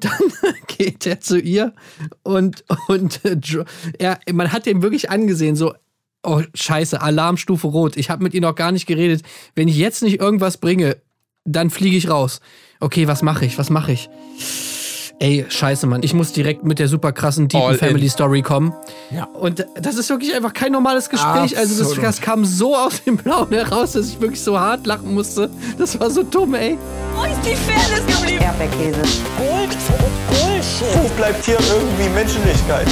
Dann geht er zu ihr und, und äh, er, man hat den wirklich angesehen, so, oh scheiße, Alarmstufe rot. Ich habe mit ihm noch gar nicht geredet. Wenn ich jetzt nicht irgendwas bringe, dann fliege ich raus. Okay, was mache ich? Was mache ich? Ey, scheiße, Mann. Ich muss direkt mit der super krassen Deep Family Story kommen. Ja. Und das ist wirklich einfach kein normales Gespräch. Absolut. Also das, das, kam so aus dem Blauen heraus, dass ich wirklich so hart lachen musste. Das war so dumm, ey. Wo ist die Fairness geblieben? Erdbeerkäse. Gold. Bullshit. Wo bleibt hier irgendwie Menschlichkeit?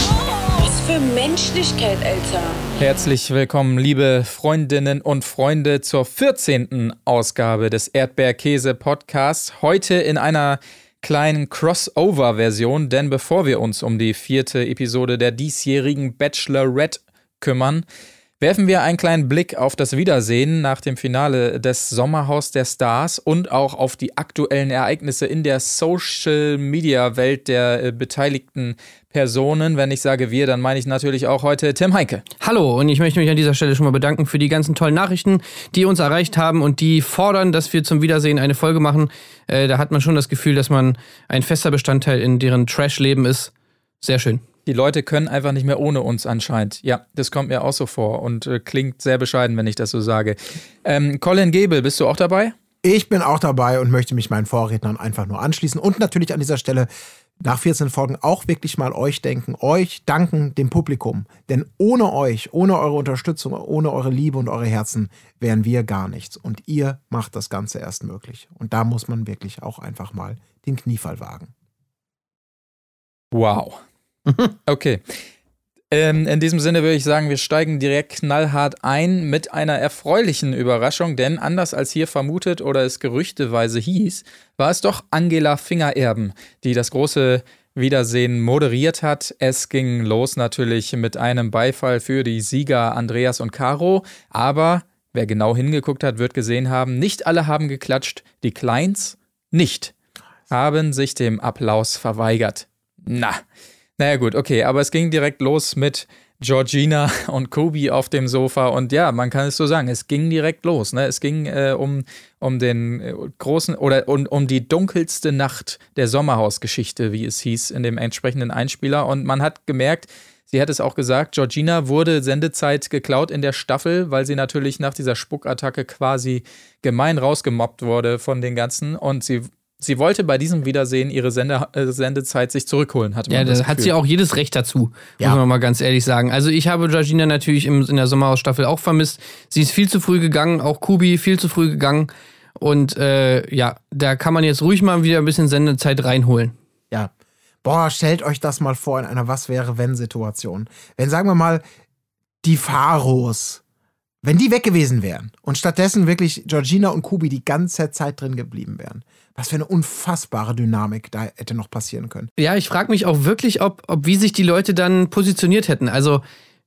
Was für Menschlichkeit, Alter. Herzlich willkommen, liebe Freundinnen und Freunde, zur 14. Ausgabe des Erdbeerkäse-Podcasts. Heute in einer kleinen Crossover-Version, denn bevor wir uns um die vierte Episode der diesjährigen Bachelorette kümmern, werfen wir einen kleinen Blick auf das Wiedersehen nach dem Finale des Sommerhaus der Stars und auch auf die aktuellen Ereignisse in der Social-Media-Welt der äh, beteiligten Personen. Wenn ich sage wir, dann meine ich natürlich auch heute Tim Heike. Hallo und ich möchte mich an dieser Stelle schon mal bedanken für die ganzen tollen Nachrichten, die uns erreicht haben und die fordern, dass wir zum Wiedersehen eine Folge machen. Äh, da hat man schon das Gefühl, dass man ein fester Bestandteil in deren Trash-Leben ist. Sehr schön. Die Leute können einfach nicht mehr ohne uns anscheinend. Ja, das kommt mir auch so vor und äh, klingt sehr bescheiden, wenn ich das so sage. Ähm, Colin Gebel, bist du auch dabei? Ich bin auch dabei und möchte mich meinen Vorrednern einfach nur anschließen und natürlich an dieser Stelle nach 14 Folgen auch wirklich mal euch denken, euch danken, dem Publikum. Denn ohne euch, ohne eure Unterstützung, ohne eure Liebe und eure Herzen wären wir gar nichts. Und ihr macht das Ganze erst möglich. Und da muss man wirklich auch einfach mal den Kniefall wagen. Wow. Okay. Ähm, in diesem Sinne würde ich sagen, wir steigen direkt knallhart ein mit einer erfreulichen Überraschung, denn anders als hier vermutet oder es gerüchteweise hieß, war es doch Angela Fingererben, die das große Wiedersehen moderiert hat. Es ging los natürlich mit einem Beifall für die Sieger Andreas und Caro, aber wer genau hingeguckt hat, wird gesehen haben, nicht alle haben geklatscht, die Kleins nicht, haben sich dem Applaus verweigert. Na, naja, gut, okay, aber es ging direkt los mit Georgina und Kobi auf dem Sofa und ja, man kann es so sagen, es ging direkt los. Ne? Es ging äh, um, um den äh, großen oder um, um die dunkelste Nacht der Sommerhausgeschichte, wie es hieß in dem entsprechenden Einspieler. Und man hat gemerkt, sie hat es auch gesagt, Georgina wurde Sendezeit geklaut in der Staffel, weil sie natürlich nach dieser Spuckattacke quasi gemein rausgemobbt wurde von den ganzen und sie sie wollte bei diesem Wiedersehen ihre Sende, äh, Sendezeit sich zurückholen, hatte man Ja, da hat sie auch jedes Recht dazu, ja. muss man mal ganz ehrlich sagen. Also ich habe Georgina natürlich im, in der Sommerhausstaffel auch vermisst. Sie ist viel zu früh gegangen, auch Kubi viel zu früh gegangen. Und äh, ja, da kann man jetzt ruhig mal wieder ein bisschen Sendezeit reinholen. Ja. Boah, stellt euch das mal vor in einer Was wäre wenn Situation. Wenn, sagen wir mal, die Pharos wenn die weg gewesen wären und stattdessen wirklich Georgina und Kubi die ganze Zeit drin geblieben wären, was für eine unfassbare Dynamik da hätte noch passieren können. Ja, ich frage mich auch wirklich, ob, ob wie sich die Leute dann positioniert hätten. Also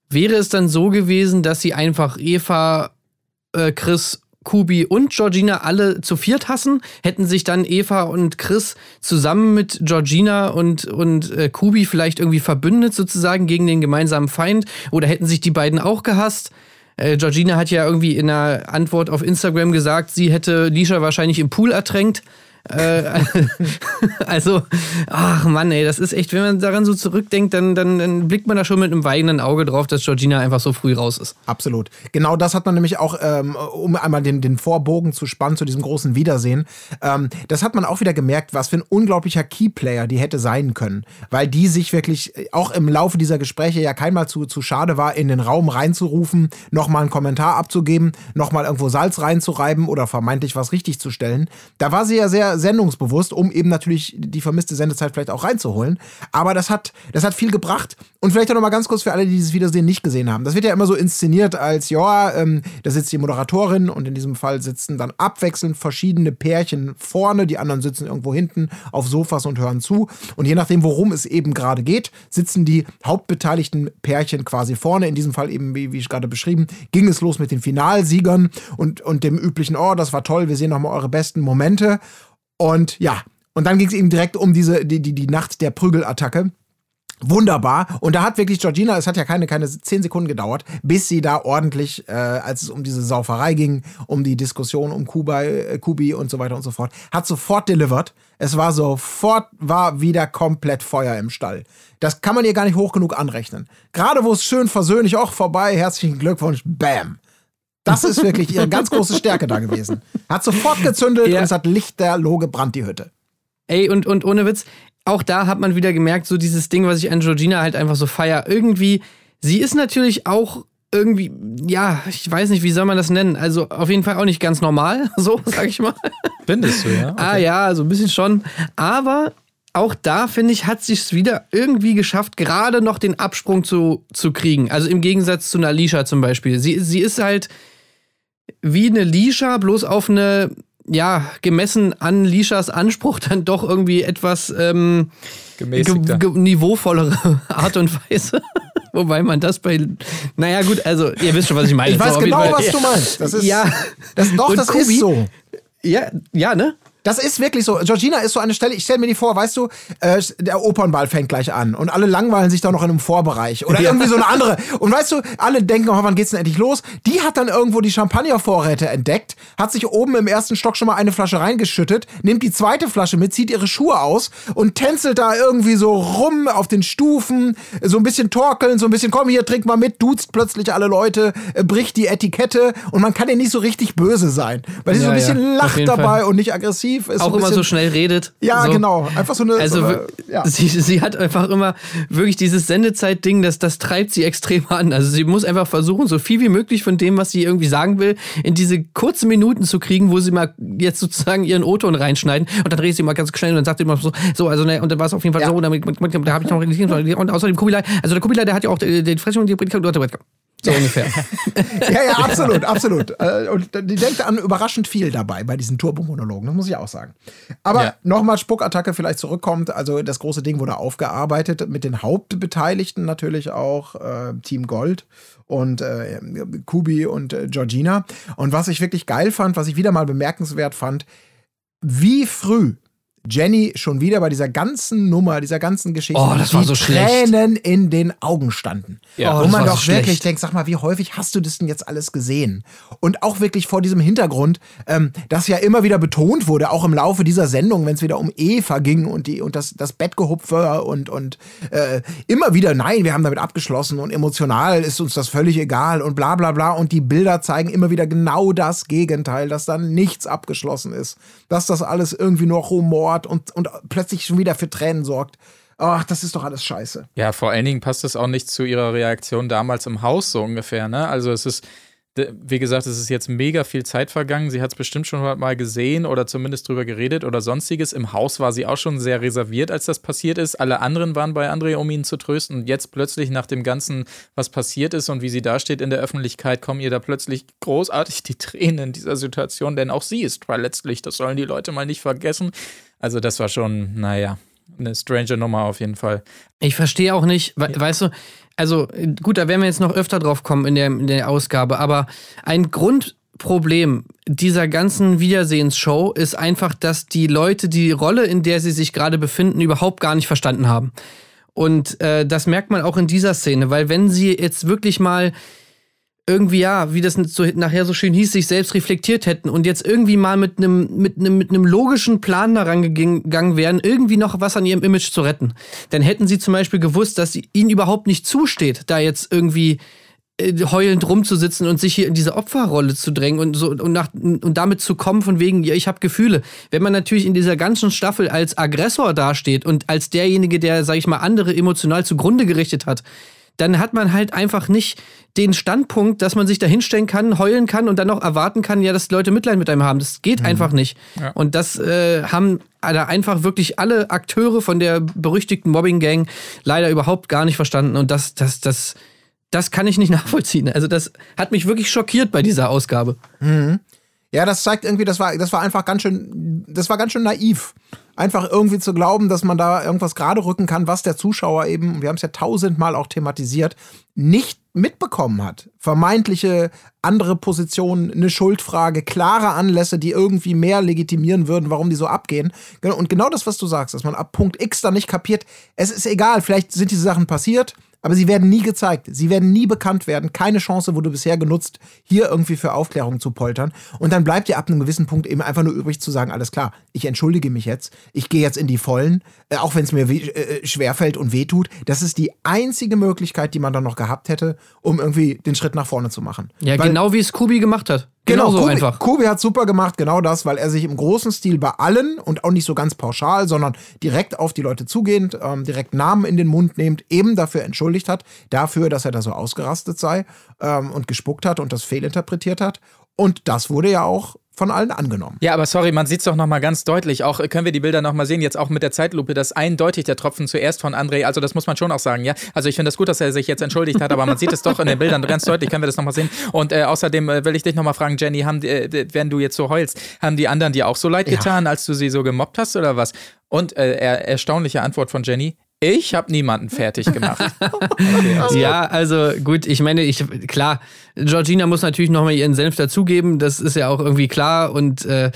wäre es dann so gewesen, dass sie einfach Eva, äh, Chris, Kubi und Georgina alle zu viert hassen? Hätten sich dann Eva und Chris zusammen mit Georgina und, und äh, Kubi vielleicht irgendwie verbündet sozusagen gegen den gemeinsamen Feind? Oder hätten sich die beiden auch gehasst? Äh, Georgina hat ja irgendwie in einer Antwort auf Instagram gesagt, sie hätte Lisha wahrscheinlich im Pool ertränkt. Äh, also, ach Mann, ey, das ist echt, wenn man daran so zurückdenkt, dann, dann, dann, blickt man da schon mit einem weinenden Auge drauf, dass Georgina einfach so früh raus ist. Absolut. Genau das hat man nämlich auch, ähm, um einmal den, den Vorbogen zu spannen zu diesem großen Wiedersehen. Ähm, das hat man auch wieder gemerkt, was für ein unglaublicher Keyplayer die hätte sein können. Weil die sich wirklich auch im Laufe dieser Gespräche ja keinmal zu, zu schade war, in den Raum reinzurufen, nochmal einen Kommentar abzugeben, nochmal irgendwo Salz reinzureiben oder vermeintlich was richtig zu stellen. Da war sie ja sehr, sendungsbewusst, um eben natürlich die vermisste Sendezeit vielleicht auch reinzuholen. Aber das hat, das hat viel gebracht. Und vielleicht auch noch mal ganz kurz für alle, die dieses Wiedersehen nicht gesehen haben. Das wird ja immer so inszeniert als, ja, ähm, da sitzt die Moderatorin und in diesem Fall sitzen dann abwechselnd verschiedene Pärchen vorne, die anderen sitzen irgendwo hinten auf Sofas und hören zu. Und je nachdem, worum es eben gerade geht, sitzen die hauptbeteiligten Pärchen quasi vorne. In diesem Fall eben, wie, wie ich gerade beschrieben, ging es los mit den Finalsiegern und, und dem üblichen, oh, das war toll, wir sehen nochmal eure besten Momente. Und ja, und dann ging es eben direkt um diese, die, die, die Nacht der Prügelattacke. Wunderbar. Und da hat wirklich Georgina, es hat ja keine, keine zehn Sekunden gedauert, bis sie da ordentlich, äh, als es um diese Sauferei ging, um die Diskussion um Kuba, äh, Kubi und so weiter und so fort, hat sofort delivered. Es war sofort, war wieder komplett Feuer im Stall. Das kann man ihr gar nicht hoch genug anrechnen. Gerade wo es schön versöhnlich, auch vorbei, herzlichen Glückwunsch, bam. Das ist wirklich ihre ganz große Stärke da gewesen. Hat sofort gezündet Ja. und es hat lichterloh gebrannt, die Hütte. Ey, und, und ohne Witz, auch da hat man wieder gemerkt, so dieses Ding, was ich an Georgina halt einfach so feier. Irgendwie, sie ist natürlich auch irgendwie, ja, ich weiß nicht, wie soll man das nennen? Also auf jeden Fall auch nicht ganz normal, so, sag ich mal. Findest du, ja? Ah ja, so ein bisschen schon. Aber auch da, finde ich, hat sich es wieder irgendwie geschafft, gerade noch den Absprung zu, zu kriegen. Also im Gegensatz zu einer Lisha zum Beispiel. Sie, sie ist halt wie eine Lisha, bloß auf eine, ja, gemessen an Lishas Anspruch dann doch irgendwie etwas ähm, Gemäßigter. ge ge niveauvollere Art und Weise. Wobei man das bei. Naja, gut, also, ihr wisst schon, was ich meine. Ich weiß So, genau, was du meinst. Das ist, Ja. das, doch, Und das Kubi- ist so. Ja, ja, ne? Das ist wirklich so. Georgina ist so eine Stelle, ich stelle mir die vor, weißt du, äh, der Opernball fängt gleich an und alle langweilen sich da noch in einem Vorbereich oder Ja. irgendwie so eine andere. Und weißt du, alle denken, oh, wann geht's denn endlich los? Die hat dann irgendwo die Champagnervorräte entdeckt, hat sich oben im ersten Stock schon mal eine Flasche reingeschüttet, nimmt die zweite Flasche mit, zieht ihre Schuhe aus und tänzelt da irgendwie so rum auf den Stufen, so ein bisschen torkeln, so ein bisschen, komm hier, trink mal mit, duzt plötzlich alle Leute, äh, bricht die Etikette und man kann ihr nicht so richtig böse sein, weil sie so ein Ja, bisschen ja, lacht dabei Fall. und nicht aggressiv ist. auch immer so schnell redet. Ja, so. genau. Einfach so eine. Also so eine, ja. sie, sie hat einfach immer wirklich dieses Sendezeit-Ding, das, das treibt sie extrem an. Also sie muss einfach versuchen, so viel wie möglich von dem, was sie irgendwie sagen will, in diese kurzen Minuten zu kriegen, wo sie mal jetzt sozusagen ihren O-Ton reinschneiden und dann dreht sie mal ganz schnell und dann sagt sie immer so, so, also ne, und dann war es auf jeden Fall Ja. so, und dann, da habe ich noch und außerdem Kubilai, also der Kubilai, der hat ja auch äh, den Fressung und die so ungefähr. ja, ja, absolut, absolut. Äh, Und die denkt an überraschend viel dabei bei diesen Turbomonologen, das muss ich auch sagen. Aber Ja. nochmal Spuckattacke vielleicht zurückkommt. Also das große Ding wurde aufgearbeitet mit den Hauptbeteiligten natürlich auch, äh, Team Gold und äh, Kubi und äh, Georgina. Und was ich wirklich geil fand, was ich wieder mal bemerkenswert fand, wie früh Jenny schon wieder bei dieser ganzen Nummer, dieser ganzen Geschichte, Oh, das war die so schlecht. Tränen in den Augen standen. Ja. Oh, Wo das man war so doch wirklich schlecht. denkt, sag mal, wie häufig hast du das denn jetzt alles gesehen? Und auch wirklich vor diesem Hintergrund, ähm, dass ja immer wieder betont wurde, auch im Laufe dieser Sendung, wenn es wieder um Eva ging und die und das, das Bettgehupfe und, und äh, immer wieder, nein, wir haben damit abgeschlossen und emotional ist uns das völlig egal und bla bla bla. Und die Bilder zeigen immer wieder genau das Gegenteil, dass dann nichts abgeschlossen ist. Dass das alles irgendwie nur rumort und, und plötzlich schon wieder für Tränen sorgt. Ach, das ist doch alles scheiße. Ja, vor allen Dingen passt es auch nicht zu ihrer Reaktion damals im Haus so ungefähr, ne? Also es ist, wie gesagt, es ist jetzt mega viel Zeit vergangen. Sie hat es bestimmt schon mal gesehen oder zumindest drüber geredet oder sonstiges. Im Haus war sie auch schon sehr reserviert, als das passiert ist. Alle anderen waren bei André, um ihn zu trösten. Und jetzt plötzlich nach dem Ganzen, was passiert ist und wie sie dasteht in der Öffentlichkeit, kommen ihr da plötzlich großartig die Tränen in dieser Situation, denn auch sie ist letztlich, das sollen die Leute mal nicht vergessen. Also das war schon, naja, eine strange Nummer auf jeden Fall. Ich verstehe auch nicht, we weißt du, also gut, da werden wir jetzt noch öfter drauf kommen in der, in der Ausgabe, aber ein Grundproblem dieser ganzen Wiedersehensshow ist einfach, dass die Leute die Rolle, in der sie sich gerade befinden, überhaupt gar nicht verstanden haben. Und äh, das merkt man auch in dieser Szene, weil wenn sie jetzt wirklich mal irgendwie, ja, wie das so, nachher so schön hieß, sich selbst reflektiert hätten und jetzt irgendwie mal mit einem mit einem mit einem logischen Plan daran gegangen wären, irgendwie noch was an ihrem Image zu retten, dann hätten sie zum Beispiel gewusst, dass ihnen überhaupt nicht zusteht, da jetzt irgendwie äh, heulend rumzusitzen und sich hier in diese Opferrolle zu drängen und so und, nach, und damit zu kommen von wegen, ja, ich habe Gefühle. Wenn man natürlich in dieser ganzen Staffel als Aggressor dasteht und als derjenige, der, sag ich mal, andere emotional zugrunde gerichtet hat, dann hat man halt einfach nicht den Standpunkt, dass man sich da hinstellen kann, heulen kann und dann noch erwarten kann, ja, dass Leute Mitleid mit einem haben. Das geht einfach nicht. Ja. Und das äh, haben da einfach wirklich alle Akteure von der berüchtigten Mobbing-Gang leider überhaupt gar nicht verstanden. Und das, das, das, das kann ich nicht nachvollziehen. Also das hat mich wirklich schockiert bei dieser Ausgabe. Ja, das zeigt irgendwie, das war, das war einfach ganz schön, das war ganz schön naiv. Einfach irgendwie zu glauben, dass man da irgendwas gerade rücken kann, was der Zuschauer eben, wir haben es ja tausendmal auch thematisiert, nicht mitbekommen hat, vermeintliche andere Positionen, eine Schuldfrage, klare Anlässe, die irgendwie mehr legitimieren würden, warum die so abgehen. Und genau das, was du sagst, dass man ab Punkt X dann nicht kapiert, es ist egal, vielleicht sind diese Sachen passiert, aber sie werden nie gezeigt. Sie werden nie bekannt werden. Keine Chance wurde bisher genutzt, hier irgendwie für Aufklärung zu poltern. Und dann bleibt dir ab einem gewissen Punkt eben einfach nur übrig zu sagen, alles klar, ich entschuldige mich jetzt. Ich gehe jetzt in die Vollen, äh, auch wenn es mir äh, schwerfällt und wehtut. Das ist die einzige Möglichkeit, die man dann noch gehabt hätte, um irgendwie den Schritt nach vorne zu machen. Ja, Weil, genau wie es Kubi gemacht hat. Genau, genau so einfach. Kubi hat super gemacht, genau das, weil er sich im großen Stil bei allen und auch nicht so ganz pauschal, sondern direkt auf die Leute zugehend, ähm, direkt Namen in den Mund nehmend, eben dafür entschuldigt hat, dafür, dass er da so ausgerastet sei ähm, und gespuckt hat und das fehlinterpretiert hat. Und das wurde ja auch von allen angenommen. Ja, aber sorry, man sieht es doch nochmal ganz deutlich. Auch äh, können wir die Bilder nochmal sehen, jetzt auch mit der Zeitlupe, dass eindeutig der Tropfen zuerst von André, also das muss man schon auch sagen, ja. Also ich finde das gut, dass er sich jetzt entschuldigt hat, aber man sieht es doch in den Bildern ganz deutlich, können wir das nochmal sehen. Und äh, außerdem äh, will ich dich nochmal fragen, Jenny, haben äh, wenn du jetzt so heulst, haben die anderen dir auch so leid getan, ja. als du sie so gemobbt hast oder was? Und äh, erstaunliche Antwort von Jenny, ich habe niemanden fertig gemacht. okay. Ja, also gut, ich meine, ich klar, Georgina muss natürlich nochmal ihren Senf dazugeben, das ist ja auch irgendwie klar. Und äh,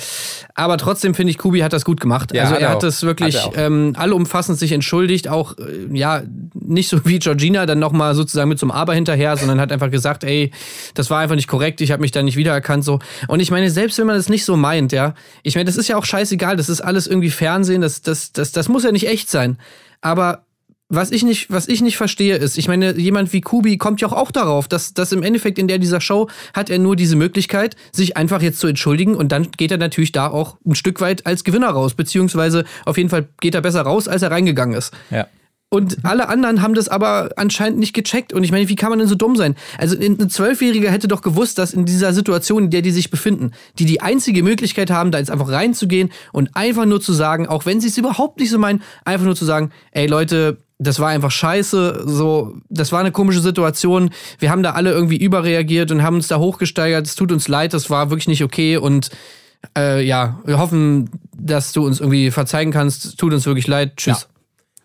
aber trotzdem finde ich, Kubi hat das gut gemacht. Ja, also er hat es wirklich hat ähm, allumfassend sich entschuldigt, auch äh, ja nicht so wie Georgina dann nochmal sozusagen mit so einem Aber hinterher, sondern hat einfach gesagt, ey, das war einfach nicht korrekt, ich habe mich da nicht wiedererkannt so. Und ich meine, selbst wenn man das nicht so meint, ja, ich meine, das ist ja auch scheißegal, das ist alles irgendwie Fernsehen, das das das das muss ja nicht echt sein. Aber was ich nicht, was ich nicht verstehe, ist, ich meine, jemand wie Kubi kommt ja auch, auch darauf, dass, dass im Endeffekt in der dieser Show hat er nur diese Möglichkeit, sich einfach jetzt zu entschuldigen und dann geht er natürlich da auch ein Stück weit als Gewinner raus, beziehungsweise auf jeden Fall geht er besser raus, als er reingegangen ist. Ja. Und alle anderen haben das aber anscheinend nicht gecheckt. Und ich meine, wie kann man denn so dumm sein? Also ein Zwölfjähriger hätte doch gewusst, dass in dieser Situation, in der die sich befinden, die die einzige Möglichkeit haben, da jetzt einfach reinzugehen und einfach nur zu sagen, auch wenn sie es überhaupt nicht so meinen, einfach nur zu sagen, ey Leute, das war einfach scheiße, so, das war eine komische Situation. Wir haben da alle irgendwie überreagiert und haben uns da hochgesteigert. Es tut uns leid, das war wirklich nicht okay und äh, ja, wir hoffen, dass du uns irgendwie verzeihen kannst. Tut uns wirklich leid. Tschüss.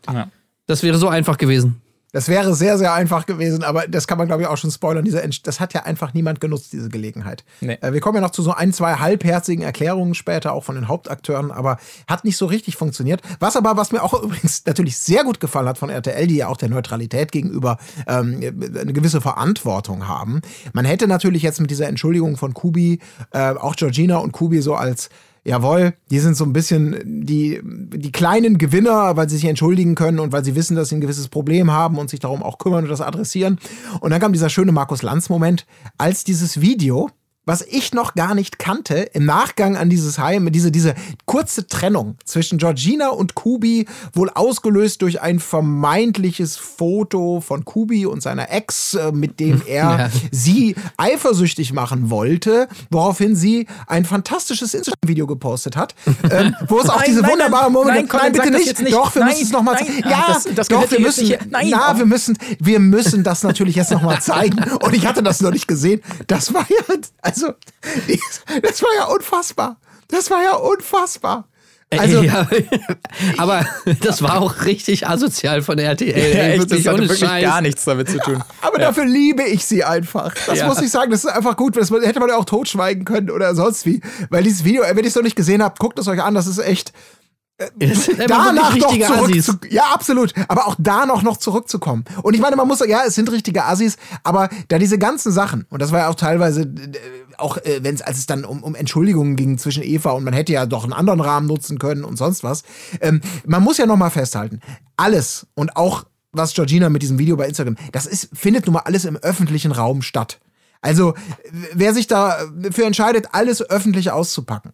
Ja. ja. Das wäre so einfach gewesen. Das wäre sehr, sehr einfach gewesen, aber das kann man, glaube ich, auch schon spoilern. Dieser das hat ja einfach niemand genutzt, diese Gelegenheit. Nee. Äh, wir kommen ja noch zu so ein, zwei halbherzigen Erklärungen später, auch von den Hauptakteuren, aber hat nicht so richtig funktioniert. Was aber, was mir auch übrigens natürlich sehr gut gefallen hat von RTL, die ja auch der Neutralität gegenüber ähm, eine gewisse Verantwortung haben. Man hätte natürlich jetzt mit dieser Entschuldigung von Kubi, äh, auch Georgina und Kubi so als jawohl, die sind so ein bisschen die, die kleinen Gewinner, weil sie sich entschuldigen können und weil sie wissen, dass sie ein gewisses Problem haben und sich darum auch kümmern und das adressieren. Und dann kam dieser schöne Markus Lanz-Moment, als dieses Video was ich noch gar nicht kannte, im Nachgang an dieses Heim, diese, diese kurze Trennung zwischen Georgina und Kubi, wohl ausgelöst durch ein vermeintliches Foto von Kubi und seiner Ex, äh, mit dem er ja. sie eifersüchtig machen wollte, woraufhin sie ein fantastisches Instagram-Video gepostet hat, äh, wo es auch nein, diese nein, wunderbare Moment nein, nein, bitte nicht. nicht. Doch, wir müssen es nochmal zeigen. Ja, das, das doch, wir müssen, nein, na, wir müssen, wir müssen das natürlich jetzt nochmal zeigen. Und ich hatte das noch nicht gesehen. Das war ja, also also, das war ja unfassbar. Das war ja unfassbar. Also, ja, aber das war auch richtig asozial von RTL. Ja, echt, das hatte wirklich Scheiß. gar nichts damit zu tun. Aber ja. dafür liebe ich sie einfach. Das ja. muss ich sagen, das ist einfach gut. Das hätte man ja auch totschweigen können oder sonst wie. Weil dieses Video, wenn ich es noch nicht gesehen habe, guckt es euch an, das ist echt danach noch zurück zu, ja absolut. Aber auch da noch noch zurückzukommen. Und ich meine man muss ja es sind richtige Assis aber da diese ganzen Sachen und das war ja auch teilweise auch äh, wenn es als es dann um, um Entschuldigungen ging zwischen Eva und man hätte ja doch einen anderen Rahmen nutzen können und sonst was. Ähm, man muss ja noch mal festhalten alles und auch was Georgina mit diesem Video bei Instagram das ist findet nun mal alles im öffentlichen Raum statt. Also wer sich dafür entscheidet alles öffentlich auszupacken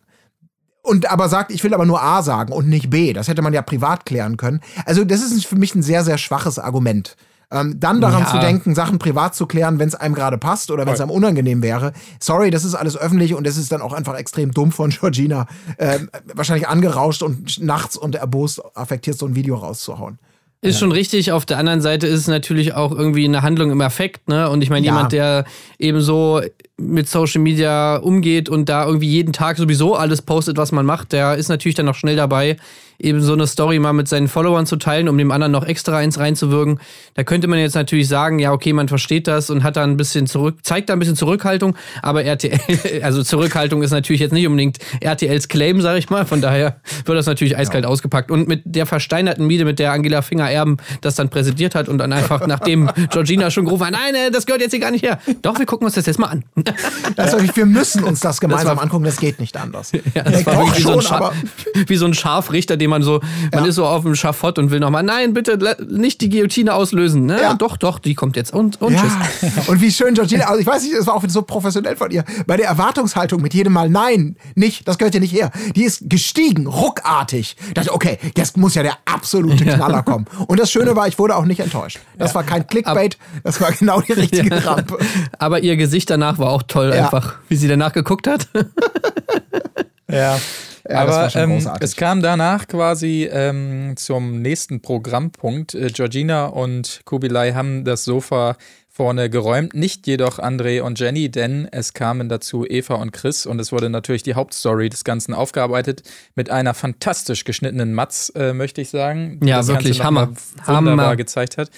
und aber sagt, ich will aber nur A sagen und nicht B. Das hätte man ja privat klären können. Also, das ist für mich ein sehr, sehr schwaches Argument. Ähm, dann daran ja. zu denken, Sachen privat zu klären, wenn es einem gerade passt oder wenn es einem unangenehm wäre. Sorry, das ist alles öffentlich und das ist dann auch einfach extrem dumm von Georgina, äh, wahrscheinlich angerauscht und nachts und erbost affektiert so ein Video rauszuhauen. Ist schon richtig. Auf der anderen Seite ist es natürlich auch irgendwie eine Handlung im Effekt, ne? Und ich meine, ja. jemand, der eben so mit Social Media umgeht und da irgendwie jeden Tag sowieso alles postet, was man macht, der ist natürlich dann noch schnell dabei, eben so eine Story mal mit seinen Followern zu teilen, um dem anderen noch extra eins reinzuwirken. Da könnte man jetzt natürlich sagen, ja, okay, man versteht das und hat da ein bisschen zurück, zeigt da ein bisschen Zurückhaltung, aber RTL, also Zurückhaltung ist natürlich jetzt nicht unbedingt RTLs Claim, sag ich mal, von daher wird das natürlich eiskalt ausgepackt. Und mit der versteinerten Miete, mit der Angela Finger Erben das dann präsentiert hat und dann einfach, nachdem Georgina schon gerufen hat, nein, äh, das gehört jetzt hier gar nicht her. Doch, wir gucken uns das jetzt mal an. Also wir müssen uns das gemeinsam angucken, das geht nicht anders. Ja, das war wirklich wie, so ein Scha- wie so ein Scharfrichter, den man so, man ist so auf dem Schafott und will nochmal, nein, bitte nicht die Guillotine auslösen. Ne? Ja. Doch, doch, die kommt jetzt und, und Ja. tschüss. Und wie schön Georgina, also ich weiß nicht, das war auch so professionell von ihr, bei der Erwartungshaltung mit jedem Mal, nein, nicht, das gehört ja nicht her. Die ist gestiegen, ruckartig. Ich dachte, okay, das muss ja der absolute Knaller kommen. Und das Schöne war, ich wurde auch nicht enttäuscht. Das war kein Clickbait, das war genau die richtige Rampe. Aber ihr Gesicht danach war auch toll, einfach, wie sie danach geguckt hat. Ja. Ja, das war Aber schon ähm, großartig. es kam danach quasi ähm, zum nächsten Programmpunkt. Äh, Georgina und Kubilai haben das Sofa vorne geräumt, nicht jedoch André und Jenny, denn es kamen dazu Eva und Chris und es wurde natürlich die Hauptstory des Ganzen aufgearbeitet mit einer fantastisch geschnittenen Matz, äh, möchte ich sagen. die Ja, das wirklich, Hammer. mal Wunderbar Hammer. gezeigt hat.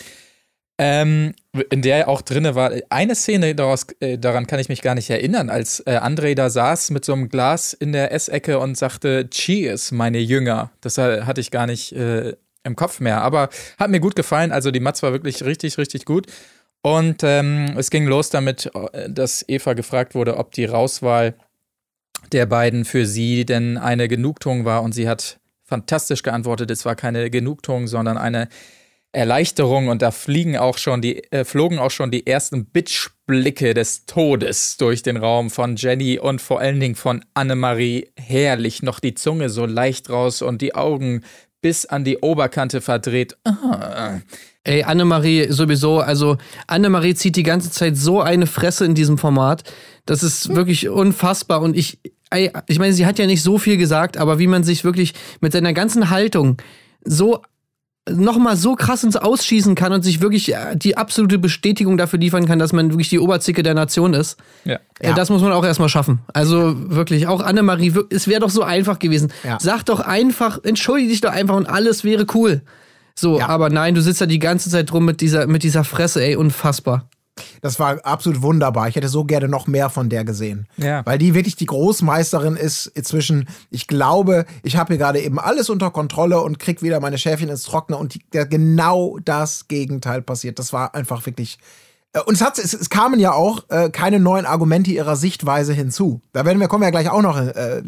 Ähm, in der auch drinne war eine Szene, daraus, äh, daran kann ich mich gar nicht erinnern, als äh, André da saß mit so einem Glas in der Essecke und sagte, Cheers, meine Jünger. Das hatte ich gar nicht äh, im Kopf mehr, aber hat mir gut gefallen. Also die Matz war wirklich richtig, richtig gut. Und ähm, es ging los damit, äh, dass Eva gefragt wurde, ob die Rauswahl der beiden für sie denn eine Genugtuung war. Und sie hat fantastisch geantwortet, es war keine Genugtuung, sondern eine Erleichterung und da fliegen auch schon die, äh, flogen auch schon die ersten Bitch-Blicke des Todes durch den Raum von Jenny und vor allen Dingen von Annemarie. Herrlich, noch die Zunge so leicht raus und die Augen bis an die Oberkante verdreht. Ah. Ey, Annemarie sowieso, also Annemarie zieht die ganze Zeit so eine Fresse in diesem Format. Das ist wirklich unfassbar. Und ich, ey, ich meine, sie hat ja nicht so viel gesagt, aber wie man sich wirklich mit seiner ganzen Haltung so nochmal so krass ins Ausschießen kann und sich wirklich äh, die absolute Bestätigung dafür liefern kann, dass man wirklich die Oberzicke der Nation ist. Ja. Äh, Das muss man auch erstmal schaffen. Also wirklich, auch Annemarie, es wäre doch so einfach gewesen. Ja. Sag doch einfach, entschuldige dich doch einfach und alles wäre cool. So, Ja. aber nein, du sitzt da die ganze Zeit rum mit dieser, mit dieser Fresse, ey, unfassbar. Das war absolut wunderbar. Ich hätte so gerne noch mehr von der gesehen. Ja. Weil die wirklich die Großmeisterin ist zwischen, ich glaube, ich habe hier gerade eben alles unter Kontrolle und krieg wieder meine Schäfchen ins Trockene und die, der, genau das Gegenteil passiert. Das war einfach wirklich. äh, Und es, hat, es, es kamen ja auch äh, keine neuen Argumente ihrer Sichtweise hinzu. Da werden wir, kommen wir ja gleich auch noch äh,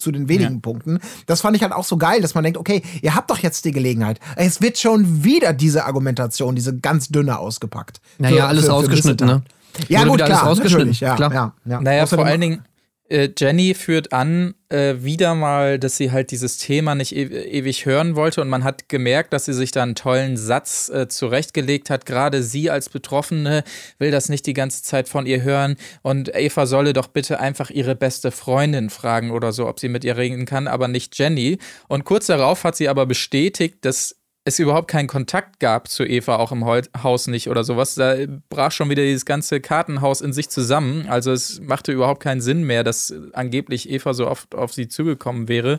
zu den wenigen Punkten. Das fand ich halt auch so geil, dass man denkt, okay, ihr habt doch jetzt die Gelegenheit. Es wird schon wieder diese Argumentation, diese ganz dünne ausgepackt. Naja, Für- alles für- für rausgeschnitten, Missetat. ne? Ja, Wurde gut, alles klar, rausgeschnitten, natürlich, ja, klar. ja, ja. Naja, Außerdem- vor allen Dingen, Jenny führt an, äh, wieder mal, dass sie halt dieses Thema nicht e ewig hören wollte und man hat gemerkt, dass sie sich da einen tollen Satz äh, zurechtgelegt hat. Gerade sie als Betroffene will das nicht die ganze Zeit von ihr hören und Eva solle doch bitte einfach ihre beste Freundin fragen oder so, ob sie mit ihr reden kann, aber nicht Jenny. Und kurz darauf hat sie aber bestätigt, dass es überhaupt keinen Kontakt gab zu Eva, auch im Haus nicht oder sowas. Da brach schon wieder dieses ganze Kartenhaus in sich zusammen. Also es machte überhaupt keinen Sinn mehr, dass angeblich Eva so oft auf sie zugekommen wäre.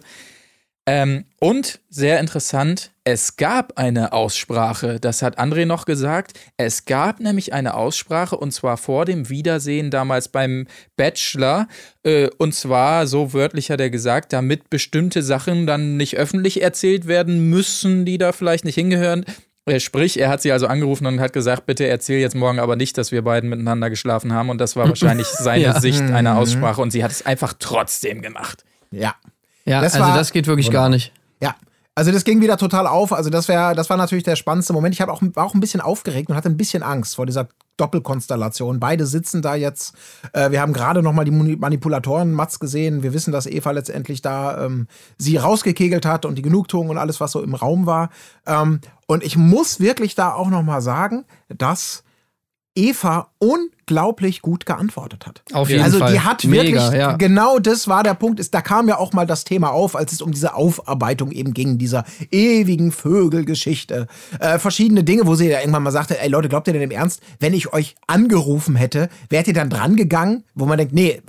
Ähm, und sehr interessant, es gab eine Aussprache, das hat André noch gesagt. Es gab nämlich eine Aussprache und zwar vor dem Wiedersehen damals beim Bachelor. Äh, und zwar, so wörtlich hat er gesagt, damit bestimmte Sachen dann nicht öffentlich erzählt werden müssen, die da vielleicht nicht hingehören. Äh, Sprich, er hat sie also angerufen und hat gesagt, bitte erzähl jetzt morgen aber nicht, dass wir beiden miteinander geschlafen haben. Und das war wahrscheinlich seine Ja. Sicht einer Aussprache und sie hat es einfach trotzdem gemacht. Ja. Ja, Das also war- das geht wirklich gar nicht. Ja. Also das ging wieder total auf. Also das wäre, das war natürlich der spannendste Moment. Ich auch, war auch ein bisschen aufgeregt und hatte ein bisschen Angst vor dieser Doppelkonstellation. Beide sitzen da jetzt. Äh, wir haben gerade noch mal die Mani- Manipulatoren Mats gesehen. Wir wissen, dass Eva letztendlich da ähm, sie rausgekegelt hat und die Genugtuung und alles, was so im Raum war. Ähm, und ich muss wirklich da auch noch mal sagen, dass Eva unglaublich gut geantwortet hat. Auf jeden also Fall. die hat Mega, wirklich, ja. genau das war der Punkt, ist, da kam ja auch mal das Thema auf, als es um diese Aufarbeitung eben ging, dieser ewigen Vögelgeschichte. Äh, verschiedene Dinge, wo sie ja irgendwann mal sagte, ey Leute, glaubt ihr denn im Ernst, wenn ich euch angerufen hätte, wärt ihr dann dran gegangen? Wo man denkt, nee,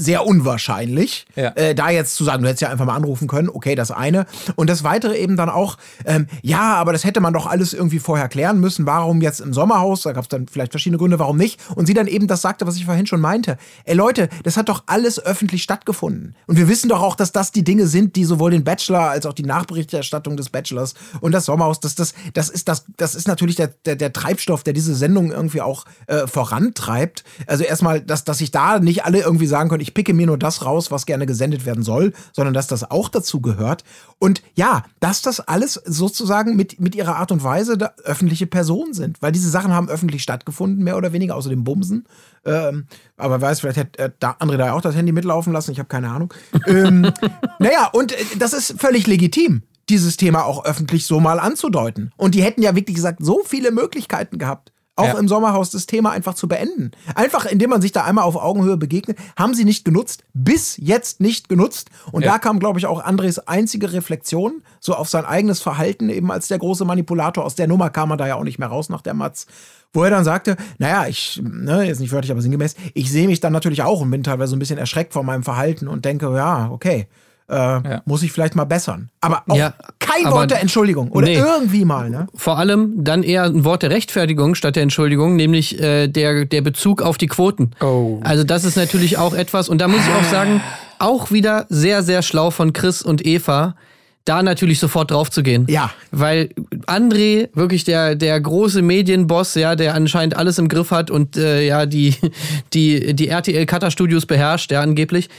sehr unwahrscheinlich. Ja. Äh, da jetzt zu sagen, du hättest ja einfach mal anrufen können, okay, das eine. Und das weitere eben dann auch, ähm, ja, aber das hätte man doch alles irgendwie vorher klären müssen. Warum jetzt im Sommerhaus? Da gab es dann vielleicht verschiedene Gründe, warum nicht. Und sie dann eben das sagte, was ich vorhin schon meinte. Ey Leute, das hat doch alles öffentlich stattgefunden. Und wir wissen doch auch, dass das die Dinge sind, die sowohl den Bachelor als auch die Nachberichterstattung des Bachelors und das Sommerhaus, das, das, das, ist, das, das ist natürlich der, der, der Treibstoff, der diese Sendung irgendwie auch äh, vorantreibt. Also erstmal, dass, dass sich da nicht alle irgendwie sagen können, ich picke mir nur das raus, was gerne gesendet werden soll, sondern dass das auch dazu gehört. Und ja, dass das alles sozusagen mit, mit ihrer Art und Weise öffentliche Personen sind. Weil diese Sachen haben öffentlich stattgefunden, mehr oder weniger, außer dem Bumsen. Ähm, aber weiß, vielleicht hätte äh, da André da auch das Handy mitlaufen lassen, ich habe keine Ahnung. ähm, naja, und äh, das ist völlig legitim, dieses Thema auch öffentlich so mal anzudeuten. Und die hätten ja wirklich gesagt, so viele Möglichkeiten gehabt auch Ja. im Sommerhaus das Thema einfach zu beenden. Einfach indem man sich da einmal auf Augenhöhe begegnet, haben sie nicht genutzt, bis jetzt nicht genutzt. Und Ja. da kam, glaube ich, auch Andres einzige Reflexion, so auf sein eigenes Verhalten, eben als der große Manipulator. Aus der Nummer kam er da ja auch nicht mehr raus nach der Matz. Wo er dann sagte, naja, ich, ne, jetzt nicht wörtlich, aber sinngemäß, ich sehe mich dann natürlich auch und bin teilweise so ein bisschen erschreckt von meinem Verhalten und denke, ja, okay, äh, muss ich vielleicht mal bessern. Aber auch Ja, kein aber- Wort der Entschuldigung oder Nee. irgendwie mal, ne? Vor allem dann eher ein Wort der Rechtfertigung statt der Entschuldigung, nämlich äh, der, der Bezug auf die Quoten. Oh. Also das ist natürlich auch etwas, und da muss ich auch sagen, auch wieder sehr, sehr schlau von Chris und Eva, da natürlich sofort drauf zu gehen. Ja. Weil André, wirklich der, der große Medienboss, ja, der anscheinend alles im Griff hat und äh, ja, die, die, die RTL Cutter Studios beherrscht, ja, angeblich,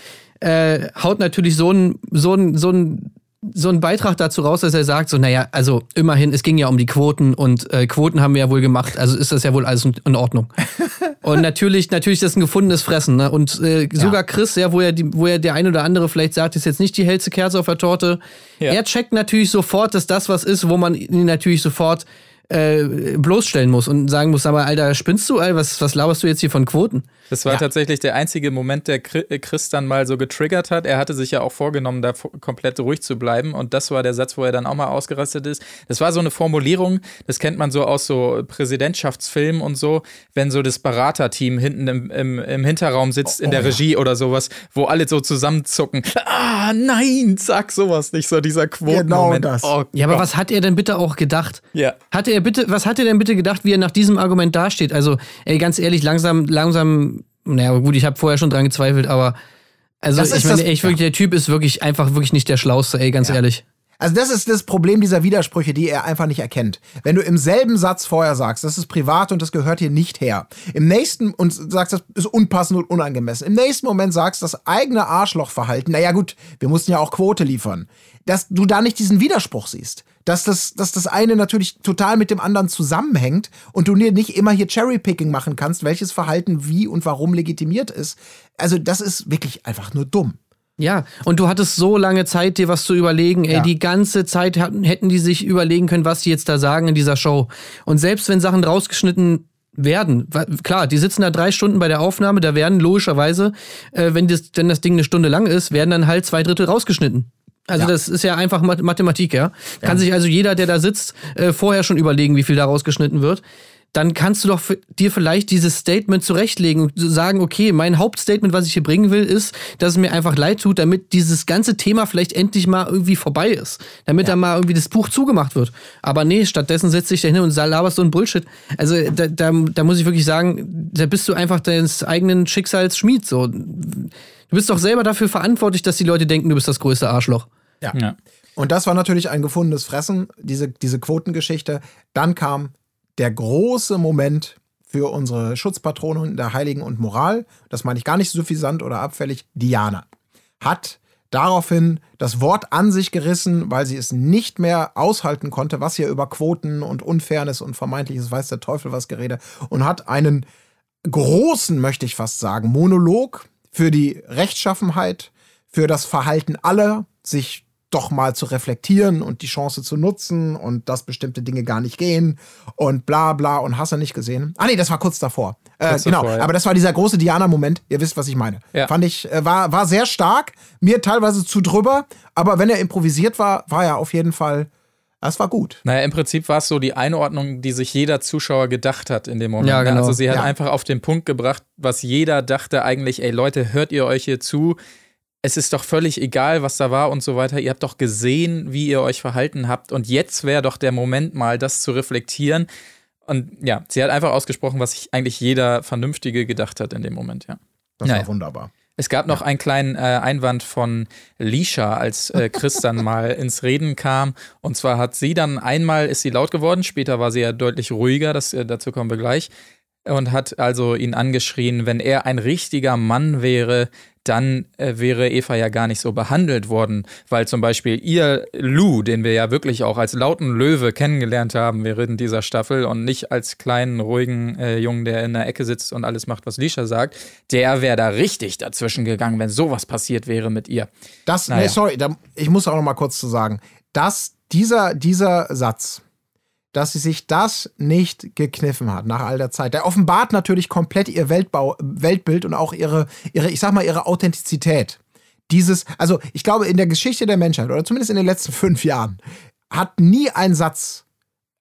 äh, haut natürlich so einen so einen- so einen so einen Beitrag dazu raus, dass er sagt, so, naja, also immerhin, es ging ja um die Quoten und äh, Quoten haben wir ja wohl gemacht, also ist das ja wohl alles in, Ordnung. und natürlich, natürlich ist das ein gefundenes Fressen, ne? Und äh, sogar Chris, ja, wo er, die, wo er der ein oder andere vielleicht sagt, ist jetzt nicht die hellste Kerze auf der Torte, Ja. er checkt natürlich sofort, dass das was ist, wo man ihn natürlich sofort äh, bloßstellen muss und sagen muss, sag mal, Alter, spinnst du, Alter, was, was laberst du jetzt hier von Quoten? Das war tatsächlich der einzige Moment, der äh, Chris dann mal so getriggert hat. Er hatte sich ja auch vorgenommen, da komplett ruhig zu bleiben. Und das war der Satz, wo er dann auch mal ausgerastet ist. Das war so eine Formulierung, das kennt man so aus so Präsidentschaftsfilmen und so, wenn so das Beraterteam hinten im, im, im Hinterraum sitzt in der Regie oder sowas, wo alle so zusammenzucken. Ah, nein, sag sowas nicht, so dieser Quotenmoment. Genau das. Oh, Ja, aber was hat er denn bitte auch gedacht? Ja. Hatte er bitte, was hat er denn bitte gedacht, wie er nach diesem Argument dasteht? Also, ey, ganz ehrlich, langsam, langsam, naja, gut, ich habe vorher schon dran gezweifelt, aber also Das ich meine, echt wirklich, der Typ ist wirklich einfach wirklich nicht der Schlauste, ey, ganz ehrlich. Also das ist das Problem dieser Widersprüche, die er einfach nicht erkennt. Wenn du im selben Satz vorher sagst, das ist privat und das gehört hier nicht her. Im nächsten und sagst, das ist unpassend und unangemessen. Im nächsten Moment sagst, das eigene Arschlochverhalten, naja gut, wir mussten ja auch Quote liefern. Dass du da nicht diesen Widerspruch siehst. Dass das, dass das eine natürlich total mit dem anderen zusammenhängt und du dir nicht immer hier Cherrypicking machen kannst, welches Verhalten wie und warum legitimiert ist. Also das ist wirklich einfach nur dumm. Ja, und du hattest so lange Zeit, dir was zu überlegen. Ey, Ja. die ganze Zeit hätten die sich überlegen können, was die jetzt da sagen in dieser Show. Und selbst wenn Sachen rausgeschnitten werden, klar, die sitzen da drei Stunden bei der Aufnahme, da werden logischerweise, äh, wenn, das, wenn das Ding eine Stunde lang ist, werden dann halt zwei Drittel rausgeschnitten. Also Ja. das ist ja einfach Math- Mathematik, ja. Kann sich also jeder, der da sitzt, äh, vorher schon überlegen, wie viel da rausgeschnitten wird. Dann kannst du doch dir vielleicht dieses Statement zurechtlegen und sagen, okay, mein Hauptstatement, was ich hier bringen will, ist, dass es mir einfach leid tut, damit dieses ganze Thema vielleicht endlich mal irgendwie vorbei ist. Damit dann mal irgendwie das Buch zugemacht wird. Aber nee, stattdessen setzt sich da hin und laberst so ein Bullshit. Also da, da, da muss ich wirklich sagen, da bist du einfach deines eigenen Schicksals Schmied. So. Du bist doch selber dafür verantwortlich, dass die Leute denken, du bist das größte Arschloch. Ja. Und das war natürlich ein gefundenes Fressen, diese, diese Quotengeschichte. Dann kam der große Moment für unsere Schutzpatronin der Heiligen und Moral. Das meine ich gar nicht suffisant oder abfällig. Diana hat daraufhin das Wort an sich gerissen, weil sie es nicht mehr aushalten konnte, was hier über Quoten und Unfairness und vermeintliches weiß der Teufel was gerede und hat einen großen, möchte ich fast sagen, Monolog für die Rechtschaffenheit, für das Verhalten aller, sich doch mal zu reflektieren und die Chance zu nutzen und dass bestimmte Dinge gar nicht gehen und bla bla und hast du nicht gesehen. Ah nee, das war kurz davor. Äh, Kurz genau, davor, ja. aber das war dieser große Diana-Moment. Ihr wisst, was ich meine. Ja. Fand ich, äh, war, war sehr stark, mir teilweise zu drüber, aber wenn er improvisiert war, war er auf jeden Fall Das war gut. Naja, im Prinzip war es so die Einordnung, die sich jeder Zuschauer gedacht hat in dem Moment. Ja, ne? genau. Also sie hat Ja. einfach auf den Punkt gebracht, was jeder dachte eigentlich, ey Leute, hört ihr euch hier zu? Es ist doch völlig egal, was da war und so weiter. Ihr habt doch gesehen, wie ihr euch verhalten habt. Und jetzt wäre doch der Moment mal, das zu reflektieren. Und ja, sie hat einfach ausgesprochen, was sich eigentlich jeder Vernünftige gedacht hat in dem Moment, ja. Das Naja. war wunderbar. Es gab noch einen kleinen äh, Einwand von Lisha, als äh, Chris dann mal ins Reden kam. Und zwar hat sie dann einmal, ist sie laut geworden, später war sie ja deutlich ruhiger, das, äh, dazu kommen wir gleich. Und hat also ihn angeschrien, wenn er ein richtiger Mann wäre, dann äh, wäre Eva ja gar nicht so behandelt worden, weil zum Beispiel ihr Lou, den wir ja wirklich auch als lauten Löwe kennengelernt haben während dieser Staffel und nicht als kleinen, ruhigen äh, Jungen, der in der Ecke sitzt und alles macht, was Lisha sagt, der wäre da richtig dazwischen gegangen, wenn sowas passiert wäre mit ihr. Das, Naja. nee, sorry, da, ich muss auch noch mal kurz zu sagen, dass dieser, dieser Satz, dass sie sich das nicht gekniffen hat nach all der Zeit, der offenbart natürlich komplett ihr Weltbau, Weltbild und auch ihre, ihre, ich sag mal, ihre Authentizität. Dieses, also ich glaube, in der Geschichte der Menschheit, oder zumindest in den letzten fünf Jahren, hat nie ein Satz,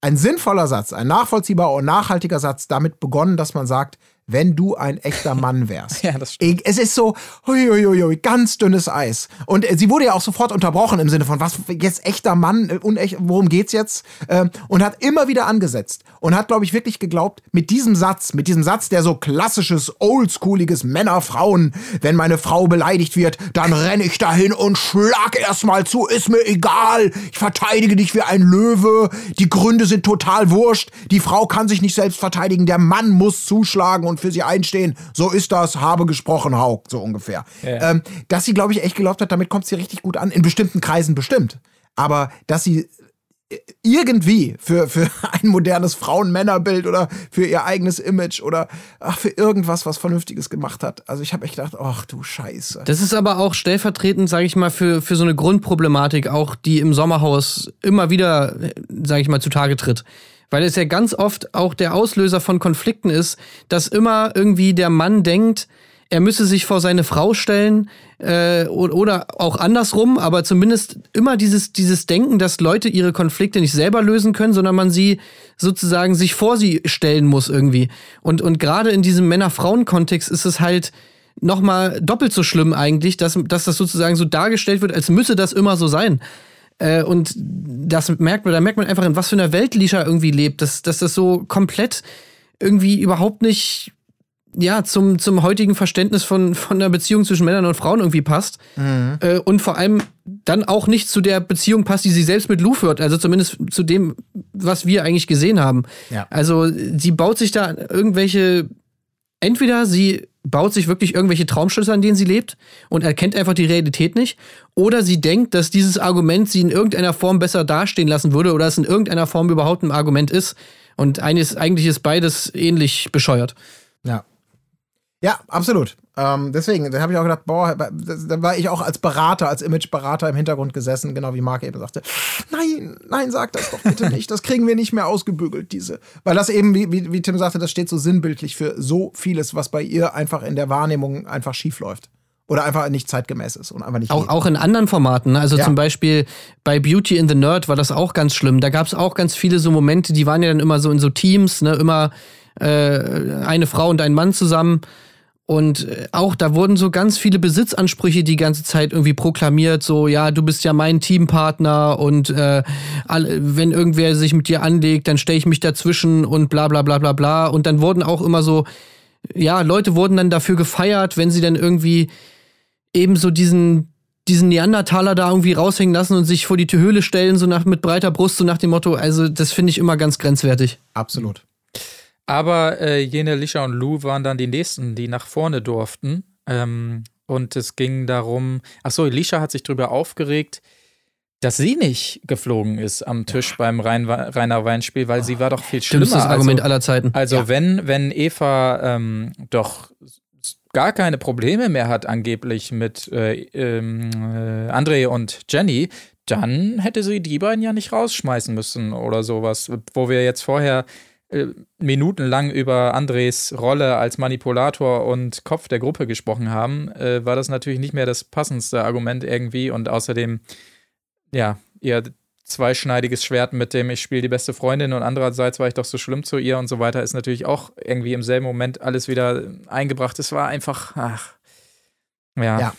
ein sinnvoller Satz, ein nachvollziehbarer und nachhaltiger Satz damit begonnen, dass man sagt, wenn du ein echter Mann wärst. Ja, das stimmt. Es ist so, hui, hui, hui, hui, ganz dünnes Eis. Und äh, sie wurde ja auch sofort unterbrochen im Sinne von, was, jetzt echter Mann, äh, unecht, worum geht's jetzt? Ähm, und hat immer wieder angesetzt. Und hat, glaube ich, wirklich geglaubt, mit diesem Satz, mit diesem Satz, der so klassisches, oldschooliges Männer, Frauen, wenn meine Frau beleidigt wird, dann renne ich dahin und schlag erstmal zu, ist mir egal. Ich verteidige dich wie ein Löwe. Die Gründe sind total wurscht. Die Frau kann sich nicht selbst verteidigen. Der Mann muss zuschlagen und für sie einstehen. So ist das. Habe gesprochen, Haug, so ungefähr. Ja. Ähm, dass sie, glaube ich, echt geglaubt hat, damit kommt sie richtig gut an. In bestimmten Kreisen bestimmt. Aber dass sie äh, irgendwie für, für ein modernes Frauen-Männer-Bild oder für ihr eigenes Image oder ach, für irgendwas, was Vernünftiges gemacht hat. Also ich habe echt gedacht, ach du Scheiße. Das ist aber auch stellvertretend, sage ich mal, für, für so eine Grundproblematik, auch die im Sommerhaus immer wieder, sage ich mal, zutage tritt. Weil es ja ganz oft auch der Auslöser von Konflikten ist, dass immer irgendwie der Mann denkt, er müsse sich vor seine Frau stellen äh, oder auch andersrum, aber zumindest immer dieses, dieses Denken, dass Leute ihre Konflikte nicht selber lösen können, sondern man sie sozusagen sich vor sie stellen muss irgendwie. Und, und gerade in diesem Männer-Frauen-Kontext ist es halt noch mal doppelt so schlimm eigentlich, dass, dass das sozusagen so dargestellt wird, als müsse das immer so sein. Äh, und das merkt man, da merkt man einfach, in was für einer Welt Lisha irgendwie lebt, dass, dass das so komplett irgendwie überhaupt nicht ja, zum, zum heutigen Verständnis von, von der Beziehung zwischen Männern und Frauen irgendwie passt. Äh, und vor allem dann auch nicht zu der Beziehung passt, die sie selbst mit Lou führt. Also zumindest zu dem, was wir eigentlich gesehen haben. Ja. Also sie baut sich da irgendwelche, entweder sie baut sich wirklich irgendwelche Traumschlüsse, an denen sie lebt und erkennt einfach die Realität nicht, oder sie denkt, dass dieses Argument sie in irgendeiner Form besser dastehen lassen würde oder es in irgendeiner Form überhaupt ein Argument ist. Und eigentlich ist beides ähnlich bescheuert. Ja. Absolut. Ähm, deswegen, da habe ich auch gedacht, boah, da war ich auch als Berater, als Imageberater im Hintergrund gesessen, genau wie Marc eben sagte. Nein, nein, sag das doch bitte nicht. Das kriegen wir nicht mehr ausgebügelt, diese. Weil das eben, wie, wie, wie Tim sagte, das steht so sinnbildlich für so vieles, was bei ihr einfach in der Wahrnehmung einfach schief läuft. Oder einfach nicht zeitgemäß ist und einfach nicht. Auch, auch in anderen Formaten. ne? Also Ja. zum Beispiel bei Beauty in the Nerd war das auch ganz schlimm. Da gab es auch ganz viele so Momente, die waren ja dann immer so in so Teams, ne? immer äh, eine Frau und ein Mann zusammen. Und äh, auch da wurden so ganz viele Besitzansprüche die ganze Zeit irgendwie proklamiert, so ja, du bist ja mein Teampartner und äh, wenn irgendwer sich mit dir anlegt, dann stelle ich mich dazwischen und bla bla bla bla bla. Und dann wurden auch immer so, ja, Leute wurden dann dafür gefeiert, wenn sie dann irgendwie eben so diesen, diesen Neandertaler da irgendwie raushängen lassen und sich vor die Höhle stellen, so nach, mit breiter Brust, so nach dem Motto, also das finde ich immer ganz grenzwertig. Absolut. Aber äh, jene Lisha und Lou waren dann die nächsten, die nach vorne durften. Ähm, und es ging darum, ach so, Lisha hat sich darüber aufgeregt, dass sie nicht geflogen ist am Tisch beim Rhein Rainer Weinspiel, weil sie war doch viel schlimmer. Schlimmstes Argument also, aller Zeiten. also Ja. wenn, wenn Eva ähm, doch gar keine Probleme mehr hat angeblich mit äh, ähm, äh, André und Jenny, dann hätte sie die beiden ja nicht rausschmeißen müssen oder sowas, wo wir jetzt vorher äh, minutenlang über Andres Rolle als Manipulator und Kopf der Gruppe gesprochen haben, äh, war das natürlich nicht mehr das passendste Argument irgendwie und außerdem, ja, ihr zweischneidiges Schwert mit dem, ich spiele die beste Freundin und andererseits war ich doch so schlimm zu ihr und so weiter, ist natürlich auch irgendwie im selben Moment alles wieder eingebracht. Es war einfach, ach, ja. Ja.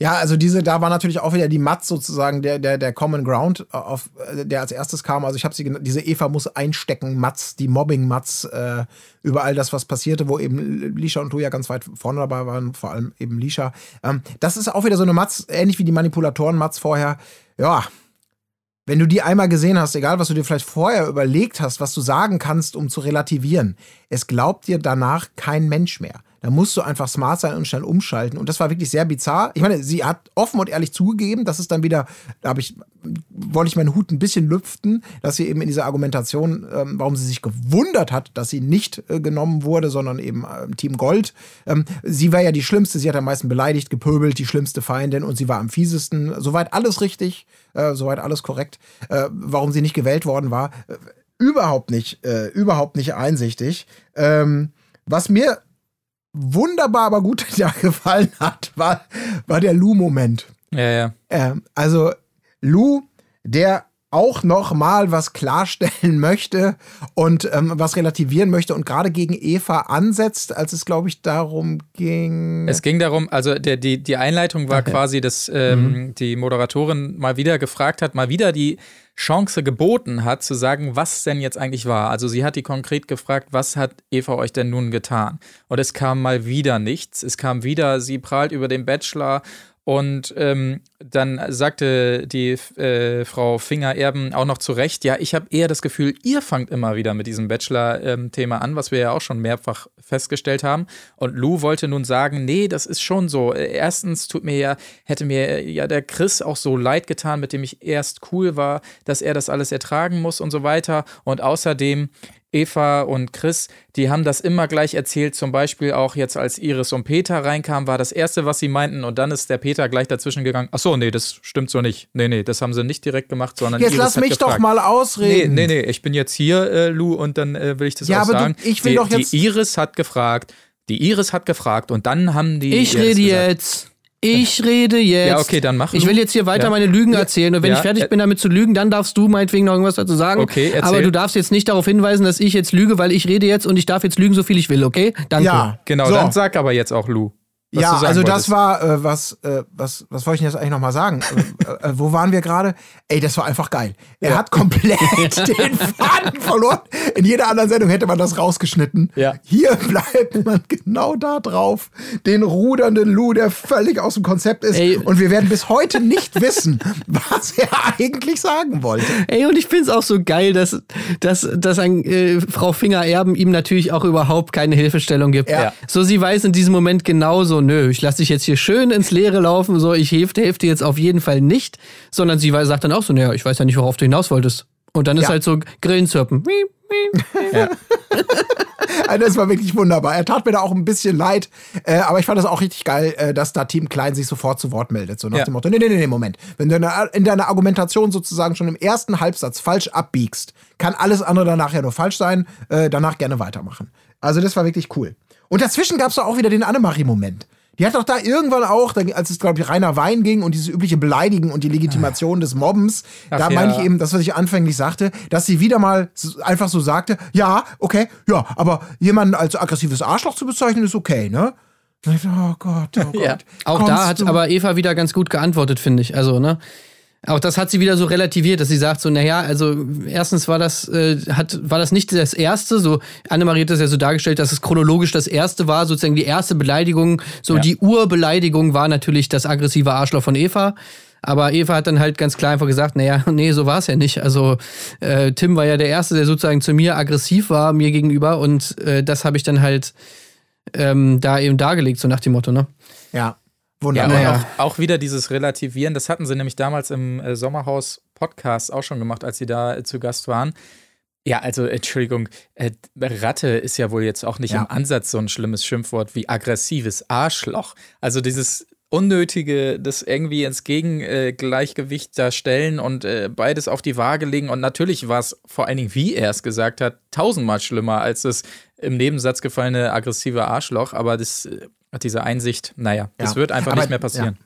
Ja, also diese, da war natürlich auch wieder die Matz sozusagen der, der, der Common Ground, auf, äh, der als erstes kam. Also ich habe sie diese Eva muss einstecken, Matz, die Mobbing-Matz, äh, über all das, was passierte, wo eben Lisha und du ja ganz weit vorne dabei waren, vor allem eben Lisha. Ähm, das ist auch wieder so eine Matz, ähnlich wie die Manipulatoren-Matz vorher. Ja, wenn du die einmal gesehen hast, egal was du dir vielleicht vorher überlegt hast, was du sagen kannst, um zu relativieren, es glaubt dir danach kein Mensch mehr. Da musst du einfach smart sein und schnell umschalten. Und das war wirklich sehr bizarr. Ich meine, sie hat offen und ehrlich zugegeben, dass es dann wieder, da habe ich, wollte ich meinen Hut ein bisschen lüften, dass sie eben in dieser Argumentation, ähm, warum sie sich gewundert hat, dass sie nicht äh, genommen wurde, sondern eben äh, Team Gold. Ähm, sie war ja die schlimmste, sie hat am meisten beleidigt, gepöbelt, die schlimmste Feindin und sie war am fiesesten. Soweit alles richtig, äh, soweit alles korrekt. Äh, warum sie nicht gewählt worden war, äh, überhaupt nicht, äh, überhaupt nicht einsichtig. Ähm, was mir wunderbar, aber gut ja, gefallen hat, war, war der Lou-Moment. Ja, ja. Ähm, also Lou, der auch noch mal was klarstellen möchte und ähm, was relativieren möchte und gerade gegen Eva ansetzt, als es, glaube ich, darum ging. Es ging darum, also der, die, die Einleitung war Okay. quasi, dass ähm, Mhm. die Moderatorin mal wieder gefragt hat, mal wieder die Chance geboten hat, zu sagen, was denn jetzt eigentlich war. Also sie hat die konkret gefragt, was hat Eva euch denn nun getan? Und es kam mal wieder nichts. Es kam wieder, sie prahlt über den Bachelor und ähm, dann sagte die äh, Frau Finger-Erben auch noch zu Recht, ja, ich habe eher das Gefühl, ihr fangt immer wieder mit diesem Bachelor-Thema an, was wir ja auch schon mehrfach festgestellt haben. Und Lou wollte nun sagen, nee, das ist schon so. Äh, Erstens tut mir ja, hätte mir ja der Chris auch so leid getan, mit dem ich erst cool war, dass er das alles ertragen muss und so weiter. Und außerdem Eva und Chris, die haben das immer gleich erzählt. Zum Beispiel auch jetzt, als Iris und Peter reinkamen, war das Erste, was sie meinten. Und dann ist der Peter gleich dazwischen gegangen. Ach so, nee, das stimmt so nicht. Nee, nee, das haben sie nicht direkt gemacht, sondern Jetzt Iris lass mich doch gefragt. mal Nee, ausreden. nee, nee, ich bin jetzt hier, äh, Lou, und dann äh, will ich das Ja, auch aber du- sagen. ich will die, doch jetzt- Die Iris hat gefragt, die Iris hat gefragt und dann haben die. Ich rede gesagt. jetzt. Ich rede jetzt. Ja, okay, dann mach Ich will jetzt hier weiter Ja. meine Lügen erzählen. Und wenn Ja, ich fertig äh, bin damit zu lügen, dann darfst du meinetwegen noch irgendwas dazu sagen. Okay, erzähl. Aber du darfst jetzt nicht darauf hinweisen, dass ich jetzt lüge, weil ich rede jetzt und ich darf jetzt lügen, so viel ich will, okay? Danke. Ja, Genau, so. dann sag aber jetzt auch Lou. Ja, also das war, äh, was, äh, was, was wollte ich denn jetzt eigentlich nochmal sagen? äh, äh, wo waren wir gerade? Ey, das war einfach geil. Er hat komplett den Faden verloren. In jeder anderen Sendung hätte man das rausgeschnitten. Ja. Hier bleibt man genau da drauf. Den rudernden Lou, der völlig aus dem Konzept ist. Ey. Und wir werden bis heute nicht wissen, was er eigentlich sagen wollte. Ey, und ich find's auch so geil, dass, dass, dass ein, äh, Frau Finger-Erben ihm natürlich auch überhaupt keine Hilfestellung gibt. Ja. So, sie weiß in diesem Moment genauso, nö, ich lasse dich jetzt hier schön ins Leere laufen, so, ich helfe helf dir jetzt auf jeden Fall nicht, sondern sie sagt dann auch so, naja, ich weiß ja nicht, worauf du hinaus wolltest. Und dann ist Ja. halt so Grillenzirpen. Miep. Also das war wirklich wunderbar. Er tat mir da auch ein bisschen leid, äh, aber ich fand das auch richtig geil, äh, dass da Team Klein sich sofort zu Wort meldet. So nach Ja. dem Motto, nee, nee, nee, nee, Moment. Wenn du in deiner- in deiner Argumentation sozusagen schon im ersten Halbsatz falsch abbiegst, kann alles andere danach ja nur falsch sein, äh, danach gerne weitermachen. Also das war wirklich cool. Und dazwischen gab es auch wieder den Annemarie-Moment. Die hat doch da irgendwann auch, als es, glaube ich, reiner Wein ging und dieses übliche Beleidigen und die Legitimation des Mobbens, Ach da ja. meine ich eben, das, was ich anfänglich sagte, dass sie wieder mal einfach so sagte, ja, okay, ja, aber jemanden als aggressives Arschloch zu bezeichnen, ist okay, ne? Oh Gott, oh Gott. Ja. Auch Kommst da hat du- aber Eva wieder ganz gut geantwortet, finde ich. Also, ne? Auch das hat sie wieder so relativiert, dass sie sagt so, naja, also erstens war das, äh, hat, war das nicht das erste, so Annemarie hat das ja so dargestellt, dass es chronologisch das erste war, sozusagen die erste Beleidigung, so Ja. die Urbeleidigung war natürlich das aggressive Arschloch von Eva. Aber Eva hat dann halt ganz klar einfach gesagt, naja, nee, so war es ja nicht. Also äh, Tim war ja der Erste, der sozusagen zu mir aggressiv war, mir gegenüber. Und äh, das habe ich dann halt ähm, da eben dargelegt, so nach dem Motto, ne? Ja, Ja, wunderbar. und Naja. auch, auch wieder dieses Relativieren, das hatten sie nämlich damals im äh, Sommerhaus-Podcast auch schon gemacht, als sie da äh, zu Gast waren. Ja, also Entschuldigung, äh, Ratte ist ja wohl jetzt auch nicht Ja. im Ansatz so ein schlimmes Schimpfwort wie aggressives Arschloch. Also dieses Unnötige, das irgendwie ins Gegengleichgewicht da stellen und äh, beides auf die Waage legen. Und natürlich war es vor allen Dingen, wie er es gesagt hat, tausendmal schlimmer als das im Nebensatz gefallene aggressive Arschloch. Aber das, äh, diese Einsicht, naja, das Ja. wird einfach Aber- nicht mehr passieren.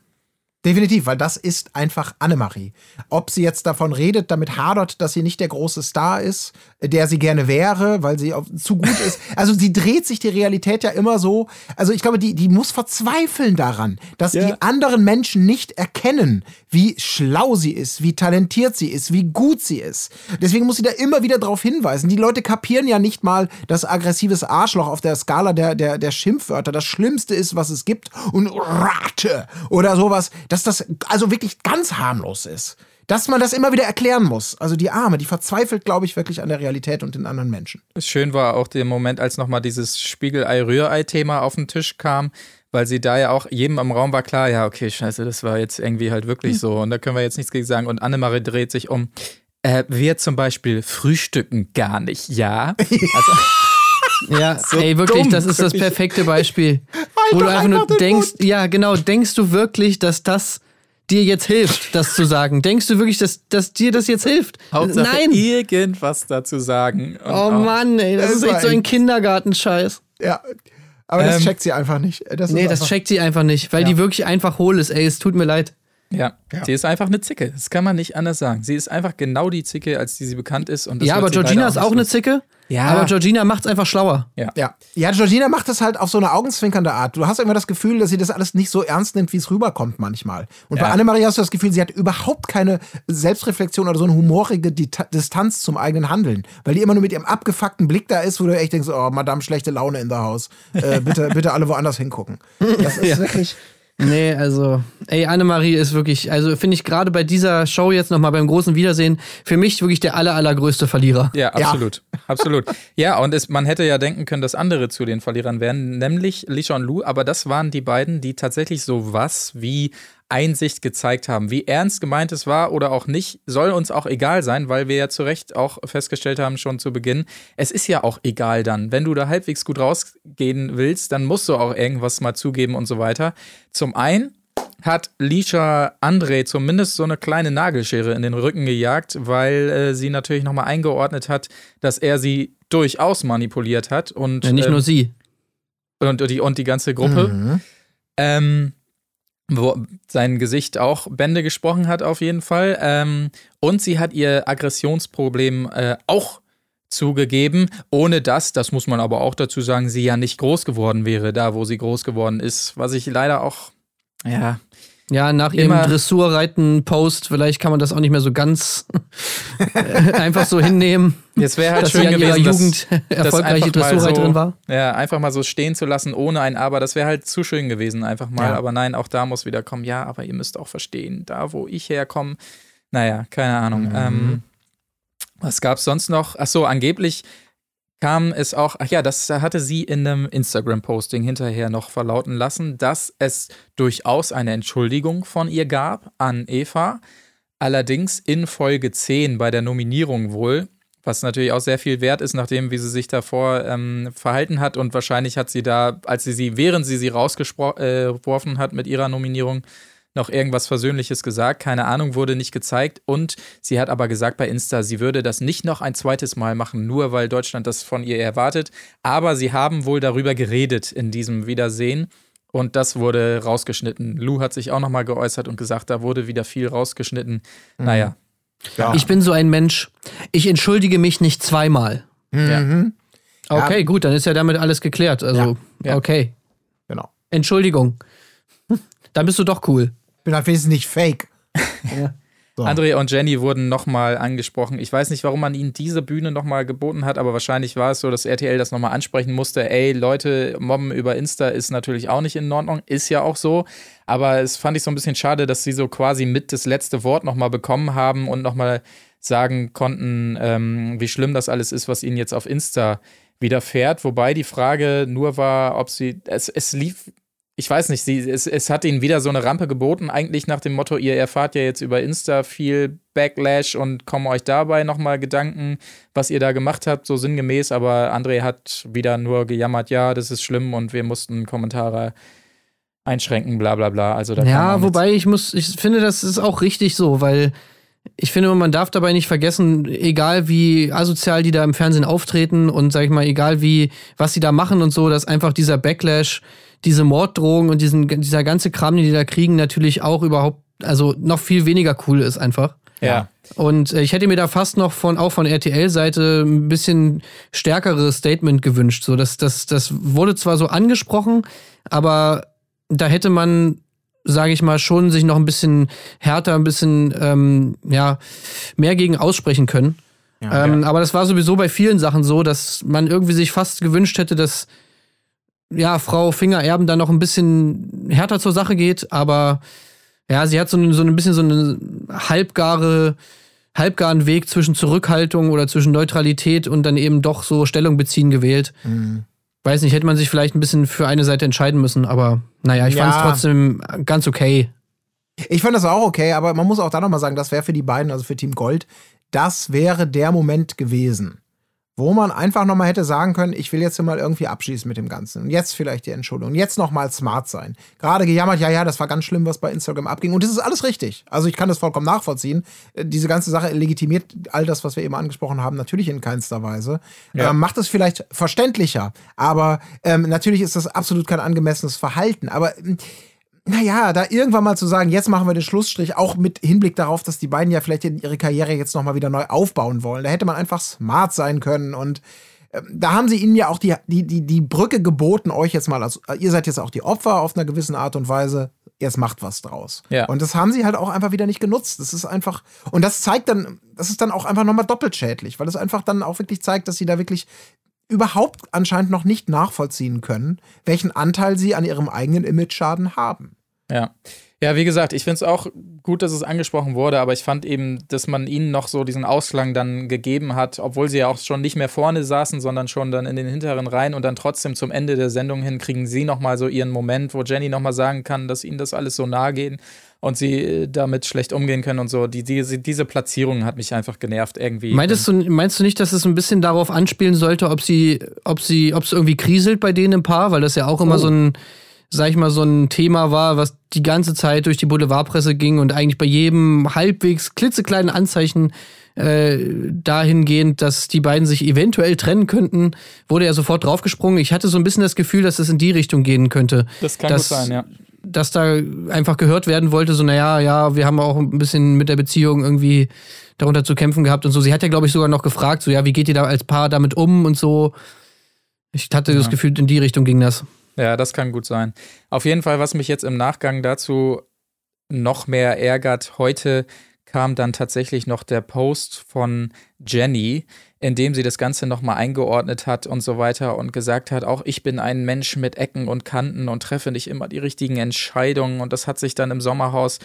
Definitiv, weil das ist einfach Annemarie. Ob sie jetzt davon redet, damit hadert, dass sie nicht der große Star ist, der sie gerne wäre, weil sie zu gut ist. Also sie dreht sich die Realität ja immer so. Also ich glaube, die, die muss verzweifeln daran, dass Ja. die anderen Menschen nicht erkennen, wie schlau sie ist, wie talentiert sie ist, wie gut sie ist. Deswegen muss sie da immer wieder darauf hinweisen. Die Leute kapieren ja nicht mal, dass aggressives Arschloch auf der Skala der, der, der Schimpfwörter das Schlimmste ist, was es gibt. Und Rate oder sowas, dass das also wirklich ganz harmlos ist. Dass man das immer wieder erklären muss. Also die Arme, die verzweifelt, glaube ich, wirklich an der Realität und den anderen Menschen. Schön war auch der Moment, als nochmal dieses Spiegelei-Rührei-Thema auf den Tisch kam, weil sie da ja auch jedem im Raum war klar, ja, okay, scheiße, das war jetzt irgendwie halt wirklich so und da können wir jetzt nichts gegen sagen. Und Annemarie dreht sich um. Äh, wir zum Beispiel frühstücken gar nicht, ja. Also, Ja, ey, wirklich, dumm, das ist das perfekte Beispiel. wo doch du einfach einfach nur den denkst, ja, genau, denkst du wirklich, dass das dir jetzt hilft, das zu sagen? Denkst du wirklich, dass, dass dir das jetzt hilft? Hauptsache Nein! irgendwas dazu sagen. Und Oh auch- Mann, ey, das Das ist echt so ein Kindergartenscheiß. Ja. Aber das Ähm, checkt sie einfach nicht. Das Nee, das checkt sie einfach nicht, weil Ja. die wirklich einfach hohl ist, ey, es tut mir leid. Ja, sie ist einfach eine Zicke. Das kann man nicht anders sagen. Sie ist einfach genau die Zicke, als die sie bekannt ist. Und das ja, aber Georgina ist auch eine los. Zicke. Ja. Aber Georgina macht's einfach schlauer. Ja. Ja. ja, Georgina macht das halt auf so eine augenzwinkernde Art. Du hast immer das Gefühl, dass sie das alles nicht so ernst nimmt, wie es rüberkommt manchmal. Und bei Ja. Annemarie hast du das Gefühl, sie hat überhaupt keine Selbstreflexion oder so eine humorige Distanz zum eigenen Handeln. Weil die immer nur mit ihrem abgefuckten Blick da ist, wo du echt denkst, oh, Madame, schlechte Laune in der Haus. Äh, bitte, bitte alle woanders hingucken. Das ist Ja. wirklich... Nee, also, ey, Annemarie ist wirklich, also finde ich gerade bei dieser Show jetzt nochmal beim großen Wiedersehen, für mich wirklich der aller, allergrößte Verlierer. Ja, absolut. Absolut. Ja, und es, man hätte ja denken können, dass andere zu den Verlierern wären, nämlich Lisha und Lou, aber das waren die beiden, die tatsächlich so was wie Einsicht gezeigt haben. Wie ernst gemeint es war oder auch nicht, soll uns auch egal sein, weil wir ja zu Recht auch festgestellt haben, schon zu Beginn, es ist ja auch egal dann. Wenn du da halbwegs gut rausgehen willst, dann musst du auch irgendwas mal zugeben und so weiter. Zum einen hat Lisha André zumindest so eine kleine Nagelschere in den Rücken gejagt, weil äh, sie natürlich nochmal eingeordnet hat, dass er sie durchaus manipuliert hat und, Ja, nicht ähm, nur sie. und, die, und die ganze Gruppe. Mhm. Ähm, wo sein Gesicht auch Bände gesprochen hat, auf jeden Fall. Ähm, und sie hat ihr Aggressionsproblem äh, auch zugegeben, ohne dass, das muss man aber auch dazu sagen, sie ja nicht groß geworden wäre, da wo sie groß geworden ist. Was ich leider auch, ja, Ja, nach ihrem Dressurreiten-Post, vielleicht kann man das auch nicht mehr so ganz äh, einfach so hinnehmen, jetzt wäre halt dass sie schön in ihrer gewesen, dass, Jugend das erfolgreiche einfach mal Dressurreiterin so, war. Ja, einfach mal so stehen zu lassen, ohne ein Aber, das wäre halt zu schön gewesen, einfach mal. Ja. Aber nein, auch da muss wieder kommen, ja, aber ihr müsst auch verstehen, da wo ich herkomme, naja, keine Ahnung. Ähm, was gab's sonst noch? Ach so, angeblich kam es auch, ach ja, das hatte sie in einem Instagram-Posting hinterher noch verlauten lassen, dass es durchaus eine Entschuldigung von ihr gab an Eva. Allerdings in Folge 10 bei der Nominierung wohl, was natürlich auch sehr viel wert ist, nachdem wie sie sich davor ähm, verhalten hat und wahrscheinlich hat sie da, als sie sie, während sie sie rausgeworfen hat mit ihrer Nominierung, noch irgendwas Versöhnliches gesagt. Keine Ahnung, wurde nicht gezeigt. Und sie hat aber gesagt bei Insta, sie würde das nicht noch ein zweites Mal machen, nur weil Deutschland das von ihr erwartet. Aber sie haben wohl darüber geredet in diesem Wiedersehen. Und das wurde rausgeschnitten. Lou hat sich auch nochmal geäußert und gesagt, da wurde wieder viel rausgeschnitten. Naja, Ja. Ich bin so ein Mensch, ich entschuldige mich nicht zweimal. Mhm. Okay, gut, dann ist ja damit alles geklärt. Also, Ja. okay. Genau. Entschuldigung. Dann bist du doch cool. Bin halt wenigstens nicht fake. So. André und Jenny wurden nochmal angesprochen. Ich weiß nicht, warum man ihnen diese Bühne nochmal geboten hat, aber wahrscheinlich war es so, dass RTL das nochmal ansprechen musste. Ey, Leute, Mobben über Insta ist natürlich auch nicht in Ordnung, ist ja auch so. Aber es fand ich so ein bisschen schade, dass sie so quasi mit das letzte Wort nochmal bekommen haben und nochmal sagen konnten, ähm, wie schlimm das alles ist, was ihnen jetzt auf Insta widerfährt. Wobei die Frage nur war, ob sie, es, es lief ich weiß nicht, sie, es, es hat ihnen wieder so eine Rampe geboten, eigentlich nach dem Motto, ihr erfahrt ja jetzt über Insta viel Backlash und kommen euch dabei nochmal Gedanken, was ihr da gemacht habt, so sinngemäß, aber André hat wieder nur gejammert, ja, das ist schlimm und wir mussten Kommentare einschränken, bla bla bla. Also da Ja, wobei ich muss, ich finde, das ist auch richtig so, weil ich finde, man darf dabei nicht vergessen, egal wie asozial die da im Fernsehen auftreten und sag ich mal, egal wie, was sie da machen und so, dass einfach dieser Backlash, diese Morddrohungen und diesen, dieser ganze Kram, den die da kriegen, natürlich auch überhaupt, also noch viel weniger cool ist einfach. Ja. Und äh, ich hätte mir da fast noch von auch von RTL-Seite ein bisschen stärkeres Statement gewünscht. So, das, das, das wurde zwar so angesprochen, aber da hätte man, sage ich mal, schon sich noch ein bisschen härter, ein bisschen ähm, ja mehr gegen aussprechen können. Ja, ähm, Aber das war sowieso bei vielen Sachen so, dass man irgendwie sich fast gewünscht hätte, dass ja Frau Fingererben da noch ein bisschen härter zur Sache geht. Aber ja, sie hat so, ein- so ein bisschen so eine halbgare halbgaren Weg zwischen Zurückhaltung oder zwischen Neutralität und dann eben doch so Stellung beziehen gewählt. Mhm. Weiß nicht, hätte man sich vielleicht ein bisschen für eine Seite entscheiden müssen, aber naja, ich Ja. fand es trotzdem ganz okay. Ich fand das auch okay, aber man muss auch da nochmal sagen, das wäre für die beiden, also für Team Gold, das wäre der Moment gewesen, wo man einfach nochmal hätte sagen können, ich will jetzt hier mal irgendwie abschließen mit dem Ganzen. Und jetzt vielleicht die Entschuldigung. Und jetzt nochmal smart sein. Gerade gejammert, ja, ja, das war ganz schlimm, was bei Instagram abging. Und das ist alles richtig. Also ich kann das vollkommen nachvollziehen. Äh, Diese ganze Sache legitimiert all das, was wir eben angesprochen haben, natürlich in keinster Weise. Ja. Ähm, macht es vielleicht verständlicher. Aber ähm, natürlich ist das absolut kein angemessenes Verhalten. Aber ähm, naja, da irgendwann mal zu sagen, jetzt machen wir den Schlussstrich, auch mit Hinblick darauf, dass die beiden ja vielleicht ihre Karriere jetzt nochmal wieder neu aufbauen wollen. Da hätte man einfach smart sein können und ähm, da haben sie ihnen ja auch die, die, die, die Brücke geboten, euch jetzt mal, als, ihr seid jetzt auch die Opfer auf einer gewissen Art und Weise, jetzt macht was draus. Ja. Und das haben sie halt auch einfach wieder nicht genutzt. Das ist einfach, und das zeigt dann, das ist dann auch einfach nochmal doppelt schädlich, weil es einfach dann auch wirklich zeigt, dass sie da wirklich überhaupt anscheinend noch nicht nachvollziehen können, welchen Anteil sie an ihrem eigenen Image-Schaden haben. Ja. Ja, wie gesagt, ich finde es auch gut, dass es angesprochen wurde, aber ich fand eben, dass man ihnen noch so diesen Ausklang dann gegeben hat, obwohl sie ja auch schon nicht mehr vorne saßen, sondern schon dann in den hinteren Reihen und dann trotzdem zum Ende der Sendung hin kriegen sie nochmal so ihren Moment, wo Jenny nochmal sagen kann, dass ihnen das alles so nahe geht und sie äh, damit schlecht umgehen können und so. Die, diese, diese Platzierung hat mich einfach genervt irgendwie. Meintest du, meinst du nicht, dass es ein bisschen darauf anspielen sollte, ob sie, ob sie, ob es irgendwie kriselt bei denen im Paar, weil das ja auch immer Oh. so ein, sag ich mal, so ein Thema war, was die ganze Zeit durch die Boulevardpresse ging und eigentlich bei jedem halbwegs klitzekleinen Anzeichen äh, dahingehend, dass die beiden sich eventuell trennen könnten, wurde er sofort draufgesprungen. Ich hatte so ein bisschen das Gefühl, dass es in die Richtung gehen könnte. das kann dass- sein, ja. dass da einfach gehört werden wollte, so, naja, ja, wir haben auch ein bisschen mit der Beziehung irgendwie darunter zu kämpfen gehabt und so. Sie hat ja, glaube ich, sogar noch gefragt, so, ja, wie geht ihr da als Paar damit um und so. Ich hatte das Gefühl, in die Richtung ging das. Ja, das kann gut sein. Auf jeden Fall, was mich jetzt im Nachgang dazu noch mehr ärgert, heute kam dann tatsächlich noch der Post von Jenny, in dem sie das Ganze nochmal eingeordnet hat und so weiter und gesagt hat, auch ich bin ein Mensch mit Ecken und Kanten und treffe nicht immer die richtigen Entscheidungen. Und das hat sich dann im Sommerhaus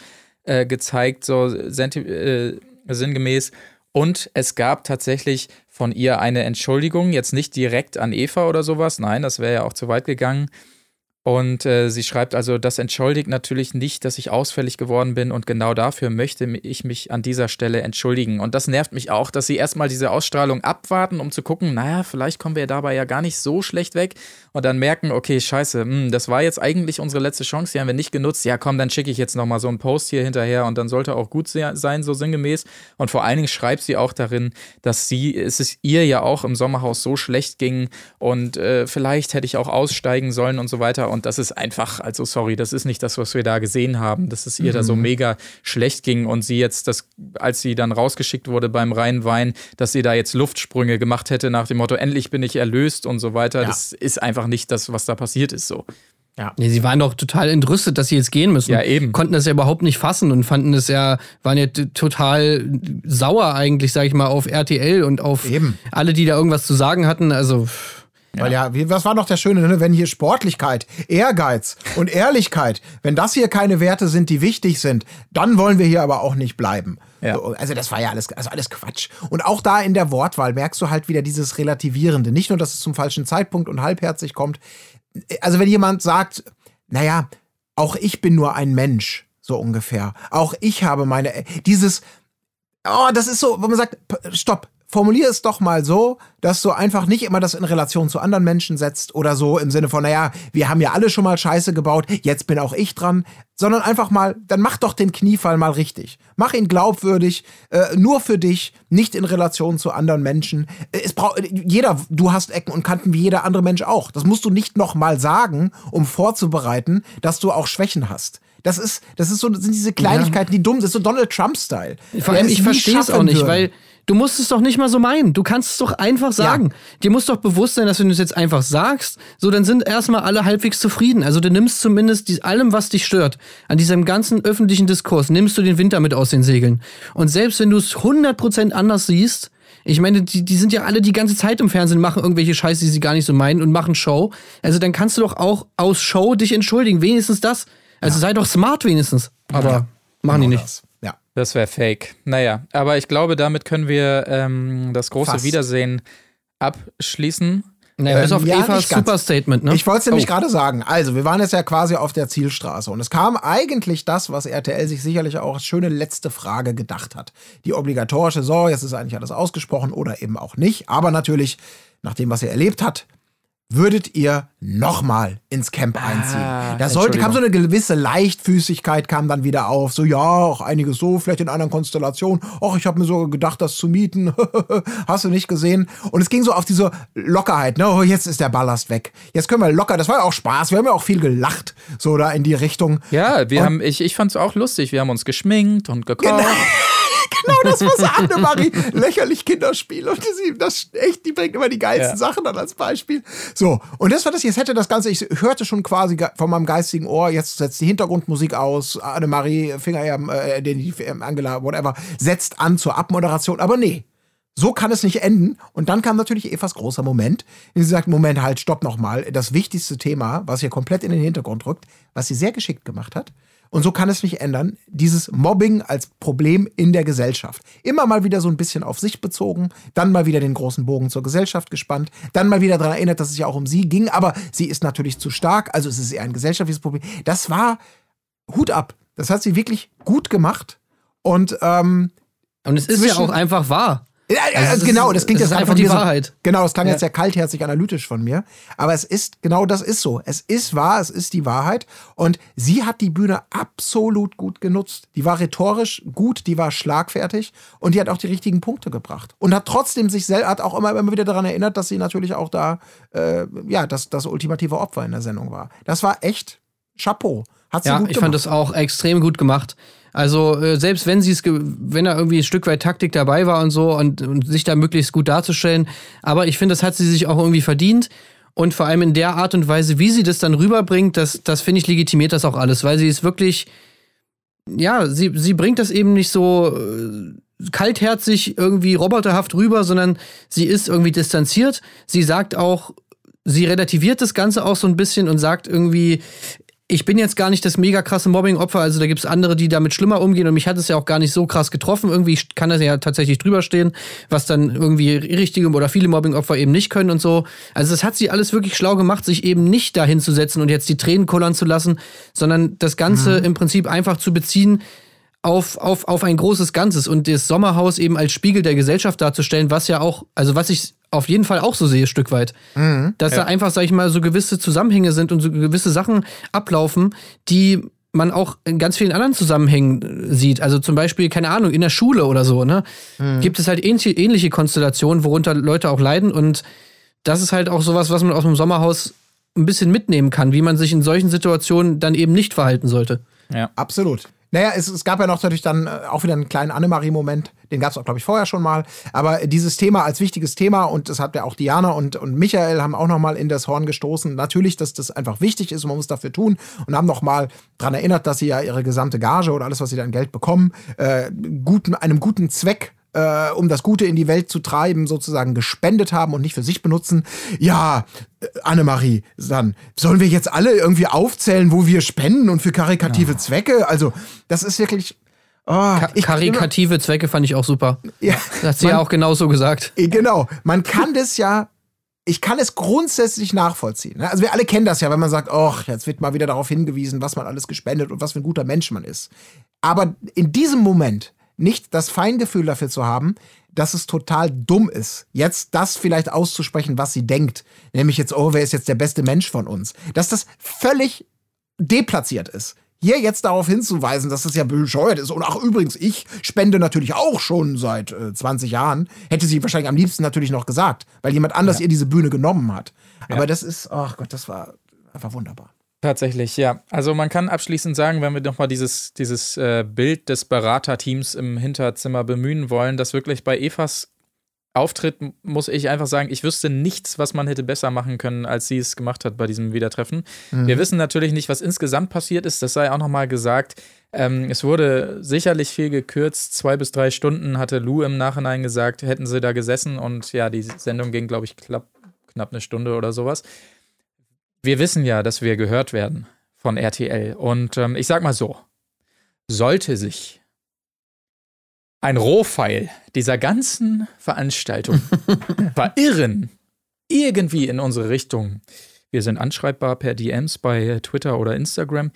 äh, gezeigt, so äh, sinngemäß. Und es gab tatsächlich von ihr eine Entschuldigung, jetzt nicht direkt an Eva oder sowas, nein, das wäre ja auch zu weit gegangen. Und äh, sie schreibt also, das entschuldigt natürlich nicht, dass ich ausfällig geworden bin und genau dafür möchte ich mich an dieser Stelle entschuldigen. Und das nervt mich auch, dass sie erstmal diese Ausstrahlung abwarten, um zu gucken, naja, vielleicht kommen wir dabei ja gar nicht so schlecht weg und dann merken, okay, scheiße, hm, das war jetzt eigentlich unsere letzte Chance, die haben wir nicht genutzt. Ja, komm, dann schicke ich jetzt nochmal so einen Post hier hinterher und dann sollte auch gut se- sein, so sinngemäß. Und vor allen Dingen schreibt sie auch darin, dass sie, es ist ihr ja auch im Sommerhaus so schlecht ging und äh, vielleicht hätte ich auch aussteigen sollen und so weiter. Und das ist einfach, also sorry, das ist nicht das, was wir da gesehen haben, dass es ihr da so mega schlecht ging und sie jetzt, das, als sie dann rausgeschickt wurde beim Rheinwein, dass sie da jetzt Luftsprünge gemacht hätte nach dem Motto, endlich bin ich erlöst und so weiter. Ja. Das ist einfach nicht das, was da passiert ist so. Nee, sie waren doch total entrüstet, dass sie jetzt gehen müssen. Ja, eben. Konnten das ja überhaupt nicht fassen und fanden es ja, waren ja total sauer eigentlich, sag ich mal, auf RTL und auf Eben. alle, die da irgendwas zu sagen hatten. Also, Weil ja, was war noch der Schöne, ne? wenn hier Sportlichkeit, Ehrgeiz und Ehrlichkeit, wenn das hier keine Werte sind, die wichtig sind, dann wollen wir hier aber auch nicht bleiben. Ja. So, also das war ja alles, also alles Quatsch. Und auch da in der Wortwahl merkst du halt wieder dieses Relativierende. Nicht nur, dass es zum falschen Zeitpunkt und halbherzig kommt. Also wenn jemand sagt, naja, auch ich bin nur ein Mensch, so ungefähr. Auch ich habe meine, dieses, oh, das ist so, wo man sagt, stopp, formulier es doch mal so, dass du einfach nicht immer das in Relation zu anderen Menschen setzt oder so im Sinne von, naja, wir haben ja alle schon mal Scheiße gebaut, jetzt bin auch ich dran, sondern einfach mal, dann mach doch den Kniefall mal richtig. Mach ihn glaubwürdig, äh, nur für dich, nicht in Relation zu anderen Menschen. Äh, Es braucht jeder, du hast Ecken und Kanten wie jeder andere Mensch auch. Das musst du nicht noch mal sagen, um vorzubereiten, dass du auch Schwächen hast. Das ist, das ist so, das sind diese Kleinigkeiten, die dumm sind. Das ist so Donald Trump-Style. Vor allem, ich verstehe es auch nicht, würde. weil du musst es doch nicht mal so meinen. Du kannst es doch einfach sagen. Dir muss doch bewusst sein, dass wenn du es jetzt einfach sagst, so dann sind erstmal alle halbwegs zufrieden. Also du nimmst zumindest die, allem, was dich stört, an diesem ganzen öffentlichen Diskurs, nimmst du den Winter mit aus den Segeln. Und selbst wenn du es 100% anders siehst, ich meine, die, die sind ja alle die ganze Zeit im Fernsehen, machen irgendwelche Scheiße, die sie gar nicht so meinen und machen Show. Also dann kannst du doch auch aus Show dich entschuldigen. Wenigstens das. Also sei doch smart wenigstens. Aber machen die Genau nicht. das. Das wäre fake. Naja, aber ich glaube, damit können wir ähm, das große Fast. Wiedersehen abschließen. Naja, bis Ähm, auf ja, Evas. Superstatement, ne? Ich wollte es nämlich Oh. gerade sagen. Also, wir waren jetzt ja quasi auf der Zielstraße und es kam eigentlich das, was RTL sich sicherlich auch als schöne letzte Frage gedacht hat. Die obligatorische, so, jetzt ist eigentlich alles ausgesprochen oder eben auch nicht. Aber natürlich, nach dem, was ihr erlebt habt, würdet ihr nochmal ins Camp einziehen. da sollte, kam so eine gewisse Leichtfüßigkeit kam dann wieder auf. So, ja, auch einiges so, vielleicht in anderen Konstellationen. Och, ich habe mir so gedacht, das zu mieten. Hast du nicht gesehen? Und es ging so auf diese Lockerheit. Ne? Oh, jetzt ist der Ballast weg. Jetzt können wir locker. Das war ja auch Spaß. Wir haben ja auch viel gelacht. So da in die Richtung. Ja, wir Und- haben, ich, ich fand's auch lustig. Wir haben uns geschminkt und gekocht. genau das, was Annemarie lächerlich Kinderspiel und sie, das echt, die bringt immer die geilsten Ja. Sachen dann als Beispiel. So, und das war das, jetzt hätte das Ganze, ich hörte schon quasi von meinem geistigen Ohr, jetzt setzt die Hintergrundmusik aus, Annemarie, Fingerjam, äh, die, die, Angela, whatever, setzt an zur Abmoderation, aber nee. So kann es nicht enden. Und dann kam natürlich Evas großer Moment. in dem Sie sagt, Moment, halt, stopp nochmal. Das wichtigste Thema, was hier komplett in den Hintergrund rückt, was sie sehr geschickt gemacht hat. Und so kann es nicht ändern. Dieses Mobbing als Problem in der Gesellschaft. Immer mal wieder so ein bisschen auf sich bezogen, dann mal wieder den großen Bogen zur Gesellschaft gespannt, dann mal wieder daran erinnert, dass es ja auch um sie ging, aber sie ist natürlich zu stark, also es ist eher ein gesellschaftliches Problem. Das war Hut ab. Das hat sie wirklich gut gemacht. Und ähm, Und es ist ja auch einfach wahr. Ja, Also genau, das klingt jetzt einfach einfach die mir so- Wahrheit. Genau, es klang Ja. jetzt sehr kaltherzig analytisch von mir. Aber es ist, genau das ist so. Es ist wahr, es ist die Wahrheit. Und sie hat die Bühne absolut gut genutzt. Die war rhetorisch gut, die war schlagfertig und die hat auch die richtigen Punkte gebracht. Und hat trotzdem sich selber, hat auch immer, immer wieder daran erinnert, dass sie natürlich auch da, äh, ja, das, das ultimative Opfer in der Sendung war. Das war echt Chapeau. Hat sie Ja, gut ich gemacht. fand das auch extrem gut gemacht. Also äh, selbst wenn sie es, wenn da irgendwie ein Stück weit Taktik dabei war und so und, und sich da möglichst gut darzustellen, aber ich finde, das hat sie sich auch irgendwie verdient. Und vor allem in der Art und Weise, wie sie das dann rüberbringt, das, das finde ich legitimiert das auch alles, weil sie ist wirklich, ja, sie, sie bringt das eben nicht so äh, kaltherzig irgendwie roboterhaft rüber, sondern sie ist irgendwie distanziert. Sie sagt auch, sie relativiert das Ganze auch so ein bisschen und sagt irgendwie, ich bin jetzt gar nicht das mega krasse Mobbing-Opfer, also da gibt es andere, die damit schlimmer umgehen und mich hat es ja auch gar nicht so krass getroffen. Irgendwie kann das ja tatsächlich drüber stehen, was dann irgendwie richtige oder viele Mobbing-Opfer eben nicht können und so. Also das hat sie alles wirklich schlau gemacht, sich eben nicht dahin zu setzen und jetzt die Tränen kullern zu lassen, sondern das Ganze im Prinzip einfach zu beziehen auf, auf, auf ein großes Ganzes und das Sommerhaus eben als Spiegel der Gesellschaft darzustellen, was ja auch, also was ich auf jeden Fall auch so sehe, Stück weit. Dass da einfach, sag ich mal, so gewisse Zusammenhänge sind und so gewisse Sachen ablaufen, die man auch in ganz vielen anderen Zusammenhängen äh, sieht. Also zum Beispiel, keine Ahnung, in der Schule oder so, ne? Gibt es halt ähnliche, ähnliche Konstellationen, worunter Leute auch leiden und das ist halt auch sowas, was man aus dem Sommerhaus ein bisschen mitnehmen kann, wie man sich in solchen Situationen dann eben nicht verhalten sollte. Ja. Absolut. Naja, es, es gab ja noch natürlich dann äh, auch wieder einen kleinen Annemarie-Moment. Den gab es auch, glaube ich, vorher schon mal. Aber dieses Thema als wichtiges Thema und das hat ja auch Diana und, und Michael haben auch noch mal in das Horn gestoßen. Natürlich, dass das einfach wichtig ist und man muss dafür tun und haben noch mal daran erinnert, dass sie ja ihre gesamte Gage oder alles, was sie da an Geld bekommen, äh, guten, einem guten Zweck äh, um das Gute in die Welt zu treiben, sozusagen gespendet haben und nicht für sich benutzen. Ja, äh, Annemarie, dann sollen wir jetzt alle irgendwie aufzählen, wo wir spenden und für karikative Zwecke? Also, das ist wirklich. Oh, ich- karikative Zwecke fand ich auch super. Ja, Das hat sie ja man- auch genauso gesagt. Eh, Genau, man kann das ja, ich kann es grundsätzlich nachvollziehen. ne? Also wir alle kennen das ja, wenn man sagt, oh, jetzt wird mal wieder darauf hingewiesen, was man alles gespendet und was für ein guter Mensch man ist. Aber in diesem Moment nicht das Feingefühl dafür zu haben, dass es total dumm ist, jetzt das vielleicht auszusprechen, was sie denkt. Nämlich jetzt, oh, wer ist jetzt der beste Mensch von uns? Dass das völlig deplatziert ist. Hier jetzt darauf hinzuweisen, dass das ja bescheuert ist. Und ach, übrigens, ich spende natürlich auch schon seit äh, 20 Jahren. Hätte sie wahrscheinlich am liebsten natürlich noch gesagt, weil jemand anders ihr diese Bühne genommen hat. Aber das ist, ach Gott, das war einfach wunderbar. Tatsächlich, ja. Also man kann abschließend sagen, wenn wir nochmal dieses, dieses äh, Bild des Beraterteams im Hinterzimmer bemühen wollen, dass wirklich bei Evas Auftritt, muss ich einfach sagen, ich wüsste nichts, was man hätte besser machen können, als sie es gemacht hat bei diesem Wiedertreffen. Wir wissen natürlich nicht, was insgesamt passiert ist, das sei auch nochmal gesagt. Ähm, es wurde sicherlich viel gekürzt, zwei bis drei Stunden hatte Lou im Nachhinein gesagt, hätten sie da gesessen und ja, die Sendung ging, glaube ich, knapp, knapp eine Stunde oder sowas wir wissen ja, dass wir gehört werden von RTL. Und ähm, ich sag mal so, sollte sich ein Rohpfeil dieser ganzen Veranstaltung verirren, irgendwie in unsere Richtung, wir sind anschreibbar per DMs bei Twitter oder Instagram,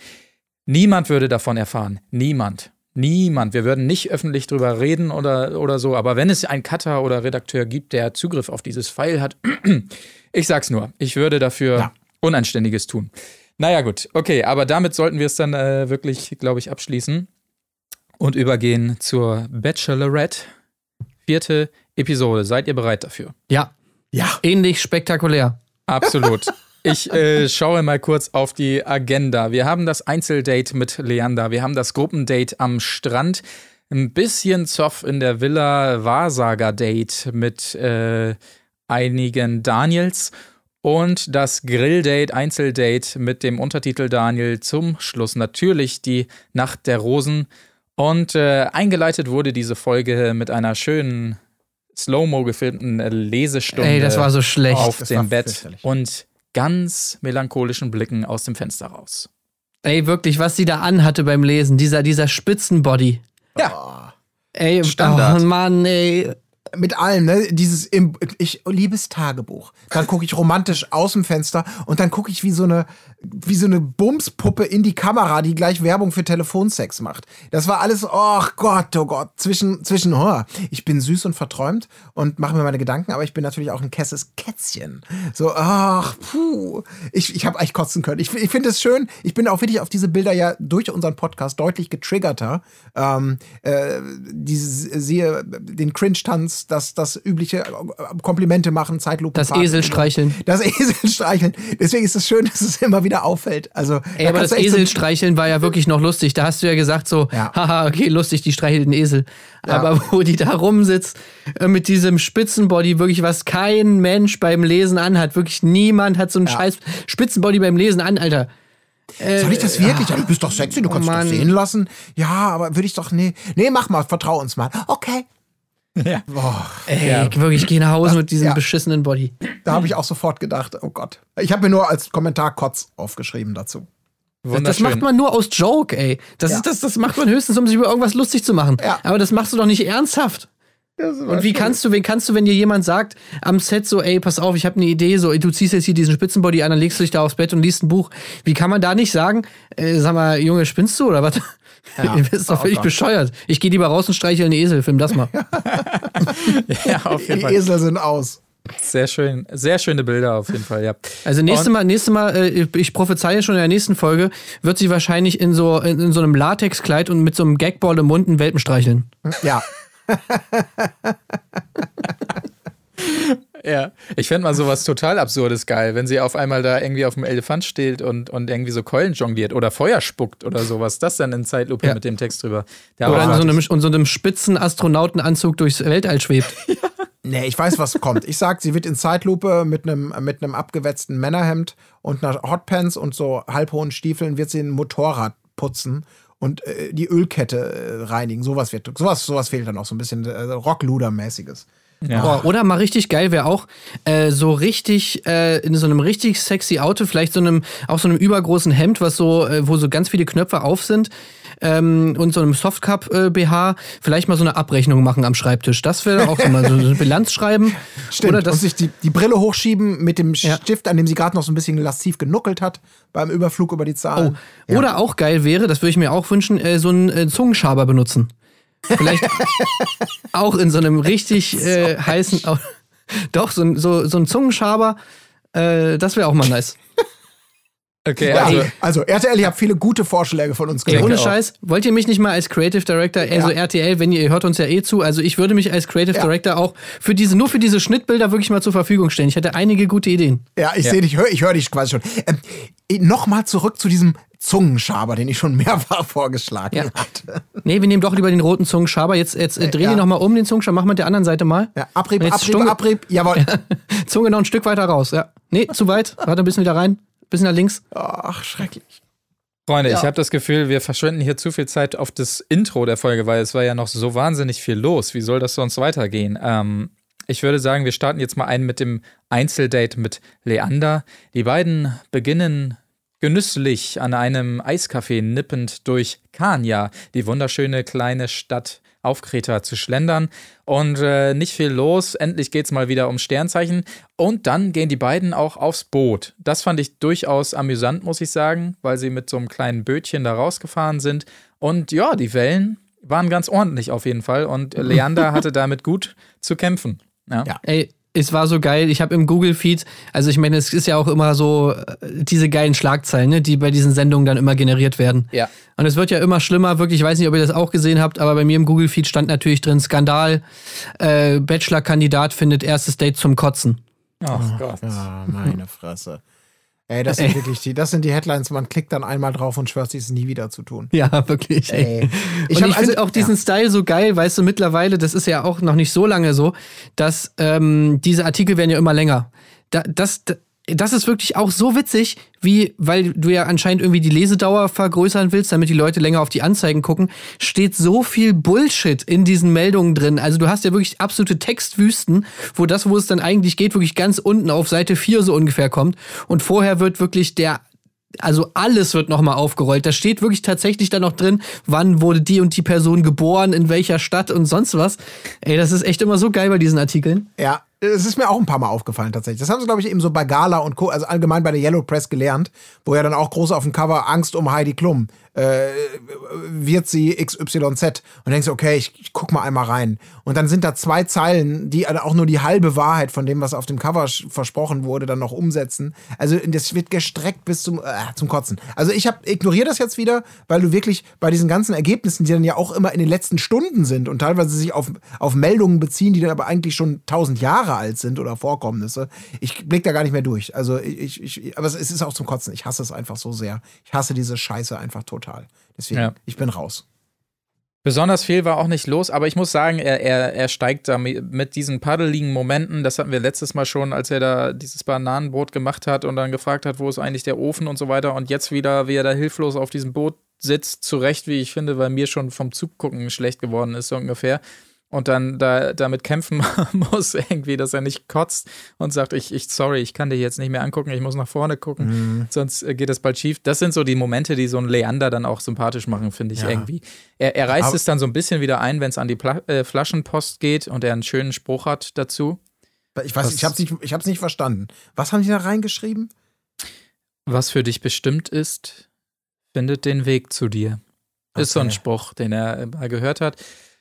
niemand würde davon erfahren. Niemand. Niemand. Wir würden nicht öffentlich drüber reden oder, oder so. Aber wenn es einen Cutter oder Redakteur gibt, der Zugriff auf dieses File hat, ich sag's nur, ich würde dafür Ja. Unanständiges tun. Naja, gut, okay, aber damit sollten wir es dann äh, wirklich, glaube ich, abschließen und übergehen zur Bachelorette. Vierte Episode. Seid ihr bereit dafür? Ja, Ja. ähnlich spektakulär. Absolut. Ich äh, schaue mal kurz auf die Agenda. Wir haben das Einzeldate mit Leander. Wir haben das Gruppendate am Strand. Ein bisschen Zoff in der Villa. Wahrsager-Date mit äh, einigen Daniels. Und das Grilldate, Einzeldate mit dem Untertitel Daniel zum Schluss. Natürlich die Nacht der Rosen. Und äh, eingeleitet wurde diese Folge mit einer schönen Slow-Mo gefilmten äh, Lesestunde Ey, das war so schlecht. auf Das war dem Bett fürchterlich. und ganz melancholischen Blicken aus dem Fenster raus. Ey, wirklich, was sie da anhatte beim Lesen, dieser, dieser Spitzenbody. Ja, Ey, Standard. oh Mann, ey. Mit allem, ne? Dieses im, ich liebes Tagebuch. Dann gucke ich romantisch aus dem Fenster und dann gucke ich wie so eine wie so eine Bumspuppe in die Kamera, die gleich Werbung für Telefonsex macht. Das war alles, oh Gott, oh Gott, zwischen zwischen oh, ich bin süß und verträumt und mache mir meine Gedanken, aber ich bin natürlich auch ein kesses Kätzchen. So, ach, puh. Ich, ich habe eigentlich kotzen können. Ich, ich finde es schön. Ich bin auch wirklich auf diese Bilder ja durch unseren Podcast deutlich getriggerter. Ähm, äh, diese, siehe den Cringe-Tanz, das, das übliche äh, Komplimente machen, Zeitlupe. Das Esel streicheln. Das Esel streicheln. Deswegen ist es schön, dass es immer wieder auffällt. Also, Ey, aber das echt so- war ja wirklich noch lustig. Da hast du ja gesagt so, Ja. haha, okay, lustig, die streichelt den Esel. Aber wo die da rumsitzt äh, mit diesem Spitzenbody, wirklich was kein Mensch beim Lesen anhat. Wirklich niemand hat so einen scheiß Spitzenbody beim Lesen an, Alter. Soll ich das wirklich? Ja, du bist doch sexy, du kannst dich Mann. doch sehen lassen. Ja, aber würde ich doch, nee. Nee, mach mal, vertrau uns mal. Okay. Ja. Ey, wirklich, geh nach Hause mit diesem Ja. beschissenen Body. Da habe ich auch sofort gedacht, oh Gott. Ich habe mir nur als Kommentar Kotz aufgeschrieben dazu. Das macht man nur aus Joke, ey. Das, Ja. ist, das, das macht man höchstens, um sich über irgendwas lustig zu machen. Ja. Aber das machst du doch nicht ernsthaft. Und wie kannst du, wen kannst du, wenn dir jemand sagt am Set so, ey, pass auf, ich habe eine Idee, so, ey, du ziehst jetzt hier diesen Spitzenbody an, dann legst du dich da aufs Bett und liest ein Buch. Wie kann man da nicht sagen, äh, sag mal, Junge, spinnst du oder was? Ja. du bist doch völlig bescheuert. Ich gehe lieber raus und streichle einen Esel, film das mal. ja, auf jeden Die Fall. Esel sind aus. Sehr schön, sehr schöne Bilder auf jeden Fall, ja. Also nächste Und- Mal, nächste Mal, äh, ich prophezeie schon in der nächsten Folge, wird sie wahrscheinlich in so, in, in so einem Latexkleid und mit so einem Gagball im Mund einen Welpen streicheln. Ja. Ja, ich fände mal sowas total Absurdes geil, wenn sie auf einmal da irgendwie auf dem Elefant steht und, und irgendwie so Keulen jongliert oder Feuer spuckt oder sowas. Das dann in Zeitlupe Ja. mit dem Text drüber. Der Oder in so einem, in so einem spitzen Astronautenanzug durchs Weltall schwebt. Nee, ich weiß, was kommt. Ich sag, sie wird in Zeitlupe mit einem mit einem abgewetzten Männerhemd und einer Hotpants und so halbhohen Stiefeln wird sie ein Motorrad putzen und äh, die Ölkette äh, reinigen. Sowas wird sowas sowas fehlt dann auch so ein bisschen äh, Rockluder-mäßiges. Ja. Boah, oder mal richtig geil wäre auch äh, so richtig äh, in so einem richtig sexy Auto, vielleicht so einem auch so einem übergroßen Hemd, was so äh, wo so ganz viele Knöpfe auf sind ähm, und so einem Softcup äh, BH, vielleicht mal so eine Abrechnung machen am Schreibtisch. Das wäre auch so mal so eine Bilanz schreiben. Stimmt. Oder und das sich die, die Brille hochschieben mit dem Ja. Stift, an dem sie gerade noch so ein bisschen lasziv genuckelt hat beim Überflug über die oh, Zahlen. Ja. oder auch geil wäre, das würde ich mir auch wünschen, äh, so einen äh, Zungenschaber benutzen. Vielleicht auch in so einem richtig äh, heißen. Doch, so, ein- so, so ein Zungenschaber, äh, das wäre auch mal nice. Okay, Ja, also. also, RTL, ihr habt viele gute Vorschläge von uns gehört. ohne auch. Scheiß, wollt ihr mich nicht mal als Creative Director, also Ja. RTL, wenn ihr, ihr hört uns ja eh zu, also ich würde mich als Creative Ja. Director auch für diese, nur für diese Schnittbilder wirklich mal zur Verfügung stellen. Ich hätte einige gute Ideen. Ja, ich Ja. sehe dich, ich höre ich hör dich quasi schon. Ähm, Nochmal zurück zu diesem Zungenschaber, den ich schon mehrfach vorgeschlagen Ja. hatte. Nee, wir nehmen doch lieber den roten Zungenschaber. Jetzt, jetzt äh, dreh Ja. nochmal um, den Zungenschaber. Mach mal der anderen Seite mal. Ja, Abrieb, Abrieb, Stunge- Abrieb. Jawohl. Zunge noch ein Stück weiter raus. Ja. Nee, zu weit. Warte ein bisschen wieder rein. Bisschen nach links. Ach, schrecklich. Freunde, Ja. ich habe das Gefühl, wir verschwenden hier zu viel Zeit auf das Intro der Folge, weil es war ja noch so wahnsinnig viel los. Wie soll das sonst weitergehen? Ähm, ich würde sagen, wir starten jetzt mal ein mit dem Einzeldate mit Leander. Die beiden beginnen genüsslich an einem Eiscafé nippend durch Kania, die wunderschöne kleine Stadt auf Kreta zu schlendern. Und äh, nicht viel los. Endlich geht's mal wieder um Sternzeichen. Und dann gehen die beiden auch aufs Boot. Das fand ich durchaus amüsant, muss ich sagen, weil sie mit so einem kleinen Bötchen da rausgefahren sind. Und ja, die Wellen waren ganz ordentlich auf jeden Fall. Und Leander hatte damit gut zu kämpfen. Ja. Ja. Ey, es war so geil. Ich habe im Google-Feed, also ich meine, es ist ja auch immer so äh, diese geilen Schlagzeilen, ne, die bei diesen Sendungen dann immer generiert werden. Ja. Und es wird ja immer schlimmer, wirklich, ich weiß nicht, ob ihr das auch gesehen habt, aber bei mir im Google-Feed stand natürlich drin, Skandal, äh, Bachelor-Kandidat findet erstes Date zum Kotzen. Ach Gott. Ah, meine Fresse. Ey, das sind wirklich die, das sind die Headlines, man klickt dann einmal drauf und schwört sich es nie wieder zu tun. Ja, wirklich. Ey. Ey. Ich und ich finde also- auch diesen ja. Style so geil, weißt du, mittlerweile, das ist ja auch noch nicht so lange so, dass ähm, diese Artikel werden ja immer länger. Da, das, das ist wirklich auch so witzig, wie, weil du ja anscheinend irgendwie die Lesedauer vergrößern willst, damit die Leute länger auf die Anzeigen gucken, steht so viel Bullshit in diesen Meldungen drin. Also du hast ja wirklich absolute Textwüsten, wo das, wo es dann eigentlich geht, wirklich ganz unten auf Seite 4 so ungefähr kommt. Und vorher wird wirklich der also alles wird nochmal aufgerollt. Da steht wirklich tatsächlich da noch drin, wann wurde die und die Person geboren, in welcher Stadt und sonst was. Ey, das ist echt immer so geil bei diesen Artikeln. Ja, es ist mir auch ein paar Mal aufgefallen tatsächlich. Das haben sie, glaube ich, eben so bei Gala und Co., also allgemein bei der Yellow Press gelernt, wo ja dann auch groß auf dem Cover Angst um Heidi Klum. Äh, wird sie XYZ. Und denkst okay, ich, ich guck mal einmal rein. Und dann sind da zwei Zeilen, die auch nur die halbe Wahrheit von dem, was auf dem Cover versprochen wurde, dann noch umsetzen. Also das wird gestreckt bis zum, äh, zum Kotzen. Also ich ignoriere das jetzt wieder, weil du wirklich bei diesen ganzen Ergebnissen, die dann ja auch immer in den letzten Stunden sind und teilweise sich auf, auf Meldungen beziehen, die dann aber eigentlich schon tausend Jahre alt sind oder Vorkommnisse, ich blick da gar nicht mehr durch. Also ich, ich, aber es ist auch zum Kotzen. Ich hasse es einfach so sehr. Ich hasse diese Scheiße einfach total. Deswegen, Ja. ich bin raus. Besonders viel war auch nicht los, aber ich muss sagen, er, er, er steigt da mi- mit diesen paddeligen Momenten. Das hatten wir letztes Mal schon, als er da dieses Bananenbrot gemacht hat und dann gefragt hat, wo ist eigentlich der Ofen und so weiter. Und jetzt wieder, wie er da hilflos auf diesem Boot sitzt, zurecht, wie ich finde, weil mir schon vom Zuggucken schlecht geworden ist, so ungefähr. Und dann da, damit kämpfen muss, irgendwie, dass er nicht kotzt und sagt, ich, ich, sorry, ich kann dir jetzt nicht mehr angucken, ich muss nach vorne gucken, sonst äh, geht das bald schief. Das sind so die Momente, die so ein Leander dann auch sympathisch machen, finde ich Ja. irgendwie. Er, er reißt Aber- es dann so ein bisschen wieder ein, wenn es an die Pla äh, Flaschenpost geht und er einen schönen Spruch hat dazu. Ich weiß, Was- ich hab's nicht, ich hab's nicht verstanden. Was haben die da reingeschrieben? Was für dich bestimmt ist, findet den Weg zu dir. Ist so ein Okay. Spruch, den er mal gehört hat.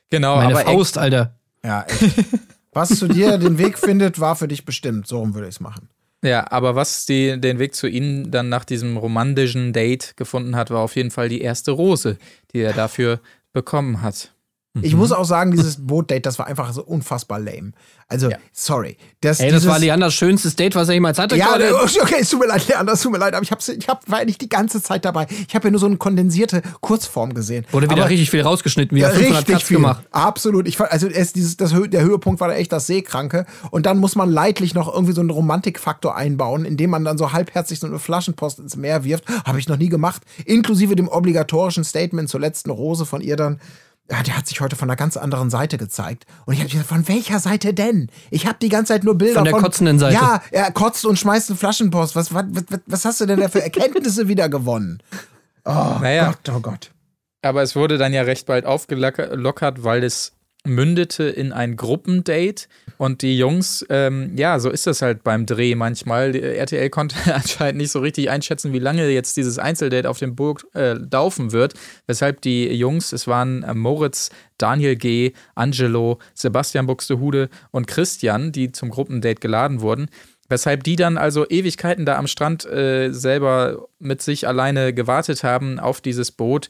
Genau, Meine aber er- Faust, Alter. Ja, echt. Was zu dir den Weg findet, war für dich bestimmt. So rum würde ich es machen. Ja, aber was die, den Weg zu ihnen dann nach diesem romantischen Date gefunden hat, war auf jeden Fall die erste Rose, die er dafür bekommen hat. Ich muss auch sagen, dieses Boot-Date, das war einfach so unfassbar lame. Also, Ja. sorry. Das, Ey, das dieses- war Leanders schönstes Date, was er jemals hatte. Ja, gerade. okay, es tut mir leid, Leander, es tut mir leid, aber ich, hab's, ich hab, war ja nicht die ganze Zeit dabei. Ich habe ja nur so eine kondensierte Kurzform gesehen. Wurde wieder aber, richtig viel rausgeschnitten, wieder ja, 500 richtig Cuts viel. gemacht. Absolut. Ich also es, dieses, das, der Höhepunkt war da echt das Seekranke. Und dann muss man leidlich noch irgendwie so einen Romantikfaktor einbauen, indem man dann so halbherzig so eine Flaschenpost ins Meer wirft. Habe ich noch nie gemacht. Inklusive dem obligatorischen Statement zur letzten Rose von ihr dann. Ja, der hat sich heute von einer ganz anderen Seite gezeigt. Und ich habe gesagt, von welcher Seite denn? Ich habe die ganze Zeit nur Bilder Von der kotzenden Seite. Ja, er kotzt und schmeißt eine Flaschenpost. Was, was, was, was hast du denn da für Erkenntnisse wieder gewonnen? Oh Naja. Gott, oh Gott. Aber es wurde dann ja recht bald aufgelockert, weil es mündete in ein Gruppendate und die Jungs, ähm, ja, so ist das halt beim Dreh manchmal. Die RTL konnte anscheinend nicht so richtig einschätzen, wie lange jetzt dieses Einzeldate auf dem Burg äh, laufen wird, weshalb die Jungs, es waren äh, Moritz, Daniel G., Angelo, Sebastian Buxtehude und Christian, die zum Gruppendate geladen wurden, Weshalb die dann also Ewigkeiten da am Strand äh, selber mit sich alleine gewartet haben auf dieses Boot.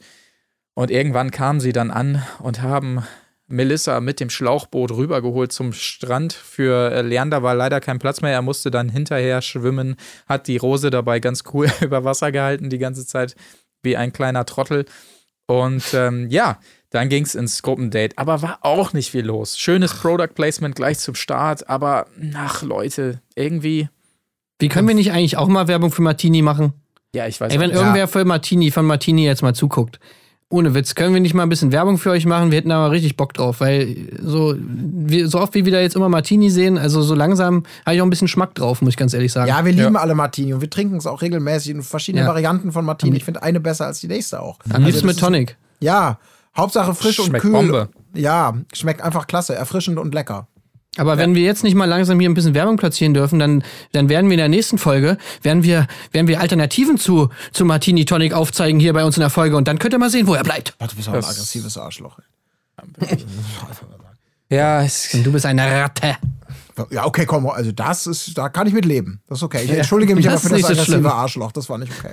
Und irgendwann kamen sie dann an und haben Melissa mit dem Schlauchboot rübergeholt zum Strand. Für äh, Leander war leider kein Platz mehr. Er musste dann hinterher schwimmen, hat die Rose dabei ganz cool über Wasser gehalten, die ganze Zeit wie ein kleiner Trottel. Und ähm, ja, dann ging es ins Gruppendate, aber war auch nicht viel los. Schönes Product Placement gleich zum Start, aber ach Leute, irgendwie. Wie können wir nicht eigentlich auch mal Werbung für Martini machen? Ja, ich weiß Ey, wenn nicht. irgendwer für Martini, von Martini jetzt mal zuguckt, ohne Witz, können wir nicht mal ein bisschen Werbung für euch machen? Wir hätten da mal richtig Bock drauf, weil so, wir, so oft wie wir da jetzt immer Martini sehen, also so langsam habe ich auch ein bisschen Schmack drauf, muss ich ganz ehrlich sagen. Ja, wir lieben alle Martini und wir trinken es auch regelmäßig in verschiedenen Ja. Varianten von Martini. Ich finde eine besser als die nächste auch. Am liebsten das mit ist- Tonic. Ja, Hauptsache frisch und Schmeckt kühl. Bombe. Ja, schmeckt einfach klasse, erfrischend und lecker. Aber wenn wir jetzt nicht mal langsam hier ein bisschen Werbung platzieren dürfen, dann, dann werden wir in der nächsten Folge, werden wir, werden wir Alternativen zu, zu Martini Tonic aufzeigen hier bei uns in der Folge und dann könnt ihr mal sehen, wo er bleibt. Boah, du bist auch ein Das- aggressives Arschloch. Ja, Und du bist eine Ratte. Ja, okay, komm, also das ist, da kann ich mit leben. Das ist okay. Ich entschuldige mich das aber für das nicht so aggressive schlimm. Arschloch. Das war nicht okay.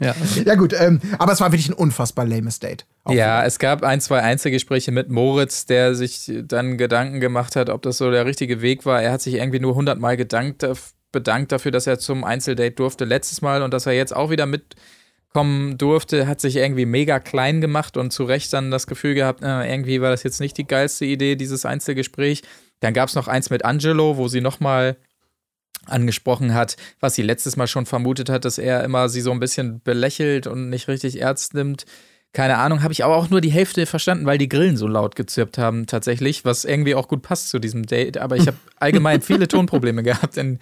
Ja. Ja, gut, ähm, aber es war wirklich ein unfassbar lames Date. Ja, es gab ein, zwei Einzelgespräche mit Moritz, der sich dann Gedanken gemacht hat, ob das so der richtige Weg war. Er hat sich irgendwie nur hundertmal gedankt, daf- bedankt dafür, dass er zum Einzeldate durfte letztes Mal und dass er jetzt auch wieder mitkommen durfte, hat sich irgendwie mega klein gemacht und zu Recht dann das Gefühl gehabt, äh, irgendwie war das jetzt nicht die geilste Idee, dieses Einzelgespräch. Dann gab es noch eins mit Angelo, wo sie nochmal angesprochen hat, was sie letztes Mal schon vermutet hat, dass er immer sie so ein bisschen belächelt und nicht richtig ernst nimmt. Keine Ahnung, habe ich aber auch nur die Hälfte verstanden, weil die Grillen so laut gezirpt haben tatsächlich, was irgendwie auch gut passt zu diesem Date. Aber ich habe allgemein viele Tonprobleme gehabt in,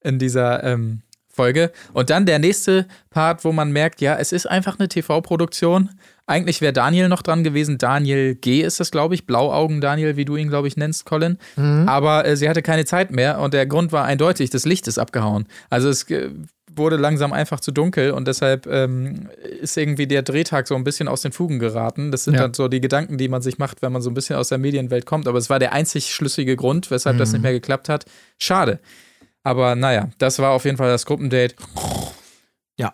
in dieser ähm, Folge. Und dann der nächste Part, wo man merkt, ja, es ist einfach eine TV-Produktion. Eigentlich wäre Daniel noch dran gewesen. Daniel G. ist das, glaube ich. Blauaugen Daniel, wie du ihn, glaube ich, nennst, Colin. Aber äh, sie hatte keine Zeit mehr und der Grund war eindeutig, das Licht ist abgehauen. Also es äh, wurde langsam einfach zu dunkel und deshalb ähm, ist irgendwie der Drehtag so ein bisschen aus den Fugen geraten. Das sind Ja. dann so die Gedanken, die man sich macht, wenn man so ein bisschen aus der Medienwelt kommt. Aber es war der einzig schlüssige Grund, weshalb das nicht mehr geklappt hat. Schade. Aber naja, das war auf jeden Fall das Gruppendate. Ja.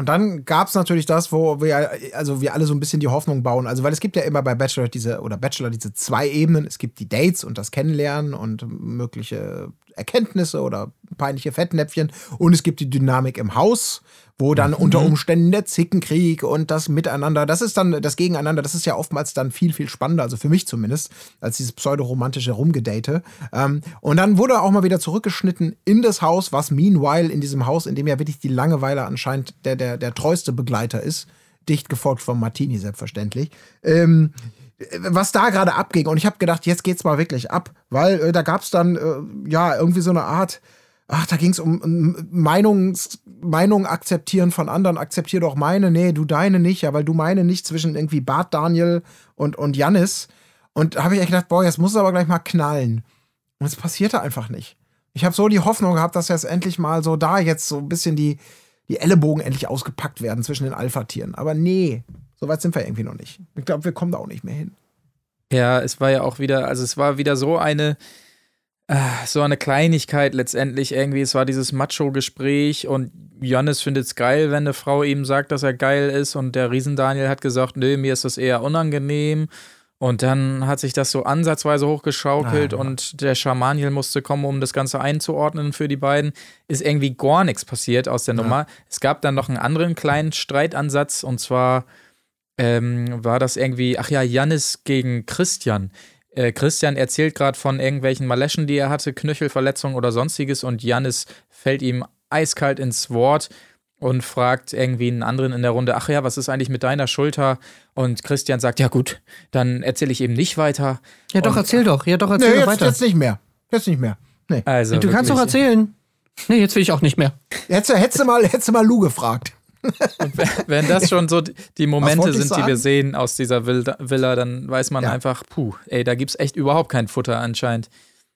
Und dann gab es natürlich das, wo wir, also wir alle so ein bisschen die Hoffnung bauen. Also, weil es gibt ja immer bei Bachelor diese, oder Bachelor diese zwei Ebenen. Es gibt die Dates und das Kennenlernen und mögliche Erkenntnisse oder peinliche Fettnäpfchen. Und es gibt die Dynamik im Haus, wo dann unter Umständen der Zickenkrieg und das Miteinander, das ist dann das Gegeneinander, das ist ja oftmals dann viel, viel spannender, also für mich zumindest, als dieses pseudoromantische Rumgedate. Ähm, und dann wurde auch mal wieder zurückgeschnitten in das Haus, was meanwhile in diesem Haus, in dem ja wirklich die Langeweile anscheinend der, der, der treueste Begleiter ist, dicht gefolgt vom Martini selbstverständlich. Ähm, was da gerade abging. Und ich habe gedacht, jetzt geht's mal wirklich ab, weil äh, da gab's dann äh, ja irgendwie so eine Art, ach, da ging's um, um Meinungs, Meinung akzeptieren von anderen, akzeptier doch meine, nee, du deine nicht, ja, weil du meine nicht zwischen irgendwie Bart Daniel und, und Jannis. Und da habe ich echt gedacht, boah, jetzt muss es aber gleich mal knallen. Und es passierte einfach nicht. Ich habe so die Hoffnung gehabt, dass jetzt endlich mal so da jetzt so ein bisschen die, die Ellenbogen endlich ausgepackt werden zwischen den Alpha-Tieren. Aber nee, so weit sind wir irgendwie noch nicht. Ich glaube, wir kommen da auch nicht mehr hin. Ja, es war ja auch wieder, also es war wieder so eine, äh, so eine Kleinigkeit letztendlich irgendwie. Es war dieses Macho-Gespräch und Johannes findet es geil, wenn eine Frau ihm sagt, dass er geil ist und der Riesendaniel hat gesagt, nö, mir ist das eher unangenehm. Und dann hat sich das so ansatzweise hochgeschaukelt Ah, ja. und der Schamaniel musste kommen, um das Ganze einzuordnen für die beiden. Ist irgendwie gar nichts passiert aus der Nummer. Es gab dann noch einen anderen kleinen Streitansatz und zwar ähm, war das irgendwie, ach ja, Jannis gegen Christian. Äh, Christian erzählt gerade von irgendwelchen Maleschen, die er hatte, Knöchelverletzungen oder sonstiges und Jannis fällt ihm eiskalt ins Wort und fragt irgendwie einen anderen in der Runde, ach ja, was ist eigentlich mit deiner Schulter? Und Christian sagt, ja gut, dann erzähle ich eben nicht weiter. Ja, doch, Und- erzähl doch. Ja, doch, Nee, erzähl doch jetzt, weiter. jetzt nicht mehr. Jetzt nicht mehr. Nee. Also du kannst doch wirklich- erzählen. Nee, jetzt will ich auch nicht mehr. Hättest, du- hättest, du mal, hättest du mal Lou gefragt. Und wenn- das schon so die- Momente sind, die wir sehen aus dieser Villa, Villa dann weiß man Ja. einfach, puh, ey, da gibt's echt überhaupt kein Futter anscheinend.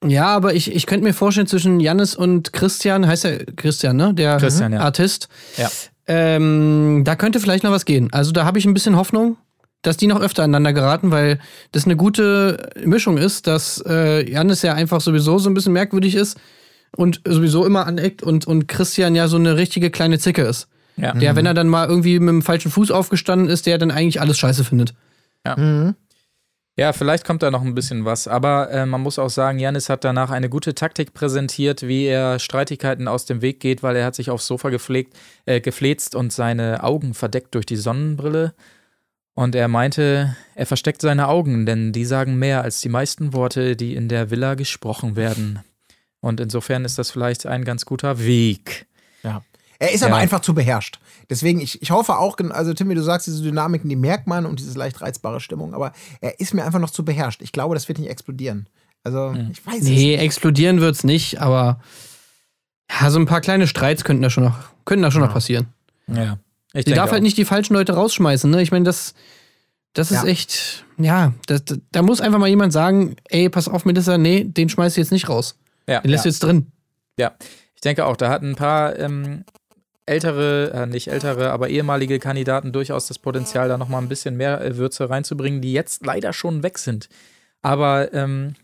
Ja, aber ich, ich könnte mir vorstellen, zwischen Jannis und Christian, heißt er Christian, ne? Der Christian, ja. Artist. Ja. Ähm, da könnte vielleicht noch was gehen. Also da habe ich ein bisschen Hoffnung, dass die noch öfter aneinander geraten, weil das eine gute Mischung ist, dass äh, Jannis ja einfach sowieso so ein bisschen merkwürdig ist und sowieso immer aneckt und, und Christian ja so eine richtige kleine Zicke ist. Ja. Der, wenn er dann mal irgendwie mit dem falschen Fuß aufgestanden ist, der dann eigentlich alles scheiße findet. Ja, vielleicht kommt da noch ein bisschen was, aber äh, man muss auch sagen, Janis hat danach eine gute Taktik präsentiert, wie er Streitigkeiten aus dem Weg geht, weil er hat sich aufs Sofa gepflegt, äh, gefläzt und seine Augen verdeckt durch die Sonnenbrille. Und er meinte, er versteckt seine Augen, denn die sagen mehr als die meisten Worte, die in der Villa gesprochen werden. Und insofern ist das vielleicht ein ganz guter Weg. Ja. Er ist aber Ja. einfach zu beherrscht. Deswegen, ich, ich hoffe auch, also Tim, wie du sagst, diese Dynamiken, die merkt man und diese leicht reizbare Stimmung, aber er ist mir einfach noch zu beherrscht. Ich glaube, das wird nicht explodieren. Also, ich weiß es Nee, nicht. explodieren wird's nicht, aber ja, so ein paar kleine Streits könnten da schon noch, könnten da schon noch passieren. Ja. Ich darf halt auch. nicht die falschen Leute rausschmeißen, ne? Ich meine, das, das ist Ja. echt, ja, das, da muss einfach mal jemand sagen, ey, pass auf, Melissa, nee, den schmeißt du jetzt nicht raus. Ja, Den lässt ja. du jetzt drin. Ja, ich denke auch, da hatten ein paar ähm, ältere, äh, nicht ältere, aber ehemalige Kandidaten durchaus das Potenzial, da nochmal ein bisschen mehr äh, Würze reinzubringen, die jetzt leider schon weg sind. Aber ähm,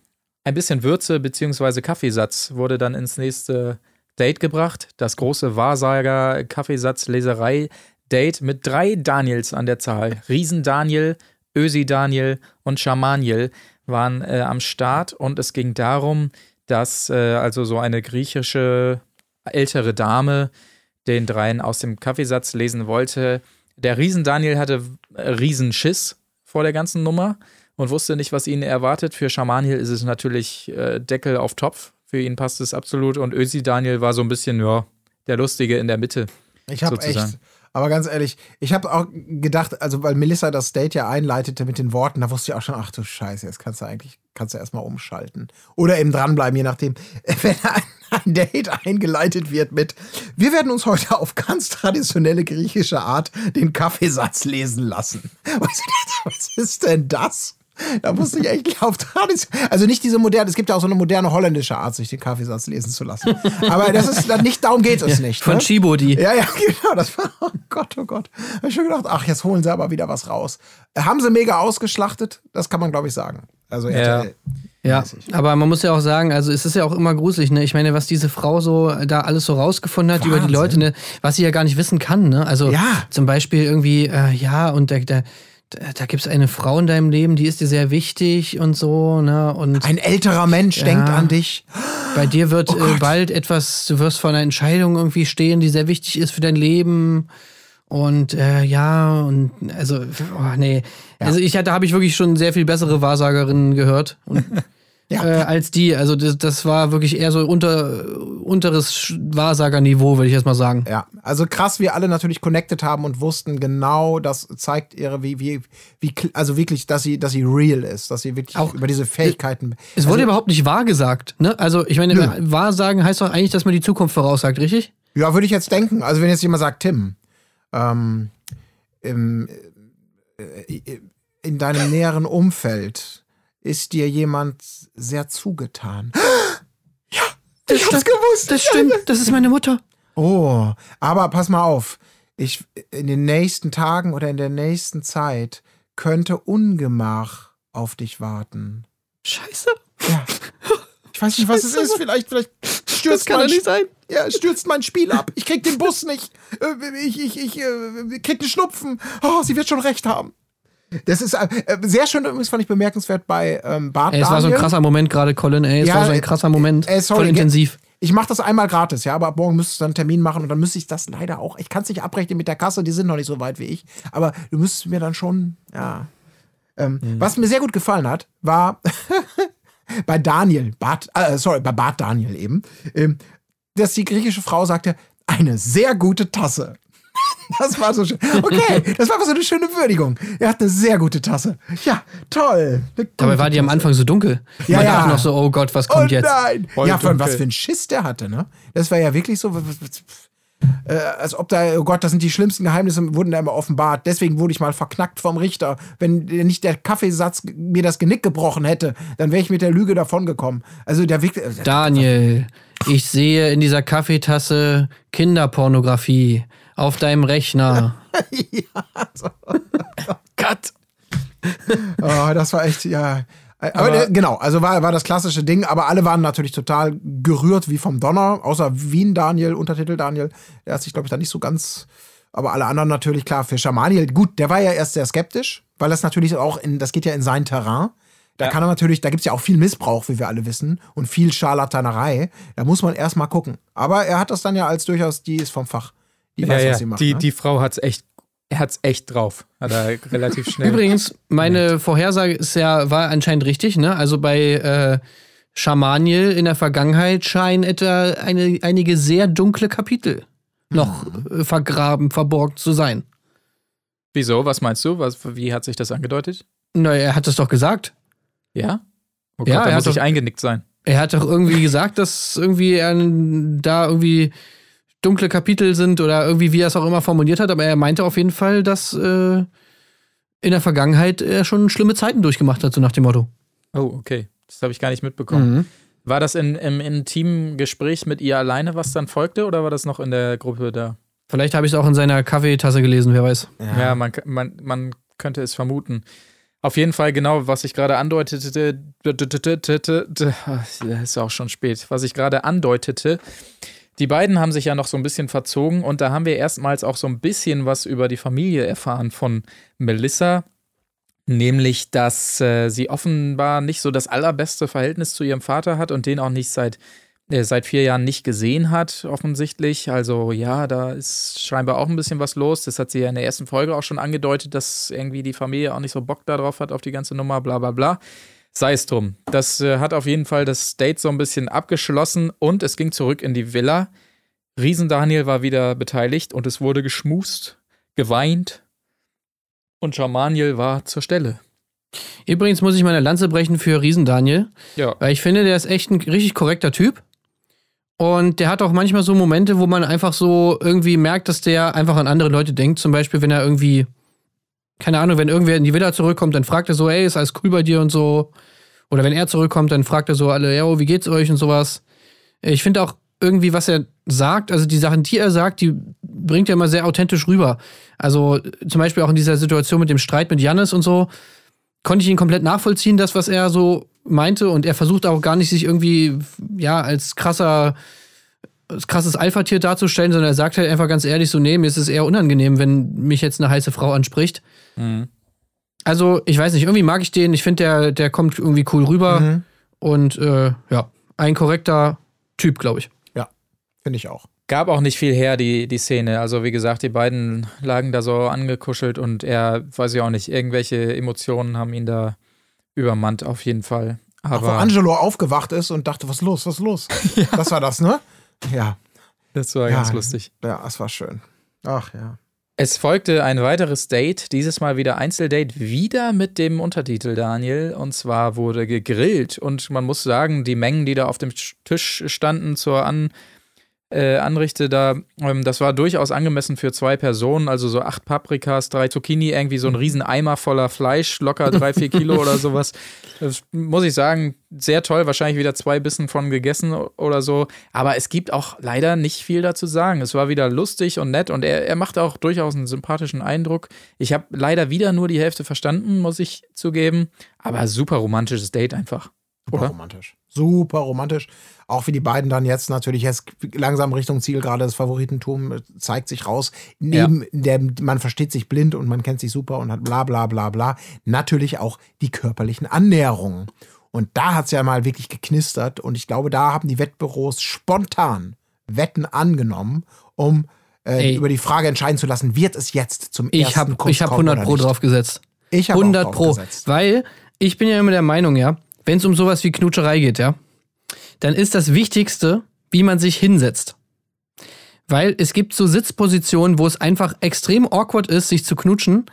ein bisschen Würze bzw. Kaffeesatz wurde dann ins nächste Date gebracht. Das große Wahrsager-Kaffeesatz-Leserei-Date mit drei Daniels an der Zahl. Riesen-Daniel, Ösi-Daniel und Schamaniel waren äh, am Start und es ging darum, dass äh, also so eine griechische ältere Dame den dreien aus dem Kaffeesatz lesen wollte. Der Riesen-Daniel hatte äh, Riesenschiss vor der ganzen Nummer und wusste nicht, was ihn erwartet. Für Schamaniel ist es natürlich äh, Deckel auf Topf. Für ihn passt es absolut. Und Ösi Daniel war so ein bisschen, ja, der Lustige in der Mitte. Ich habe echt. Aber ganz ehrlich, ich habe auch gedacht, also weil Melissa das Date ja einleitete mit den Worten, da wusste ich auch schon, ach du Scheiße, jetzt kannst du eigentlich, kannst du erstmal umschalten. Oder eben dranbleiben, je nachdem, wenn ein, Date eingeleitet wird mit, wir werden uns heute auf ganz traditionelle griechische Art den Kaffeesatz lesen lassen. Was ist denn das? Da musste ich echt auf Tradition. Also nicht diese moderne, es gibt ja auch so eine moderne holländische Art, sich den Kaffeesatz lesen zu lassen. Aber das ist dann nicht, darum geht es nicht. Von ne? Chibo, die. Ja, ja, genau. Das war, oh Gott, oh Gott. Hab ich schon gedacht, ach, jetzt holen sie aber wieder was raus. Haben sie mega ausgeschlachtet? Das kann man, glaube ich, sagen. Also. Ja, ich. aber man muss ja auch sagen, also es ist ja auch immer gruselig, ne? Ich meine, was diese Frau so da alles so rausgefunden hat über die Wahnsinn. Leute, ne? Was sie ja gar nicht wissen kann, ne? Also Ja. zum Beispiel irgendwie, äh, ja, und da, da, da gibt es eine Frau in deinem Leben, die ist dir sehr wichtig und so, ne? Und Ein älterer Mensch denkt an dich. bei dir wird Oh äh, bald etwas, du wirst vor einer Entscheidung irgendwie stehen, die sehr wichtig ist für dein Leben. Und äh, ja, und also, oh, nee. Also ich da habe ich wirklich schon sehr viel bessere Wahrsagerinnen gehört. Und, Ja. äh, als die. Also das, das war wirklich eher so unter, unteres Wahrsagerniveau, würde ich jetzt mal sagen. Ja, also krass, wir alle natürlich connected haben und wussten genau, das zeigt ihre, wie, wie, wie, also wirklich, dass sie, dass sie real ist, dass sie wirklich Auch- über diese Fähigkeiten. Es wurde also, überhaupt nicht wahr gesagt. Ne? Also ich meine, Nö. Wahrsagen heißt doch eigentlich, dass man die Zukunft voraussagt, richtig? Ja, würde ich jetzt denken. Also wenn jetzt jemand sagt, Tim, ähm, im, äh, in deinem näheren Umfeld ist dir jemand sehr zugetan. Ja, ich hab's gewusst. Das stimmt, das ist meine Mutter. Oh, aber pass mal auf. Ich, in den nächsten Tagen oder in der nächsten Zeit könnte Ungemach auf dich warten. Scheiße. Ja. Ich weiß nicht, was es ist. Vielleicht, vielleicht stürzt Das kann mein nicht sein. ja, stürzt mein Spiel ab. Ich krieg den Bus nicht. Äh, Ich, ich, ich äh, krieg einen Schnupfen. Oh, sie wird schon recht haben. Das ist äh, sehr schön, übrigens fand ich bemerkenswert bei ähm, Bart Ey, es war so ein Daniel. krasser Moment gerade, Colin. Ey, es Ja, war so ein äh, krasser Moment. äh, sorry, Voll intensiv. Ich mache das einmal gratis, ja, aber ab morgen müsstest du dann einen Termin machen und dann müsste ich das leider auch. Ich kann es nicht abrechnen mit der Kasse, die sind noch nicht so weit wie ich. Aber du müsstest mir dann schon, ja. Ähm, Was mir sehr gut gefallen hat, war bei Daniel, Bart, äh, sorry, bei Bart Daniel eben, ähm, dass die griechische Frau sagte, eine sehr gute Tasse. Das war so schön. Okay, das war so eine schöne Würdigung. Er hat eine sehr gute Tasse. Ja, toll. Dabei war die am. Anfang so dunkel. Ja, Man ja. dachte noch so, oh Gott, was Oh kommt jetzt? nein! Voll ja, von was für ein Schiss der hatte, ne? Das war ja wirklich so. Äh, als ob da, oh Gott, das sind die schlimmsten Geheimnisse, wurden da immer offenbart. Deswegen wurde ich mal verknackt vom Richter. Wenn nicht der Kaffeesatz mir das Genick gebrochen hätte, dann wäre ich mit der Lüge davongekommen. Also der Weg. Daniel, ich sehe in dieser Kaffeetasse Kinderpornografie auf deinem Rechner. ja, so. Cut! Oh, das war echt, ja. Aber, aber der, genau, also war, war das klassische Ding, aber alle waren natürlich total gerührt wie vom Donner, außer Wien Daniel, Untertitel Daniel. Der hat sich, glaube ich, da nicht so ganz. Aber alle anderen natürlich, klar, für Schamaniel, gut, der war ja erst sehr skeptisch, weil das natürlich auch in, das geht ja in sein Terrain. Da ja. kann er natürlich, da gibt es ja auch viel Missbrauch, wie wir alle wissen, und viel Scharlatanerei. Da muss man erst mal gucken. Aber er hat das dann ja als durchaus, die ist vom Fach. Die weiß, ja, was sie macht. Die, ne? die Frau hat es echt er hat es echt drauf. Hat er relativ schnell. Übrigens, meine Vorhersage ist ja, war anscheinend richtig, ne? Also bei äh, Schamaniel in der Vergangenheit scheinen etwa eine, einige sehr dunkle Kapitel noch mhm. vergraben, verborgt zu sein. Wieso? Was meinst du? Was, wie hat sich das angedeutet? Na, er hat es doch gesagt. Ja? Oh Gott, ja, er muss sich eingenickt sein. Er hat doch irgendwie gesagt, dass irgendwie er da irgendwie dunkle Kapitel sind oder irgendwie, wie er es auch immer formuliert hat, aber er meinte auf jeden Fall, dass äh, in der Vergangenheit er schon schlimme Zeiten durchgemacht hat, so nach dem Motto. Oh, okay. Das habe ich gar nicht mitbekommen. Mhm. War das in, im intimen Gespräch mit ihr alleine, was dann folgte, oder war das noch in der Gruppe da? Vielleicht habe ich es auch in seiner Kaffeetasse gelesen, wer weiß. Ja, ja man, man, man könnte es vermuten. Auf jeden Fall genau, was ich gerade andeutete, das ist auch schon spät, was ich gerade andeutete, die beiden haben sich ja noch so ein bisschen verzogen und da haben wir erstmals auch so ein bisschen was über die Familie erfahren von Melissa. Nämlich, dass äh, sie offenbar nicht so das allerbeste Verhältnis zu ihrem Vater hat und den auch nicht seit, äh, seit vier Jahren nicht gesehen hat, offensichtlich. Also ja, da ist scheinbar auch ein bisschen was los. Das hat sie ja in der ersten Folge auch schon angedeutet, dass irgendwie die Familie auch nicht so Bock darauf hat, auf die ganze Nummer, bla bla bla. Sei es drum. Das äh, hat auf jeden Fall das Date so ein bisschen abgeschlossen und es ging zurück in die Villa. Riesen Daniel war wieder beteiligt und es wurde geschmust, geweint und Schamaniel war zur Stelle. Übrigens muss ich meine Lanze brechen für Riesen Daniel. Ja. Weil ich finde, der ist echt ein richtig korrekter Typ. Und der hat auch manchmal so Momente, wo man einfach so irgendwie merkt, dass der einfach an andere Leute denkt. Zum Beispiel, wenn er irgendwie keine Ahnung, wenn irgendwer in die Villa zurückkommt, dann fragt er so, ey, ist alles cool bei dir und so. Oder wenn er zurückkommt, dann fragt er so alle, ja, wie geht's euch und sowas. Ich finde auch irgendwie, was er sagt, also die Sachen, die er sagt, die bringt er immer sehr authentisch rüber. Also zum Beispiel auch in dieser Situation mit dem Streit mit Jannis und so, konnte ich ihn komplett nachvollziehen, das, was er so meinte. Und er versucht auch gar nicht, sich irgendwie, ja, als krasser krasses Alpha-Tier darzustellen, sondern er sagt halt einfach ganz ehrlich so, nee, mir ist es eher unangenehm, wenn mich jetzt eine heiße Frau anspricht. Mhm. Also, ich weiß nicht, irgendwie mag ich den. Ich finde, der, der kommt irgendwie cool rüber. Mhm. Und äh, ja, ein korrekter Typ, glaube ich. Ja, finde ich auch. Gab auch nicht viel her, die, die Szene. Also, wie gesagt, die beiden lagen da so angekuschelt und er, weiß ich auch nicht, irgendwelche Emotionen haben ihn da übermannt, auf jeden Fall. Aber auch wo Angelo aufgewacht ist und dachte, was ist los, was ist los? ja. Das war das, ne? Ja. Das war ja, ganz lustig. Ja, es war schön. Ach ja. Es folgte ein weiteres Date, dieses Mal wieder Einzeldate, wieder mit dem Untertitel Daniel. Und zwar wurde gegrillt. Und man muss sagen, die Mengen, die da auf dem Tisch standen zur An äh, anrichte, da, ähm, das war durchaus angemessen für zwei Personen, also so acht Paprikas, drei Zucchini, irgendwie so ein riesen Eimer voller Fleisch, locker drei, vier Kilo oder sowas. Das muss ich sagen, sehr toll, wahrscheinlich wieder zwei Bissen von gegessen oder so. Aber es gibt auch leider nicht viel dazu sagen. Es war wieder lustig und nett und er, er macht auch durchaus einen sympathischen Eindruck. Ich habe leider wieder nur die Hälfte verstanden, muss ich zugeben. Aber super romantisches Date einfach. Super romantisch. Super romantisch. Auch wie die beiden dann jetzt natürlich jetzt langsam Richtung Ziel, gerade das Favoritentum äh, zeigt sich raus. Neben ja. der, man versteht sich blind und man kennt sich super und hat bla bla bla bla. Natürlich auch die körperlichen Annäherungen. Und da hat es ja mal wirklich geknistert. Und ich glaube, da haben die Wettbüros spontan Wetten angenommen, um äh, über die Frage entscheiden zu lassen, wird es jetzt zum ich ersten hab, Ich habe 100 Pro drauf gesetzt. Ich habe 100 Pro. Gesetzt. Weil ich bin ja immer der Meinung, ja, wenn es um sowas wie Knutscherei geht, ja, dann ist das Wichtigste, wie man sich hinsetzt. Weil es gibt so Sitzpositionen, wo es einfach extrem awkward ist, sich zu knutschen,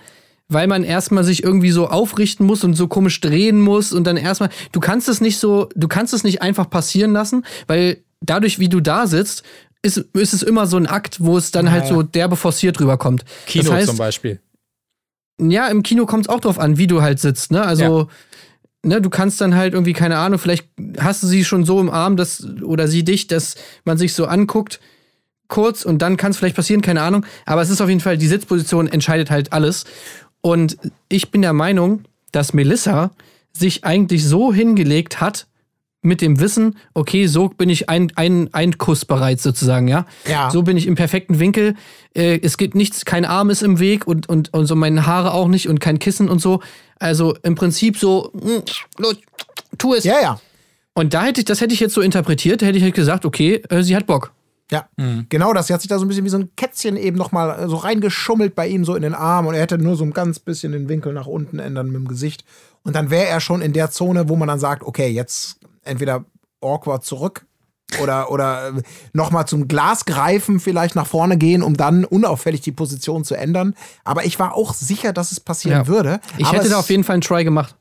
weil man erstmal sich irgendwie so aufrichten muss und so komisch drehen muss und dann erstmal, du kannst es nicht so, du kannst es nicht einfach passieren lassen, weil dadurch, wie du da sitzt, ist, ist es immer so ein Akt, wo es dann halt so derbe forciert rüberkommt. Kino das heißt, zum Beispiel. Ja, im Kino kommt es auch drauf an, wie du halt sitzt, ne? Also, ne, du kannst dann halt irgendwie, keine Ahnung, vielleicht hast du sie schon so im Arm, dass, oder sie dich, dass man sich so anguckt, kurz und dann kann es vielleicht passieren, keine Ahnung. Aber es ist auf jeden Fall, die Sitzposition entscheidet halt alles. Und ich bin der Meinung, dass Melissa sich eigentlich so hingelegt hat, mit dem Wissen, okay, so bin ich ein, ein, ein Kuss bereit sozusagen, ja? Ja. So bin ich im perfekten Winkel. Äh, es gibt nichts, kein Arm ist im Weg und, und, und so meine Haare auch nicht und kein Kissen und so. Also im Prinzip so, mm, los, tu es. Ja, ja. Und da hätte ich, das hätte ich jetzt so interpretiert, da hätte ich halt gesagt, okay, äh, sie hat Bock. Ja, genau das. Sie hat sich da so ein bisschen wie so ein Kätzchen eben nochmal so reingeschummelt bei ihm so in den Arm und er hätte nur so ein ganz bisschen den Winkel nach unten ändern mit dem Gesicht. Und dann wäre er schon in der Zone, wo man dann sagt, okay, jetzt entweder awkward zurück oder, oder nochmal zum Glas greifen, vielleicht nach vorne gehen, um dann unauffällig die Position zu ändern. Aber ich war auch sicher, dass es passieren Ja. würde. Ich Aber hätte da auf jeden Fall einen Try gemacht.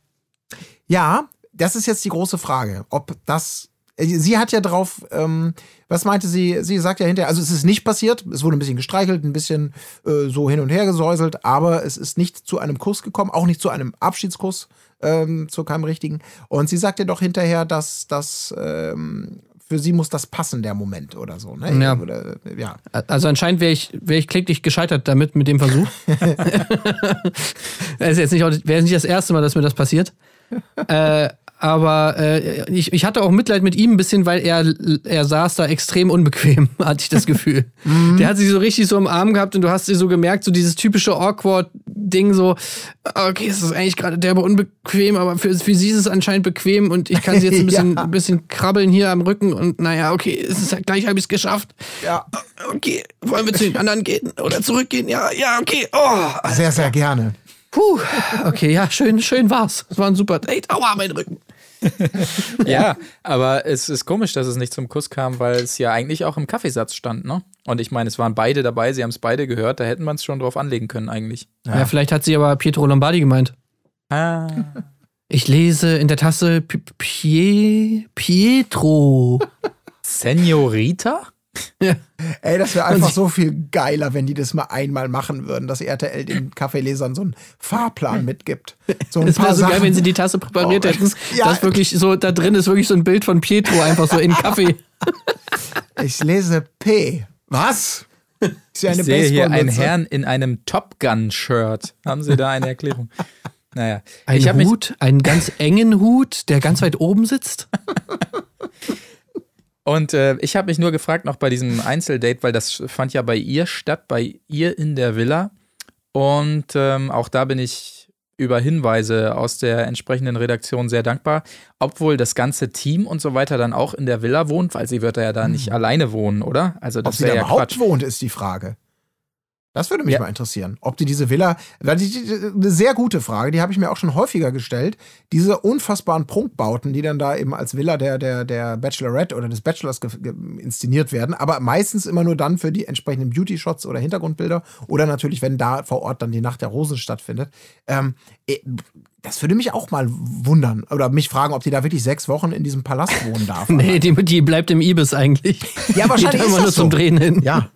ja, das ist jetzt die große Frage, ob das. Sie hat ja drauf, ähm, was meinte sie? Sie sagt ja hinterher, also es ist nicht passiert, es wurde ein bisschen gestreichelt, ein bisschen äh, so hin und her gesäuselt, aber es ist nicht zu einem Kuss gekommen, auch nicht zu einem Abschiedskuss, ähm, zu keinem richtigen. Und sie sagt ja doch hinterher, dass das ähm, für sie muss das passen, der Moment oder so. Ne? Ja. Oder, ja. Also anscheinend wäre ich, wär ich kläglich gescheitert damit, mit dem Versuch. Es ist jetzt nicht, wäre nicht das erste Mal, dass mir das passiert. äh, aber äh, ich, ich hatte auch Mitleid mit ihm ein bisschen, weil er, er saß da extrem unbequem, hatte ich das Gefühl. Der hat sich so richtig so im Arm gehabt und du hast dir so gemerkt, so dieses typische Awkward-Ding, so, okay, es ist eigentlich gerade derbe unbequem, aber für, für sie ist es anscheinend bequem und ich kann sie jetzt ein bisschen, Ja. ein bisschen krabbeln hier am Rücken und naja, okay, es ist gleich habe ich es geschafft. ja, Okay, wollen wir zu den anderen gehen oder zurückgehen? Ja, ja, okay. Oh, sehr, sehr gerne. puh. Okay, ja, schön, schön war's. Es war ein super Date. Aua, mein Rücken. Ja, aber es ist komisch, dass es nicht zum Kuss kam, weil es ja eigentlich auch im Kaffeesatz stand, ne? Und ich meine, es waren beide dabei, sie haben es beide gehört, da hätten wir es schon drauf anlegen können eigentlich. Ja. vielleicht hat sie aber Pietro Lombardi gemeint. Ah. Ich lese in der Tasse P Pie Pietro. Senorita? Ey, das wäre einfach so viel geiler, wenn die das mal einmal machen würden, dass RTL den Kaffeelesern so einen Fahrplan mitgibt. So ein Es wäre paar so geil, wenn sie die Tasse präpariert Oh, hätten. ja. Das wirklich so, da drin ist wirklich so ein Bild von Pietro, einfach so in Kaffee. Ich lese P. Was? Ist ja eine Ich sehe hier einen. Herrn in einem Top Gun-Shirt. Haben Sie da eine Erklärung? Naja, Ein ich habe mich Hut, einen ganz engen Hut, der ganz weit oben sitzt. Und äh, ich habe mich nur gefragt noch bei diesem Einzeldate, weil das fand ja bei ihr statt, bei ihr in der Villa. Und ähm, auch da bin ich über Hinweise aus der entsprechenden Redaktion sehr dankbar, obwohl das ganze Team und so weiter dann auch in der Villa wohnt, weil sie wird ja da nicht alleine wohnen, oder? Also Ob das sie da ja überhaupt Quatsch. wohnt, ist die Frage. Das würde mich Ja. mal interessieren. Ob die diese Villa, weil die, die, eine sehr gute Frage, die habe ich mir auch schon häufiger gestellt. Diese unfassbaren Prunkbauten, die dann da eben als Villa der, der, der Bachelorette oder des Bachelors inszeniert werden, aber meistens immer nur dann für die entsprechenden Beauty-Shots oder Hintergrundbilder oder natürlich, wenn da vor Ort dann die Nacht der Rosen stattfindet. Ähm, eh, das würde mich auch mal wundern oder mich fragen, ob die da wirklich sechs Wochen in diesem Palast wohnen darf. Nee, die, die bleibt im Ibis eigentlich. Ja, wahrscheinlich Geht ist immer nur das zum so. Drehen hin. Ja,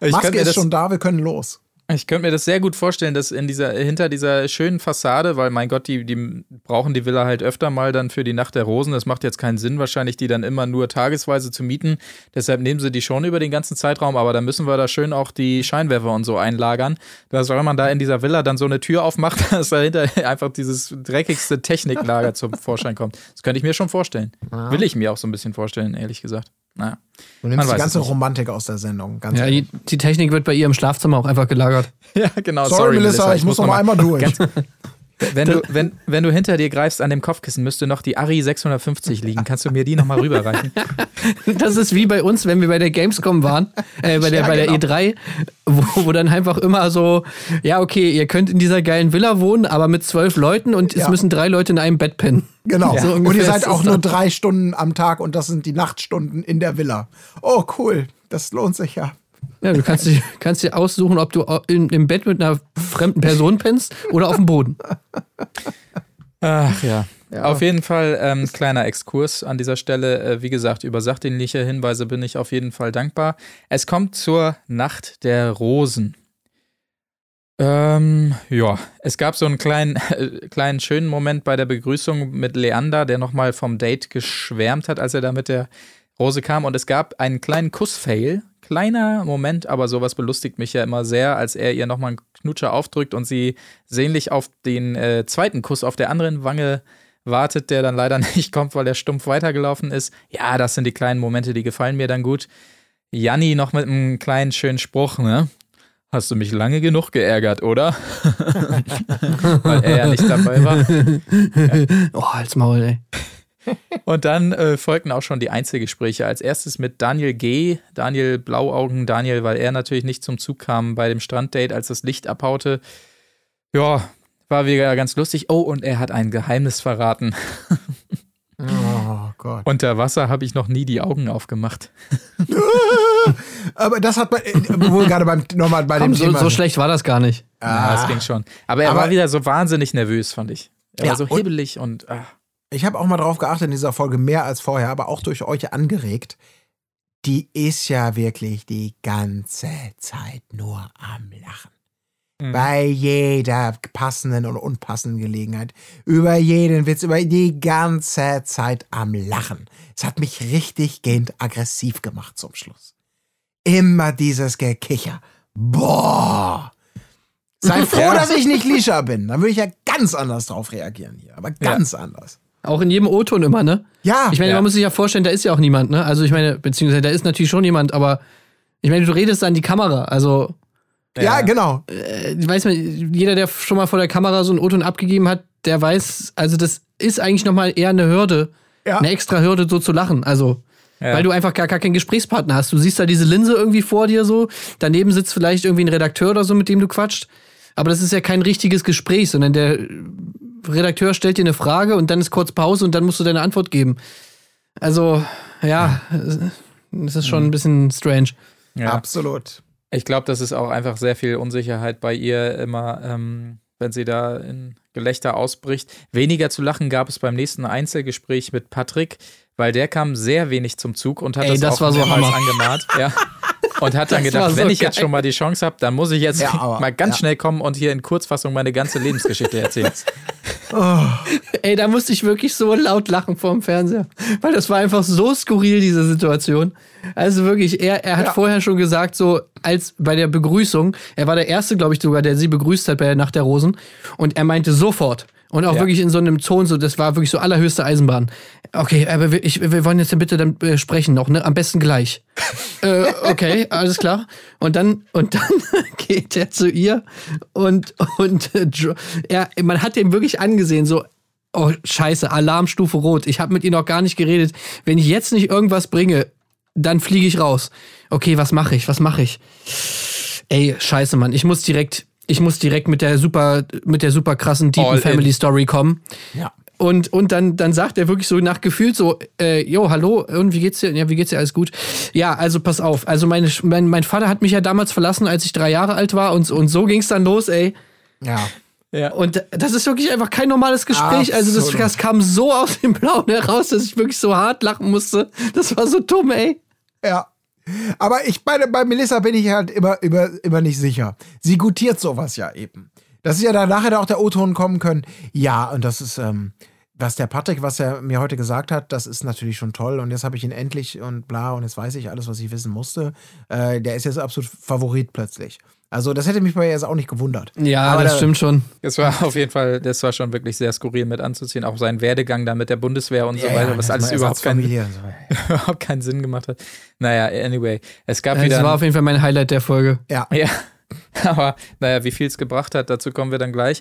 Ich Maske ist das- schon da, wir können los. Ich könnte mir das sehr gut vorstellen, dass in dieser, hinter dieser schönen Fassade, weil mein Gott, die, die brauchen die Villa halt öfter mal dann für die Nacht der Rosen. Das macht jetzt keinen Sinn, wahrscheinlich die dann immer nur tagesweise zu mieten. Deshalb nehmen sie die schon über den ganzen Zeitraum, aber da müssen wir da schön auch die Scheinwerfer und so einlagern. Dass wenn man da in dieser Villa dann so eine Tür aufmacht, dass dahinter einfach dieses dreckigste Techniklager zum Vorschein kommt. Das könnte ich mir schon vorstellen. Will ich mir auch so ein bisschen vorstellen, ehrlich gesagt. Naja. Du Man nimmst die ganze. Romantik aus der Sendung. Ganz Ja, ehrlich. die, die Technik wird bei ihr im Schlafzimmer auch einfach gelagert. Ja, genau. Sorry, Melissa, ich, muss noch mal einmal durch. Wenn du, wenn, wenn du hinter dir greifst an dem Kopfkissen, müsste noch die Ari 650 liegen. Kannst du mir die nochmal rüberreichen? Das ist wie bei uns, wenn wir bei der Gamescom waren, äh, bei der, Ja, bei der genau. E3, wo, wo dann einfach immer so, ja, okay, ihr könnt in dieser geilen Villa wohnen, aber mit zwölf Leuten und es Ja. müssen drei Leute in einem Bett pennen. Genau. So und ihr seid auch es nur drei Stunden am Tag und das sind die Nachtstunden in der Villa. Oh, cool. Das lohnt sich ja. Ja, du kannst, dir- kannst dir aussuchen, ob du in, im Bett mit einer fremden Person pennst oder auf dem Boden. Ach ja. Auf jeden Fall ähm, kleiner Exkurs an dieser Stelle. Äh, wie gesagt, über sachdienliche Hinweise bin ich auf jeden Fall dankbar. Es kommt zur Nacht der Rosen. Ähm, ja, es gab so einen kleinen, äh, kleinen schönen Moment bei der Begrüßung mit Leander, der nochmal vom Date geschwärmt hat, als er da mit der Rose kam. Und es gab einen kleinen Kuss-Fail. Kleiner Moment, aber sowas belustigt mich ja immer sehr, als er ihr nochmal einen Knutscher aufdrückt und sie sehnlich auf den äh, zweiten Kuss auf der anderen Wange wartet, der dann leider nicht kommt, weil der stumpf weitergelaufen ist. Ja, das sind die kleinen Momente, die gefallen mir dann gut. Janni noch mit einem kleinen schönen Spruch, ne? Hast du mich lange genug geärgert, oder? weil er ja nicht dabei war. Oh, als Maul, ey. Und dann äh, folgten auch schon die Einzelgespräche. Als erstes mit Daniel G., Daniel Blauaugen, Daniel, weil er natürlich nicht zum Zug kam bei dem Stranddate, als das Licht abhaute. Ja, war wieder ganz lustig. Oh, und er hat ein Geheimnis verraten. Oh Gott. Unter Wasser habe ich noch nie die Augen aufgemacht. Aber das hat man, äh, wohl gerade beim, nochmal bei Komm, dem so, Thema. so schlecht war das gar nicht. Ja, das ging schon. Aber er Aber- war wieder so wahnsinnig nervös, fand ich. Er Ja, war so und- hibbelig und. Ah. Ich habe auch mal drauf geachtet in dieser Folge, mehr als vorher, aber auch durch euch angeregt. Die ist ja wirklich die ganze Zeit nur am Lachen. Mhm. Bei jeder passenden und unpassenden Gelegenheit. Über jeden Witz, über die ganze Zeit am Lachen. Es hat mich richtig gehend aggressiv gemacht zum Schluss. Immer dieses Gekicher. Boah. Sei froh, Ja. dass ich nicht Lisha bin. Dann würde ich ja ganz anders drauf reagieren hier. Aber ganz anders. Auch in jedem O-Ton immer, ne? Ja. Ich meine, Ja. man muss sich ja vorstellen, da ist ja auch niemand, ne? Also ich meine, beziehungsweise da ist natürlich schon jemand, aber ich meine, du redest an die Kamera. Also, ja, genau. äh, ich weiß man, jeder, der schon mal vor der Kamera so einen O-Ton abgegeben hat, der weiß, also das ist eigentlich nochmal eher eine Hürde, Ja. eine extra Hürde, so zu lachen. Also, Ja. weil du einfach gar, gar keinen Gesprächspartner hast. Du siehst da diese Linse irgendwie vor dir so, daneben sitzt vielleicht irgendwie ein Redakteur oder so, mit dem du quatscht. Aber das ist ja kein richtiges Gespräch, sondern der Redakteur stellt dir eine Frage und dann ist kurz Pause und dann musst du deine Antwort geben. Also, ja, das ist schon ein bisschen strange. Ja. Absolut. Ich glaube, das ist auch einfach sehr viel Unsicherheit bei ihr immer, ähm, wenn sie da in Gelächter ausbricht. Weniger zu lachen gab es beim nächsten Einzelgespräch mit Patrick, weil der kam sehr wenig zum Zug und hat Ey, das, das auch war so angemahnt. Ja. Und hat dann Das gedacht, so wenn ich jetzt geil. schon mal die Chance habe, dann muss ich jetzt Ja, aber- mal ganz ja. schnell kommen und hier in Kurzfassung meine ganze Lebensgeschichte erzählen. Ey, da musste ich wirklich so laut lachen vorm Fernseher. Weil das war einfach so skurril, diese Situation. Also wirklich, er, er hat Ja. vorher schon gesagt, so als bei der Begrüßung, er war der Erste, glaube ich sogar, der sie begrüßt hat bei der Nacht der Rosen. Und er meinte sofort. Und auch Ja. wirklich in so einem Ton, so, das war wirklich so allerhöchste Eisenbahn. Okay, aber wir, ich, wir wollen jetzt bitte dann äh, sprechen noch, ne? Am besten gleich. äh, okay, alles klar. Und dann, und dann geht er zu ihr und, und äh, er, man hat ihm wirklich angesehen, so, oh scheiße, Alarmstufe rot. Ich habe mit ihr noch gar nicht geredet. Wenn ich jetzt nicht irgendwas bringe, dann fliege ich raus. Okay, was mache ich? Was mache ich? Ey, scheiße, Mann. Ich muss direkt, ich muss direkt mit der super, mit der super krassen All deepen in. Family Story kommen. Ja. Und, und dann, dann sagt er wirklich so nach Gefühl so, äh, jo, hallo, und wie geht's dir? Ja, wie geht's dir? Alles gut? Ja, also pass auf. Also meine, mein, mein Vater hat mich ja damals verlassen, als ich drei Jahre alt war und, und so ging's dann los, ey. Ja. Ja. Und das ist wirklich einfach kein normales Gespräch. Also das, Absolut. das kam so aus dem Blauen heraus, dass ich wirklich so hart lachen musste. Das war so dumm, ey. Ja. Aber ich meine, bei Melissa bin ich halt immer, immer, immer nicht sicher. Sie gutiert sowas ja eben. Das ist ja dann nachher auch der O-Ton kommen können. Ja, und das ist, ähm, was der Patrick, was er mir heute gesagt hat, das ist natürlich schon toll. Und jetzt habe ich ihn endlich und bla, und jetzt weiß ich alles, was ich wissen musste. Äh, der ist jetzt absolut Favorit plötzlich. Also, das hätte mich bei ihr jetzt auch nicht gewundert. Ja, Aber das da- stimmt schon. Das war auf jeden Fall, das war schon wirklich sehr skurril mit anzuziehen. Auch sein Werdegang da mit der Bundeswehr und so Ja, weiter, ja, was das alles mal überhaupt und so. überhaupt keinen Sinn gemacht hat. Naja, anyway. Es gab Das wieder. war auf jeden Fall mein Highlight der Folge. Ja. Ja, aber naja, wie viel es gebracht hat, dazu kommen wir dann gleich.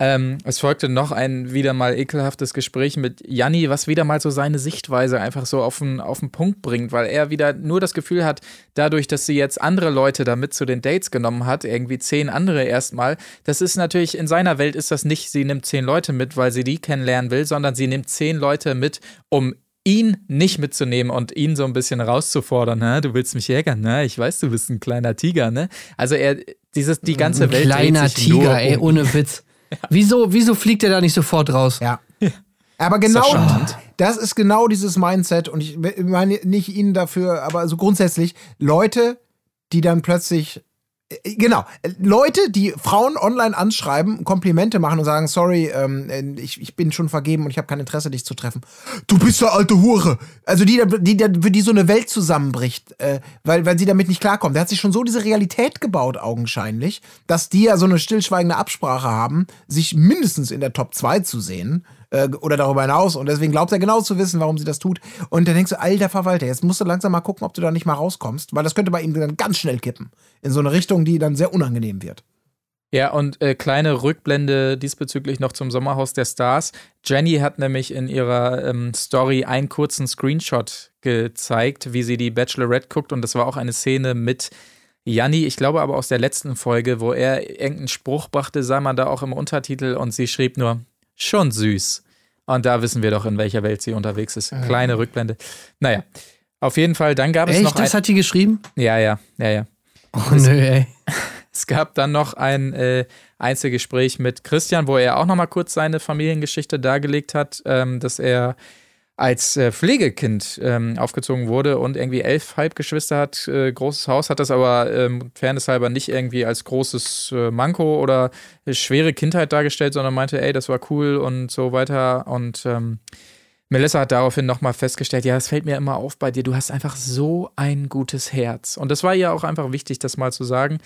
Ähm, es folgte noch ein wieder mal ekelhaftes Gespräch mit Janni, was wieder mal so seine Sichtweise einfach so auf den, auf den Punkt bringt, weil er wieder nur das Gefühl hat, dadurch, dass sie jetzt andere Leute damit zu den Dates genommen hat, irgendwie zehn andere erstmal, das ist natürlich, in seiner Welt ist das nicht, sie nimmt zehn Leute mit, weil sie die kennenlernen will, sondern sie nimmt zehn Leute mit, um ihn nicht mitzunehmen und ihn so ein bisschen rauszufordern, ne? Du willst mich jägern, ne? Ich weiß, du bist ein kleiner Tiger, ne? Also er, dieses, die ganze Ein Welt kleiner Tiger, ey, um ohne Witz. Wieso, wieso fliegt er da nicht sofort raus? Ja. Aber genau, Ist das das ist genau dieses Mindset und ich meine nicht Ihnen dafür, aber so grundsätzlich Leute, die dann plötzlich Genau, Leute, die Frauen online anschreiben, Komplimente machen und sagen, sorry, ähm, ich, ich bin schon vergeben und ich habe kein Interesse, dich zu treffen. Du bist eine alte Hure. Also die, die, die für die so eine Welt zusammenbricht, äh, weil, weil sie damit nicht klarkommt. Der hat sich schon so diese Realität gebaut, augenscheinlich, dass die ja so eine stillschweigende Absprache haben, sich mindestens in der Top 2 zu sehen äh, oder darüber hinaus. Und deswegen glaubt er genau zu wissen, warum sie das tut. Und dann denkst du, alter Verwalter, jetzt musst du langsam mal gucken, ob du da nicht mal rauskommst, weil das könnte bei ihm dann ganz schnell kippen. In so eine Richtung, die dann sehr unangenehm wird. Ja, und äh, kleine Rückblende diesbezüglich noch zum Sommerhaus der Stars. Jenny hat nämlich in ihrer ähm, Story einen kurzen Screenshot gezeigt, wie sie die Bachelorette guckt. Und das war auch eine Szene mit Janni, ich glaube aber aus der letzten Folge, wo er irgendeinen Spruch brachte, sah man da auch im Untertitel und sie schrieb nur, schon süß. Und da wissen wir doch, in welcher Welt sie unterwegs ist. Kleine Rückblende. Naja, auf jeden Fall, dann gab es noch Echt? Das ein, hat die geschrieben? Ja, ja, ja, ja. Oh nö, ey. Es gab dann noch ein äh, Einzelgespräch mit Christian, wo er auch noch mal kurz seine Familiengeschichte dargelegt hat, ähm, dass er als äh, Pflegekind ähm, aufgezogen wurde und irgendwie elf Halbgeschwister hat, äh, großes Haus, hat das aber ähm, fairnesshalber nicht irgendwie als großes äh, Manko oder schwere Kindheit dargestellt, sondern meinte, ey, das war cool und so weiter. Und ähm, Melissa hat daraufhin nochmal festgestellt, ja, es fällt mir immer auf bei dir, du hast einfach so ein gutes Herz. Und das war ihr auch einfach wichtig, das mal zu sagen.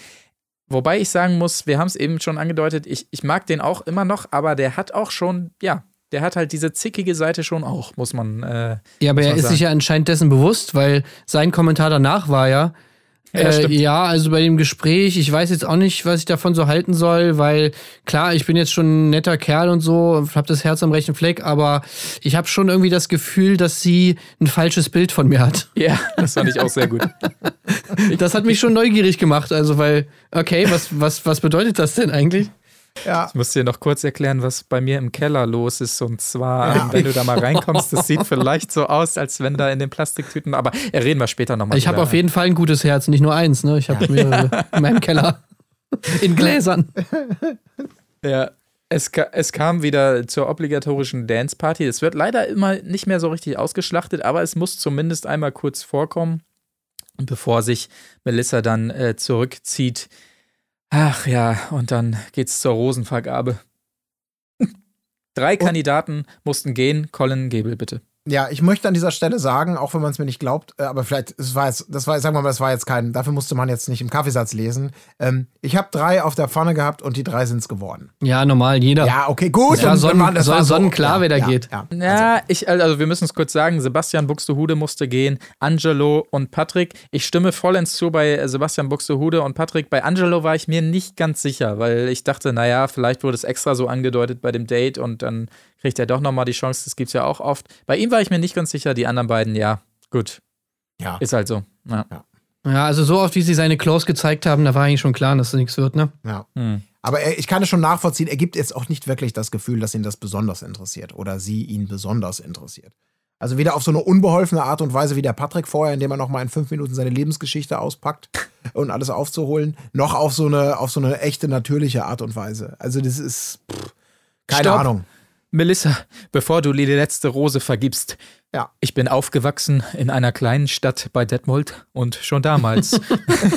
Wobei ich sagen muss, wir haben es eben schon angedeutet, ich, ich mag den auch immer noch, aber der hat auch schon, ja, der hat halt diese zickige Seite schon auch, muss man. Äh, Ja, aber er ist sagen. sich ja anscheinend dessen bewusst, weil sein Kommentar danach war ja, Ja, äh, ja, also bei dem Gespräch, ich weiß jetzt auch nicht, was ich davon so halten soll, weil klar, ich bin jetzt schon ein netter Kerl und so, hab das Herz am rechten Fleck, aber ich habe schon irgendwie das Gefühl, dass sie ein falsches Bild von mir hat. Ja, das fand ich auch sehr gut. Das hat mich schon neugierig gemacht, also weil, okay, was, was, was bedeutet das denn eigentlich? Ja. Ich muss dir noch kurz erklären, was bei mir im Keller los ist. Und zwar, ähm, wenn du da mal reinkommst, das sieht vielleicht so aus, als wenn da in den Plastiktüten, aber reden wir später nochmal. Ich habe auf jeden Fall ein gutes Herz, nicht nur eins, ne? Ich habe mehrere in meinem Keller. In Gläsern. Ja. Es, es kam wieder zur obligatorischen Dance-Party. Es wird leider immer nicht mehr so richtig ausgeschlachtet, aber es muss zumindest einmal kurz vorkommen, bevor sich Melissa dann äh, zurückzieht. Ach ja, und dann geht's zur Rosenvergabe. Drei Kandidaten mussten gehen. Colin Gebel, bitte. Ja, ich möchte an dieser Stelle sagen, auch wenn man es mir nicht glaubt, äh, aber vielleicht, es war jetzt, das war, sagen wir mal, das war jetzt kein, dafür musste man jetzt nicht im Kaffeesatz lesen. Ähm, ich habe drei auf der Pfanne gehabt und die drei sind es geworden. Ja, normal, jeder. Ja, okay, gut. Dann- sonnen- dann das soll war so- sonnenklar, wer da ja, geht. Ja, Ja, ich, also wir müssen es kurz sagen, Sebastian Buxtehude musste gehen, Angelo und Patrick. Ich stimme vollends zu bei äh, Sebastian Buxtehude und Patrick. Bei Angelo war ich mir nicht ganz sicher, weil ich dachte, naja, vielleicht wurde es extra so angedeutet bei dem Date und dann kriegt er doch nochmal die Chance, das gibt's ja auch oft. Bei ihm war ich mir nicht ganz sicher, die anderen beiden, ja, gut, ja. ist halt so. Ja. Ja, also so oft, wie sie seine Close gezeigt haben, da war eigentlich schon klar, dass es nichts wird, ne? ja. Hm. Aber er, ich kann es schon nachvollziehen, er gibt jetzt auch nicht wirklich das Gefühl, dass ihn das besonders interessiert oder sie ihn besonders interessiert. Also weder auf so eine unbeholfene Art und Weise wie der Patrick vorher, indem er nochmal in fünf Minuten seine Lebensgeschichte auspackt und alles aufzuholen, noch auf so eine, auf so eine echte, natürliche Art und Weise. Also das ist pff, keine Stopp. Ahnung. Melissa, bevor du die letzte Rose vergibst, Ja. ich bin aufgewachsen in einer kleinen Stadt bei Detmold und schon damals.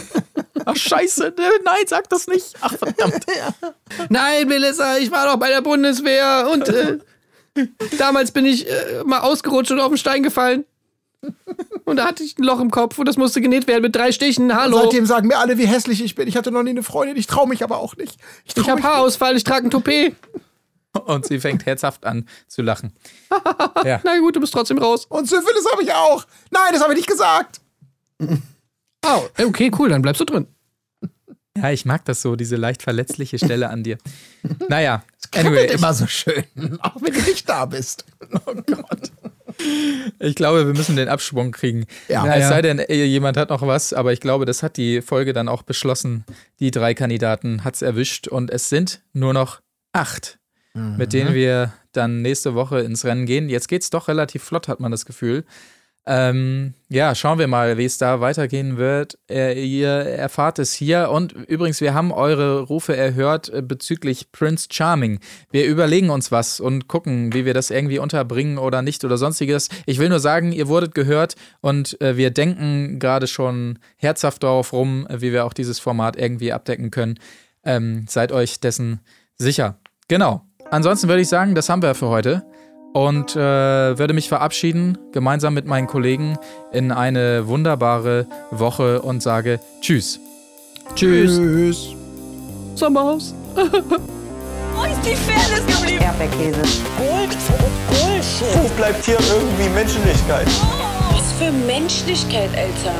Ach scheiße, ne, nein, sag das nicht. Ach verdammt. Nein, Melissa, ich war doch bei der Bundeswehr und äh, damals bin ich äh, mal ausgerutscht und auf den Stein gefallen. Und da hatte ich ein Loch im Kopf und das musste genäht werden mit drei Stichen. Hallo. Seitdem sagen mir alle, wie hässlich ich bin. Ich hatte noch nie eine Freundin, ich traue mich aber auch nicht. Ich, ich habe. Haarausfall, ich trage ein Toupet. Und sie fängt herzhaft an zu lachen. Ja. Na gut, du bist trotzdem raus. Und Syphilis habe ich auch. Nein, das habe ich nicht gesagt. Oh, okay, cool, dann bleibst du drin. ja, ich mag das so, diese leicht verletzliche Stelle an dir. Naja, Anyway, anyway, ich, immer so schön, auch wenn du nicht da bist. ich glaube, wir müssen den Absprung kriegen. Ja. es Ja, ja. sei denn, eh, jemand hat noch was, aber ich glaube, das hat die Folge dann auch beschlossen. Die drei Kandidaten hat es erwischt und es sind nur noch acht, mit denen wir dann nächste Woche ins Rennen gehen. Jetzt geht's doch relativ flott, hat man das Gefühl. Ähm, ja, schauen wir mal, wie es da weitergehen wird. Äh, ihr erfahrt es hier. Und übrigens, wir haben eure Rufe erhört äh, bezüglich Prince Charming. Wir überlegen uns was und gucken, wie wir das irgendwie unterbringen oder nicht oder sonstiges. Ich will nur sagen, ihr wurdet gehört und äh, wir denken gerade schon herzhaft darauf rum, wie wir auch dieses Format irgendwie abdecken können. Ähm, seid euch dessen sicher. Genau. Ansonsten würde ich sagen, das haben wir für heute und äh, würde mich verabschieden, gemeinsam mit meinen Kollegen, in eine wunderbare Woche und sage Tschüss. Tschüss. Tschüss. Sommerhaus. Wo ist die Fairness geblieben? Erdbeerkäse. Gold, Bullshit. Wo bleibt hier irgendwie Menschlichkeit? Was für Menschlichkeit, Alter.